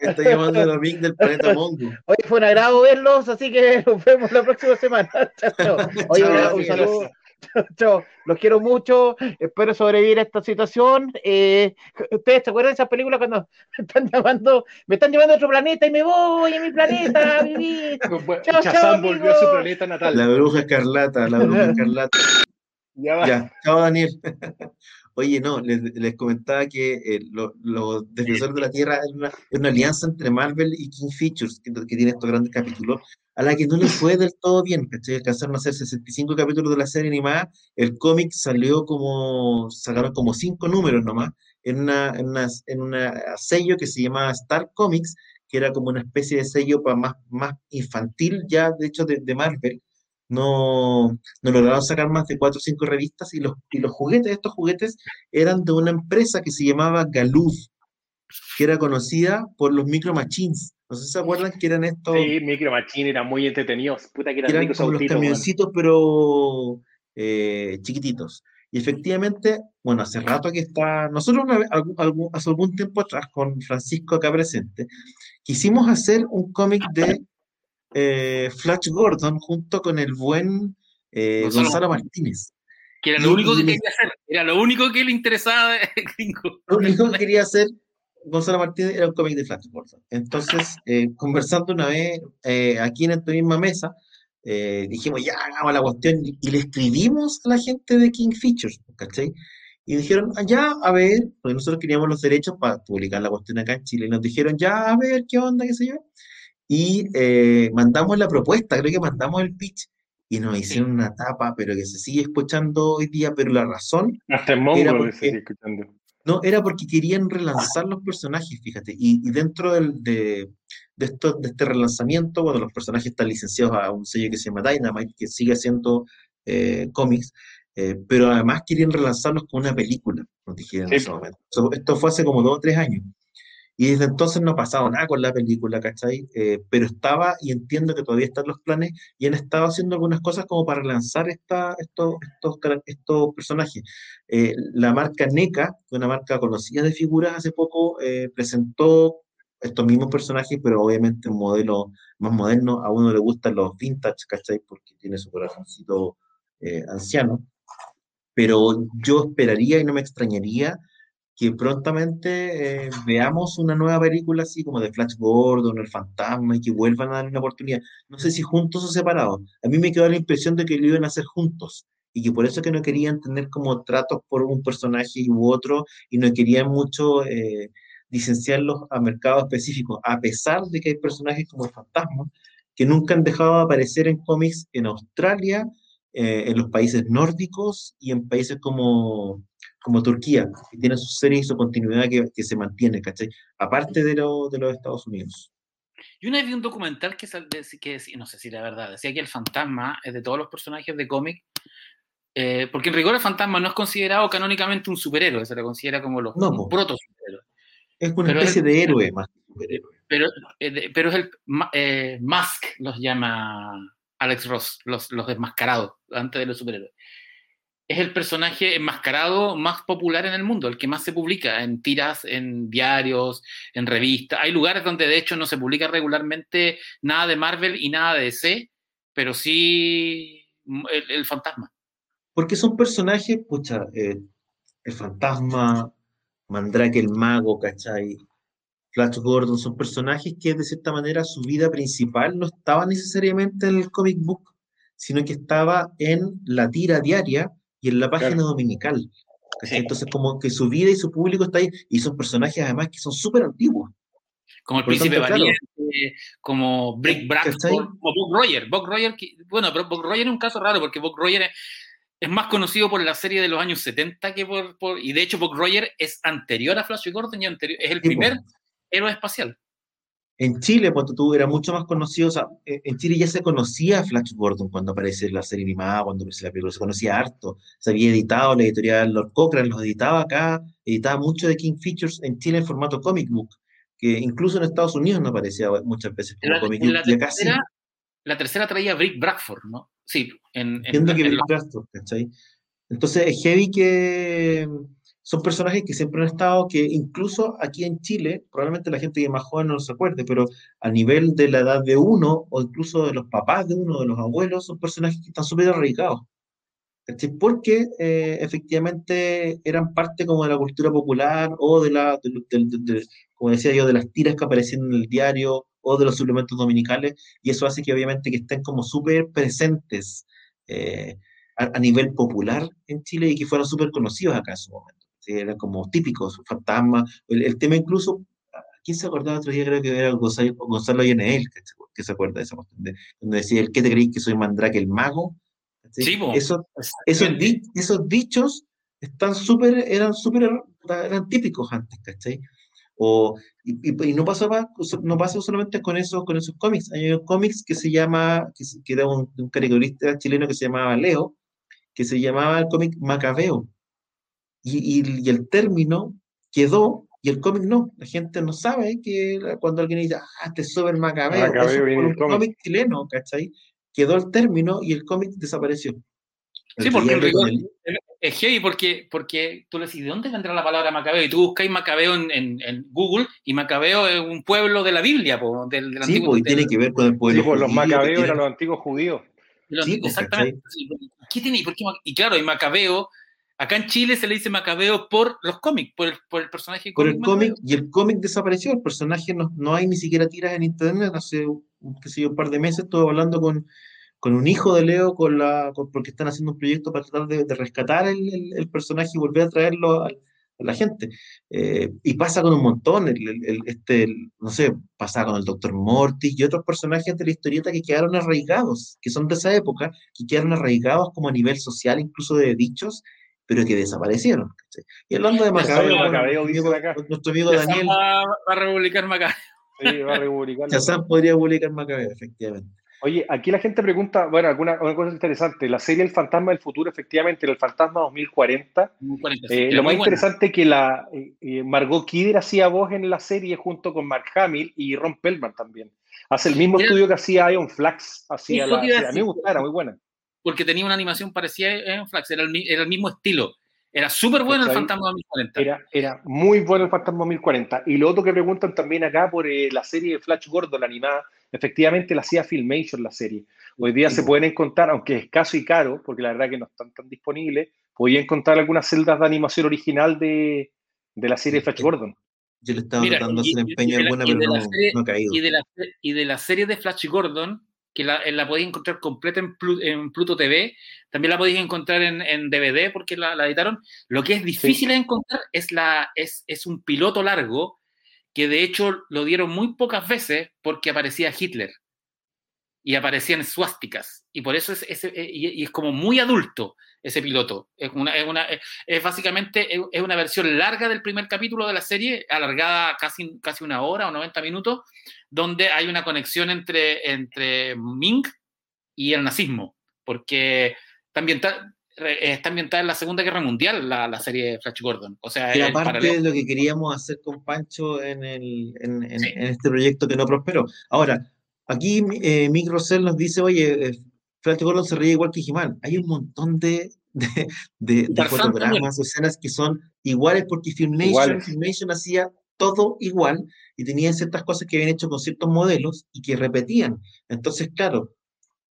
Está llamando Mick del planeta Mongo. Hoy fue un agrado verlos, así que nos vemos la próxima semana. Chao, chao. Oye, Chao, un gracias. saludo. Chao, chao. Los quiero mucho. Espero sobrevivir a esta situación. Eh, ¿Ustedes se acuerdan de esas películas cuando me están llamando, me están llevando a otro planeta y me voy a mi planeta a vivir? Chao, chao, Chazam volvió a su planeta natal. La bruja escarlata, la bruja escarlata. Ya va. Ya, chao Daniel. Oye, no, les, les comentaba que eh, lo- los Defensores de la Tierra es una, una alianza entre Marvel y King Features, que, que tiene estos grandes capítulos, a la que no les fue del todo bien, ¿cachai? Alcanzaron a hacer 65 capítulos de la serie animada, el cómic salió como, sacaron como 5 números nomás, en una, en una, en una sello que se llamaba Star Comics, que era como una especie de sello para más, más infantil ya, de hecho, de, de Marvel. No, no lograron sacar más de cuatro o cinco revistas y los, y los juguetes, estos juguetes eran de una empresa que se llamaba Galuf, que era conocida por los Micro Machines. No sé si se acuerdan que eran estos, Sí, Micro Machine era muy entretenido. Puta que eran eran como los camioncitos, pero eh, chiquititos. Y efectivamente, bueno, hace rato que está, nosotros una vez- algún- algún- hace algún tiempo atrás, con Francisco acá presente, quisimos hacer un cómic de eh, Flash Gordon junto con el buen eh, Gonzalo Gonzalo Martínez. que era Y- lo único que quería hacer, era lo único que le interesaba Gringo. Lo único que quería hacer Gonzalo Martínez era un cómic de Flash Gordon. Entonces, eh, conversando una vez aquí en esta misma mesa, dijimos, ya hagamos la cuestión y, le escribimos a la gente de King Features, ¿cachai? Y dijeron, "Ah, ya, a ver, porque nosotros queríamos los derechos para publicar la cuestión acá en Chile, y nos dijeron, ya, a ver, qué onda, qué sé yo. Y eh, mandamos la propuesta, creo que mandamos el pitch, y nos hicieron una tapa, pero que se sigue escuchando hoy día, pero la razón Hasta en Era porque- se sigue escuchando. no, era porque querían relanzar los personajes, fíjate. Y, y dentro del- de, de, esto, de este relanzamiento, bueno, los personajes están licenciados a un sello que se llama Dynamite, que sigue haciendo eh, cómics, eh, pero además querían relanzarlos con una película, nos dijeron en Sí. ese momento. So, esto fue hace como dos o tres años. Y desde entonces no ha pasado nada con la película, ¿cachai? Eh, pero estaba, y entiendo que todavía están los planes, y han estado haciendo algunas cosas como para relanzar esta, estos, estos, estos personajes. Eh, la marca NECA, una marca conocida de figuras, hace poco eh, presentó estos mismos personajes, pero obviamente un modelo más moderno. A uno le gustan los vintage, ¿cachai? Porque tiene su corazoncito eh, anciano. Pero yo esperaría y no me extrañaría que prontamente eh, veamos una nueva película así como de Flash Gordon, El Fantasma, y que vuelvan a dar una oportunidad. No sé si juntos o separados. A mí me quedó la impresión de que lo iban a hacer juntos y que por eso que no querían tener como tratos por un personaje u otro y no querían mucho eh, licenciarlos a mercados específicos, a pesar de que hay personajes como el fantasma que nunca han dejado de aparecer en cómics en Australia, eh, en los países nórdicos y en países como, como Turquía, que tienen su serie y su continuidad que, que se mantiene, ¿cachai? Aparte de, lo, de los Estados Unidos. Yo una vez vi un documental que, que, no sé si la verdad, decía que el fantasma es de todos los personajes de cómic, eh, porque en rigor el fantasma no es considerado canónicamente un superhéroe, se le considera como los no, proto superhéroes. Es una especie de héroe más que superhéroe. Pero, eh, pero es el eh, Mask, los llama Alex Ross, los, los desmascarados, antes de los superhéroes. Es el personaje enmascarado más popular en el mundo, el que más se publica en tiras, en diarios, en revistas. Hay lugares donde de hecho no se publica regularmente nada de Marvel y nada de DC, pero sí el, fantasma. Porque son personajes, pucha, eh, el fantasma, Mandrake el mago, ¿cachai? Flash Gordon, son personajes que de cierta manera su vida principal no estaba necesariamente en el comic book, sino que estaba en la tira diaria y en la página dominical. Entonces, como que su vida y su público está ahí, y son personajes además que son súper antiguos. Como el príncipe Valiente, como Brick Bradford, como Bob Roger. Bob Roger, bueno, pero Bob Roger es un caso raro porque Bob Roger es, es más conocido por la serie de los años 70 que por, por y de hecho Buck Roger es anterior a Flash Gordon y anterior, es el primer héroe espacial. En Chile, cuando tú era mucho más conocido, o sea, en Chile ya se conocía Flash Gordon cuando aparece la serie animada, cuando aparece la película, se conocía harto, se había editado la editorial Lord Cochrane, los editaba acá, editaba mucho de King Features en Chile en formato comic book, que incluso en Estados Unidos no aparecía muchas veces como la, comic book. La, tercera, la tercera traía Brick Bradford, ¿no? Sí, en, Entiendo en, que en los... ¿cachai? Entonces es heavy que son personajes que siempre han estado, que incluso aquí en Chile, probablemente la gente que es más joven no se acuerde, pero a nivel de la edad de uno, o incluso de los papás de uno, de los abuelos, son personajes que están súper arraigados. Porque eh, efectivamente eran parte como de la cultura popular o de la, de, de, de, como decía yo, de las tiras que aparecían en el diario o de los suplementos dominicales, y eso hace que obviamente que estén como súper presentes eh, a, a, nivel popular en Chile y que fueron súper conocidos acá en su momento. ¿Sí? Eran como típicos, fantasmas, el, el, tema incluso, ¿quién se acordaba otro día? Creo que era Gonzalo, Gonzalo Yeneel, que, se acuerda de esa cuestión, de, donde decía, ¿el qué te creéis que soy Mandrake el mago? Sí, Eso, esos, di, esos dichos están súper, eran súper, eran típicos antes, ¿cachai? O, y, y, y, no pasaba, no pasa solamente con esos, con esos cómics. Hay un cómics que se llama, que, que era un, un, caricaturista chileno que se llamaba Leo, que se llamaba el cómic Macabeo. Y, y, el término quedó y el cómic no. La gente no sabe que cuando alguien dice, ah, este es súper Macabeo, Macabeo es un cómic chileno, ¿cachai? Quedó el término y el cómic desapareció. Sí, porque en rigor, es heavy porque, porque tú le decís, ¿de dónde vendrá la palabra Macabeo? Y tú buscáis Macabeo en, en, en, Google y Macabeo es un pueblo de la Biblia. Po, del, del sí, antiguo, pues, del, tiene que ver con el pueblo. Sí, pues, los Macabeos eran los antiguos judíos. Los, sí, exactamente. ¿Qué tiene? ¿Por qué? Y claro, y Macabeo, acá en Chile se le dice Macabeo por los cómics, por el, por el personaje. Por el cómic, y el cómic desapareció, el personaje no, no hay ni siquiera tiras en internet. Hace, qué sé yo, un par de meses estuve hablando con con un hijo de Leo, con la, con, porque están haciendo un proyecto para tratar de, de rescatar el, el, el, personaje y volver a traerlo a, a la gente. Eh, y pasa con un montón, el, este, no sé, pasa con el Doctor Mortis y otros personajes de la historieta que quedaron arraigados, que son de esa época, que quedaron arraigados como a nivel social, incluso de dichos, pero que desaparecieron. ¿sí? Y hablando de Macabeo, Macabeo bueno, nuestro, amigo, nuestro amigo Daniel. Va, va a republicar Macabeo. Sí, va a republicar. Chazán podría publicar Macabeo, efectivamente. Oye, aquí la gente pregunta, bueno, alguna una cosa interesante, la serie El Fantasma del Futuro, efectivamente, El Fantasma 2040, 2040 sí, eh, lo más interesante es que la eh, Margot Kidder hacía voz en la serie junto con Mark Hamill y Ron Pellman también. Hace el mismo estudio que hacía Ion Flax, hacía la, a mí me gustaba, era muy buena. Porque tenía una animación parecida a Flax, era el, era el mismo estilo. Era súper bueno el. Fantasma 2040. Era, era muy bueno el Fantasma 2040. Y lo otro que preguntan también acá por eh, la serie de Flash Gordon, la animada, efectivamente la hacía Filmation la serie. Hoy día se pueden encontrar, aunque es escaso y caro, porque la verdad que no están tan disponibles, podían encontrar algunas celdas de animación original de, de la serie de Flash Gordon. Yo le estaba Mira, tratando de hacer empeño alguna, pero no, serie- no ha caído. y de la, y de la serie de Flash Gordon, que la, la podéis encontrar completa en, Plu- en Pluto TV, también la podéis encontrar en, en DVD porque la, la editaron. Lo que es difícil de encontrar es, la, es, es un piloto largo que de hecho lo dieron muy pocas veces porque aparecía Hitler y aparecían suásticas. Y por eso es, es- eh, y, es como muy adulto ese piloto. Es, una, es, una, es básicamente es- es una versión larga del primer capítulo de la serie, alargada casi, casi una hora o 90 minutos, donde hay una conexión entre, entre Ming y el nazismo, porque está ambientada, eh, está ambientada en la Segunda Guerra Mundial la, la serie Flash Gordon. O sea, es aparte paralelo. de lo que queríamos hacer con Pancho en, el, en, en- Sí. en este proyecto que no prosperó. Ahora, aquí eh, Mick Rosell nos dice, oye, eh, Flash Gordon se ríe igual que He-Man. Hay un montón de, de, de- de fotogramas escenas que son iguales porque Filmation. Filmation hacía todo igual y tenía ciertas cosas que habían hecho con ciertos modelos y que repetían. Entonces, claro,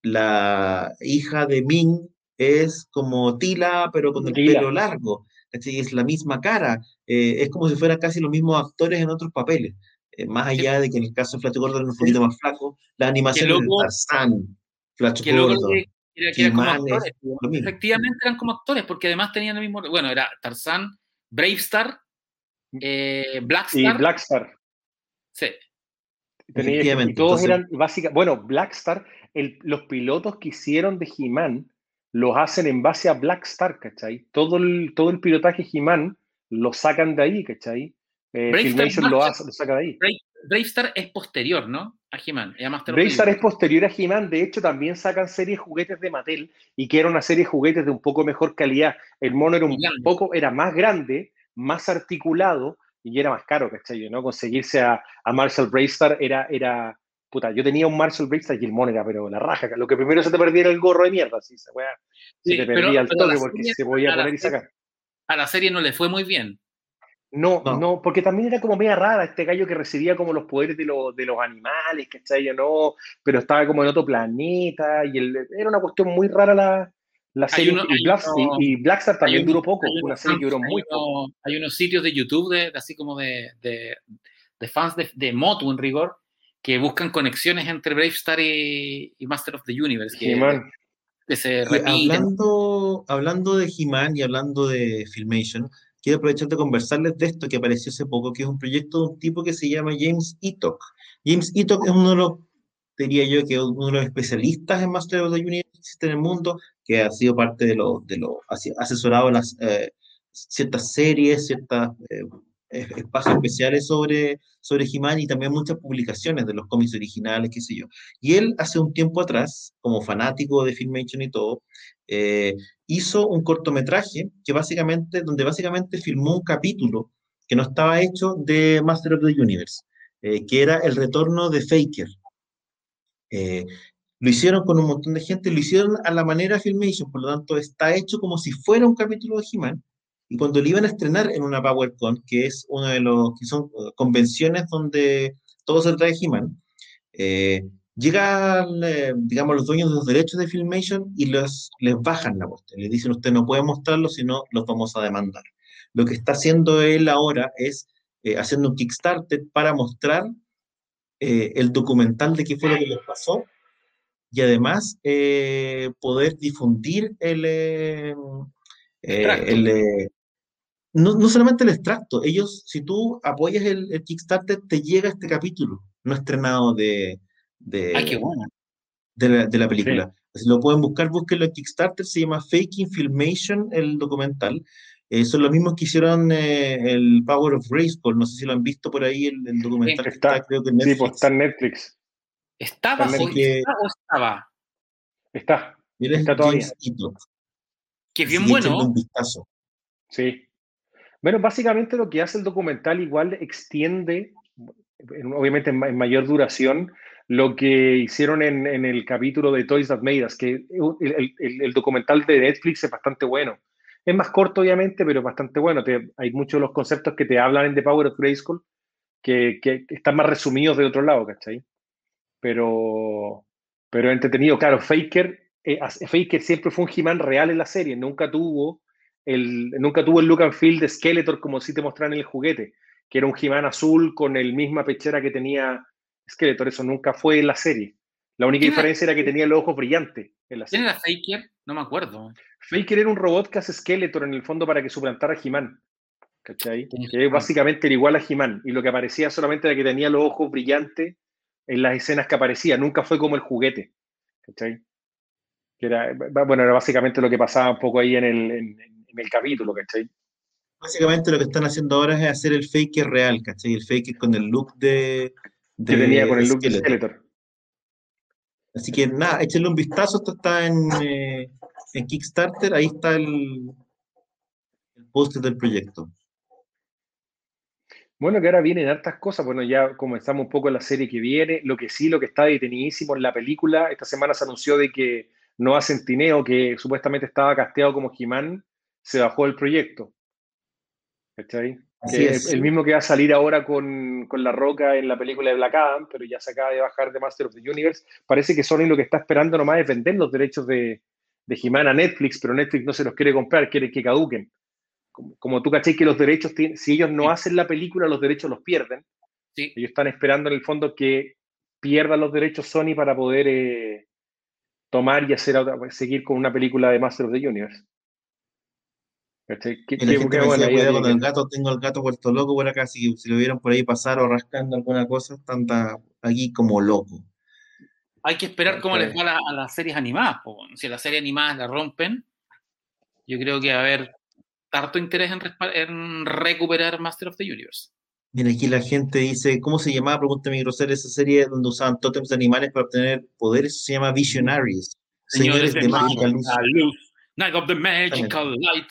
la hija de Ming es como Tila, pero con el Tila. pelo largo. Es la misma cara. eh, es como si fueran casi los mismos actores en otros papeles. Eh, más allá de que en el caso de Flash Gordon era un poquito más flaco, las animaciones de Tarzán, Flash que luego Gordon, que, era, que como actores. lo mismo. Efectivamente eran como actores, porque además tenían el mismo. Bueno, era Tarzán, Bravestar, eh, Y Blackstar. Blackstar. sí. Tenía- Efectivamente, y todos entonces- eran básicamente, bueno, Blackstar, el, los pilotos que hicieron de He-Man los hacen en base a Blackstar, ¿cachai? Todo el, todo el pilotaje He-Man lo sacan de ahí, ¿cachai? Eh, Filmation lo, Blackstar. hace, lo saca de ahí. Bravestar es posterior, ¿no? A He-Man. Bravestar es posterior a He-Man, de hecho también sacan series de juguetes de Mattel y que era una serie de juguetes de un poco mejor calidad. El mono era un Grande. poco, era más grande, más articulado y era más caro, ¿cachai? ¿no? Conseguirse a, a Marshall Bravestar era, era, puta, yo tenía un Marshall Bravestar y el mono era, pero la raja, lo que primero se te perdiera el gorro de mierda, así, se Sí, te pero- perdía pero toque porque serie- se podía poner y sacar. A la serie no le fue muy bien. No, No. no, porque también era como media rara este gallo que recibía como los poderes de, los de los animales, ¿cachai? Yo no, pero estaba como en otro planeta y el- era una cuestión muy rara la, la serie. uno- y, Black- uno- y- y Blackstar también duró poco, una unos serie que duró muy poco. Hay unos sitios de YouTube, de, así como de, de, de fans de, de Motu en rigor, que buscan conexiones entre Bravestar y, y Master of the Universe, que, He-Man. que se Y repiten. hablando, hablando de He-Man y hablando de Filmation, quiero aprovechar de conversarles de esto que apareció hace poco, que es un proyecto de un tipo que se llama James Eatock. James Eatock es uno de los, diría yo, que es uno de los especialistas en Master of the Universe en el mundo, que ha sido parte de los, de los, asesorado las, eh, ciertas series, ciertos espacios especiales sobre, sobre He-Man y también muchas publicaciones de los cómics originales, qué sé yo. Y él hace un tiempo atrás, como fanático de Filmation y todo, eh, hizo un cortometraje que básicamente, donde básicamente filmó un capítulo que no estaba hecho de Master of the Universe, eh, que era el retorno de Faker. Eh, lo hicieron con un montón de gente, lo hicieron a la manera Filmation, por lo tanto está hecho como si fuera un capítulo de He-Man. Y cuando lo iban a estrenar en una PowerCon, que es una de los que son uh, convenciones donde todo se trae He-Man, eh, llegan, eh, digamos, los dueños de los derechos de Filmation y los, les bajan la cuestión. Les dicen, usted no puede mostrarlo, sino los vamos a demandar. Lo que está haciendo él ahora es eh, haciendo un Kickstarter para mostrar eh, el documental de qué fue lo que les pasó y además eh, poder difundir el, eh, Extracto. el, eh, no, no solamente el extracto, ellos, si tú apoyas el, el Kickstarter, te llega este capítulo no estrenado de, de, Ay, qué bueno. de la, de la película. Si lo pueden buscar, búsquenlo en Kickstarter, se llama Faking Filmation, el documental. Eh, son los mismos que hicieron eh, el Power of Grayskull, no sé si lo han visto por ahí, el, el documental que está. está, creo que en Sí, Netflix. pues está en Netflix. ¿Estaba que- está o estaba? Está, Mira, está todavía. Que bien bueno. un vistazo. sí. Bueno, básicamente lo que hace el documental igual extiende, en- obviamente en mayor duración, lo que hicieron en, el capítulo de Toys That Made Us, que el, documental de Netflix es bastante bueno. Es más corto, obviamente, pero bastante bueno. hay muchos de los conceptos que te hablan en The Power of Grayskull que, que, están más resumidos de otro lado, ¿cachai? Pero, pero entretenido. Claro, Faker, eh, Faker siempre fue un He-Man real en la serie, nunca tuvo el, nunca tuvo el look and feel de Skeletor como si te mostraron en el juguete, que era un He-Man azul con el misma pechera que tenía Skeletor, eso nunca fue en la serie. La única diferencia era? que tenía los ojos brillantes en la serie. ¿Quién era Faker? No me acuerdo. Faker era un robot que hace Skeletor en el fondo para que suplantara a He-Man. ¿Cachai? Que básicamente era igual a He-Man. Y lo que aparecía solamente era que tenía los ojos brillantes en las escenas que aparecía. Nunca fue como el juguete. ¿Cachai? Que era, bueno, era básicamente lo que pasaba un poco ahí en el, en, el capítulo, ¿cachai? Básicamente lo que están haciendo ahora es hacer el fake real, ¿cachai? El fake con el look de. Que tenía con el look de Skeletor. Así que nada, échenle un vistazo. Esto está en, eh, en Kickstarter. Ahí está el, el post del proyecto. Bueno, que ahora vienen hartas cosas. Bueno, ya comenzamos un poco la serie que viene. Lo que sí, lo que está detenidísimo en la película. Esta semana se anunció de que Noah Centineo, que supuestamente estaba casteado como Jimán, se bajó del proyecto. ¿Cachai? El, mismo que va a salir ahora con, La Roca en la película de Black Adam, pero ya se acaba de bajar de Master of the Universe. Parece que Sony lo que está esperando nomás es vender los derechos de, de He-Man a Netflix, pero Netflix no se los quiere comprar, quiere que caduquen como, tú caché que los derechos, si ellos no hacen la película, los derechos los pierden. Sí. Ellos están esperando en el fondo que pierdan los derechos Sony para poder eh, tomar y hacer seguir con una película de Master of the Universe. ¿Qué, qué, con el gato, tengo el gato vuelto loco por acá, si, si lo vieron por ahí pasar o rascando alguna cosa, están aquí como loco. Hay que esperar cómo les va a, las series animadas. Si las series animadas la rompen, yo creo que va a haber harto interés en, recuperar Master of the Universe. Mira, aquí la gente dice, ¿cómo se llamaba? Pregunta mi grosera esa serie donde usaban tótems de animales para obtener poderes. Se llama Visionaries. Señores, de, Magical Luz. Night of the Magical Light.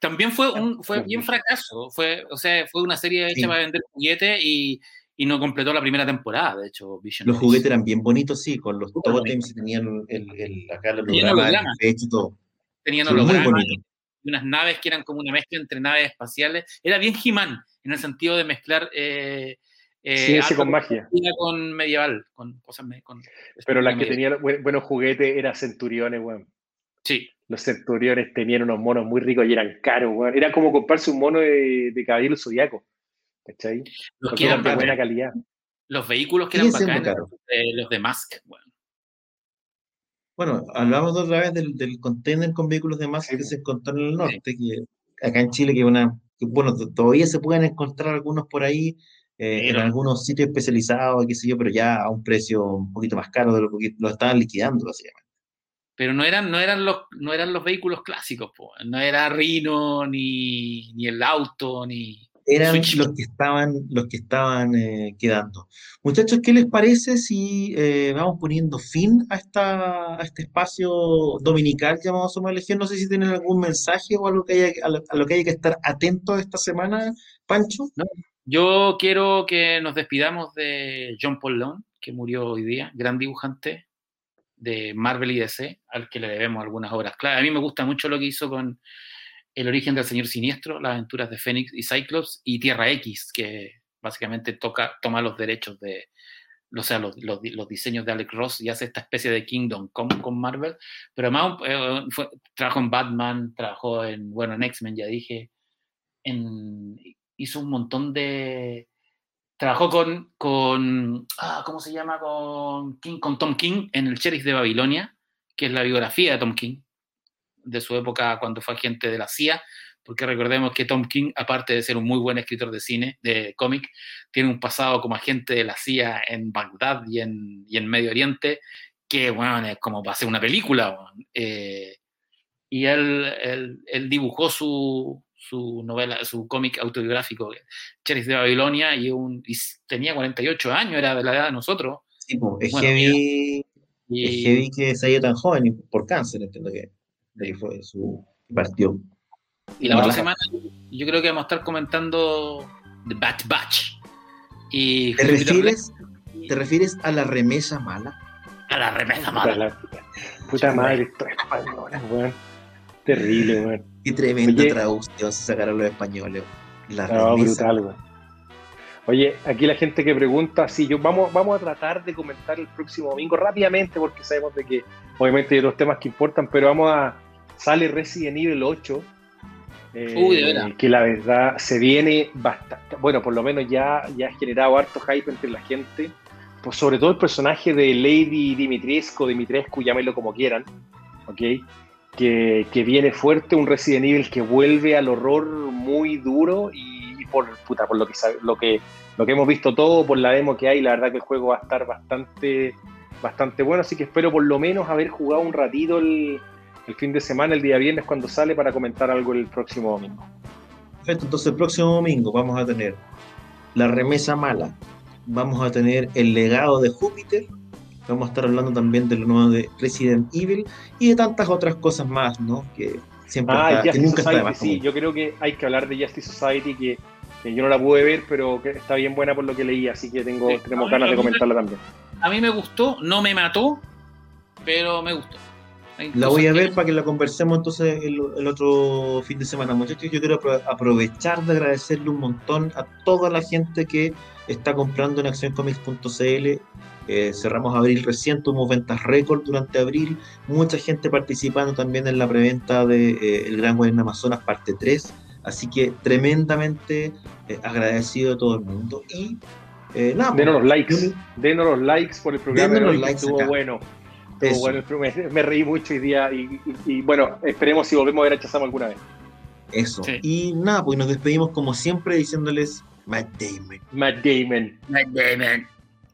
También fue un fue bien fracaso. Fue, o sea, fue una serie hecha para vender juguetes y, y, no completó la primera temporada, de hecho, Visionaries. Los juguetes eran bien bonitos, sí, con los tótems y tenían el, el, acá el holograma, el hecho todo. Tenían hologramas unas naves que eran como una mezcla entre naves espaciales. Era bien he en el sentido de mezclar. Eh, eh con magia. Con medieval, con cosas. Con Pero la que tenía buenos juguetes era Centuriones, weón. Sí. Los Centuriones tenían unos monos muy ricos y eran caros, weón. Era como comprarse un mono de, de caballero zodiaco. ¿Cachai? Los que eran de buena calidad. Los vehículos que eran bacanes, eh, los de Mask, weón. Bueno, hablamos otra vez del, del container con vehículos de masa que se encontró en el norte, que acá en Chile, que una, bueno, todavía se pueden encontrar algunos por ahí, eh, en algunos sitios especializados, qué sé yo, pero ya a un precio un poquito más caro de lo que lo estaban liquidando, básicamente. Pero no eran, no eran, los, no eran los vehículos clásicos, no era Rino, ni, ni el auto, ni, eran los que estaban, los que estaban eh, quedando. Muchachos, ¿qué les parece si eh, vamos poniendo fin a, esta, a este espacio dominical llamado Somos Legión? No sé si tienen algún mensaje o algo que haya, a, lo, que hay que estar atento esta semana, Pancho. yo quiero que nos despidamos de John Paul Long, que murió hoy día, gran dibujante de Marvel y DC, al que le debemos algunas obras clave. A mí me gusta mucho lo que hizo con el origen del Señor Siniestro, las aventuras de Fénix y Cyclops, y Tierra X, que básicamente toca, toma los derechos de, o sea, los, diseños de Alex Ross y hace esta especie de Kingdom con, con Marvel, pero además eh, trabajó en Batman, trabajó en, bueno, en X-Men, ya dije, en, hizo un montón de... Trabajó con, con ah, ¿cómo se llama? Con, King, con Tom King en El Sheriff de Babilonia, que es la biografía de Tom King de su época cuando fue agente de la CIA, porque recordemos que Tom King, aparte de ser un muy buen escritor de cine, de cómic, tiene un pasado como agente de la CIA en Bagdad y en, y en Medio Oriente, que, bueno, es como para hacer una película. Eh, y él, él, dibujó su, su, novela, su cómic autobiográfico, Cherries de Babilonia, y, un, tenía 48 años, era de la edad de nosotros. Sí, es, heavy, es heavy que se haya tan joven por cáncer, entiendo que de ahí fue su partió. Y la otra semana yo creo que vamos a estar comentando The Bad Batch. Y ¿Te refieres, ¿Te refieres a la remesa mala? A la remesa mala. puta madre, esto es weón. Terrible, weón. Qué tremenda Oye. traducción se sacaron los españoles. La No, brutal, weón. Oye, aquí la gente que pregunta, sí, yo vamos, vamos a tratar de comentar el próximo domingo rápidamente, porque sabemos de que obviamente hay otros temas que importan, pero vamos a. Sale Resident Evil 8. eh, Uy, de que la verdad se viene bastante. Bueno, por lo menos ya, ya ha generado harto hype entre la gente. Pues sobre todo el personaje de Lady Dimitrescu, Dimitrescu, llámenlo como quieran, ¿ok? Que, viene fuerte, un Resident Evil que vuelve al horror muy duro y, por, puta, por lo que, lo, que, lo que hemos visto todo, por la demo que hay, la verdad que el juego va a estar bastante, bastante bueno, así que espero por lo menos haber jugado un ratito el, el fin de semana, el día viernes cuando sale para comentar algo el próximo domingo. Perfecto, entonces el próximo domingo vamos a tener la remesa mala, vamos a tener el legado de Júpiter, vamos a estar hablando también de lo nuevo de Resident Evil y de tantas otras cosas más, ¿no? Que siempre Ah, está- que Justice nunca está de Society, más. sí, yo creo que hay que hablar de Justice Society, que, que yo no la pude ver, pero que está bien buena por lo que leí, así que tengo, Sí, tenemos ganas de me- comentarla también. A mí me gustó, no me mató, pero me gustó. La voy a que- ver para que la conversemos entonces el, el otro fin de semana, muchachos. Yo quiero apro- aprovechar de agradecerle un montón a toda la gente que está comprando en accioncomics.cl. Eh, cerramos abril recién, tuvimos ventas récord durante abril. Mucha gente participando también en la preventa de eh, El Gran Guardián Amazonas parte 3. Así que tremendamente eh, agradecido de todo el mundo. Y eh, nada, Denos los pues, likes, denos los likes por el programa los likes estuvo acá. bueno. Estuvo bueno me reí mucho hoy día y, y- y, bueno, esperemos si volvemos a ver a Chazamo alguna vez. Eso. Sí. Y nada, pues nos despedimos como siempre diciéndoles Matt Damon, Matt Damon. Matt Damon.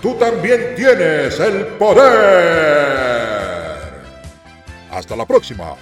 tú también tienes el poder. Hasta la próxima.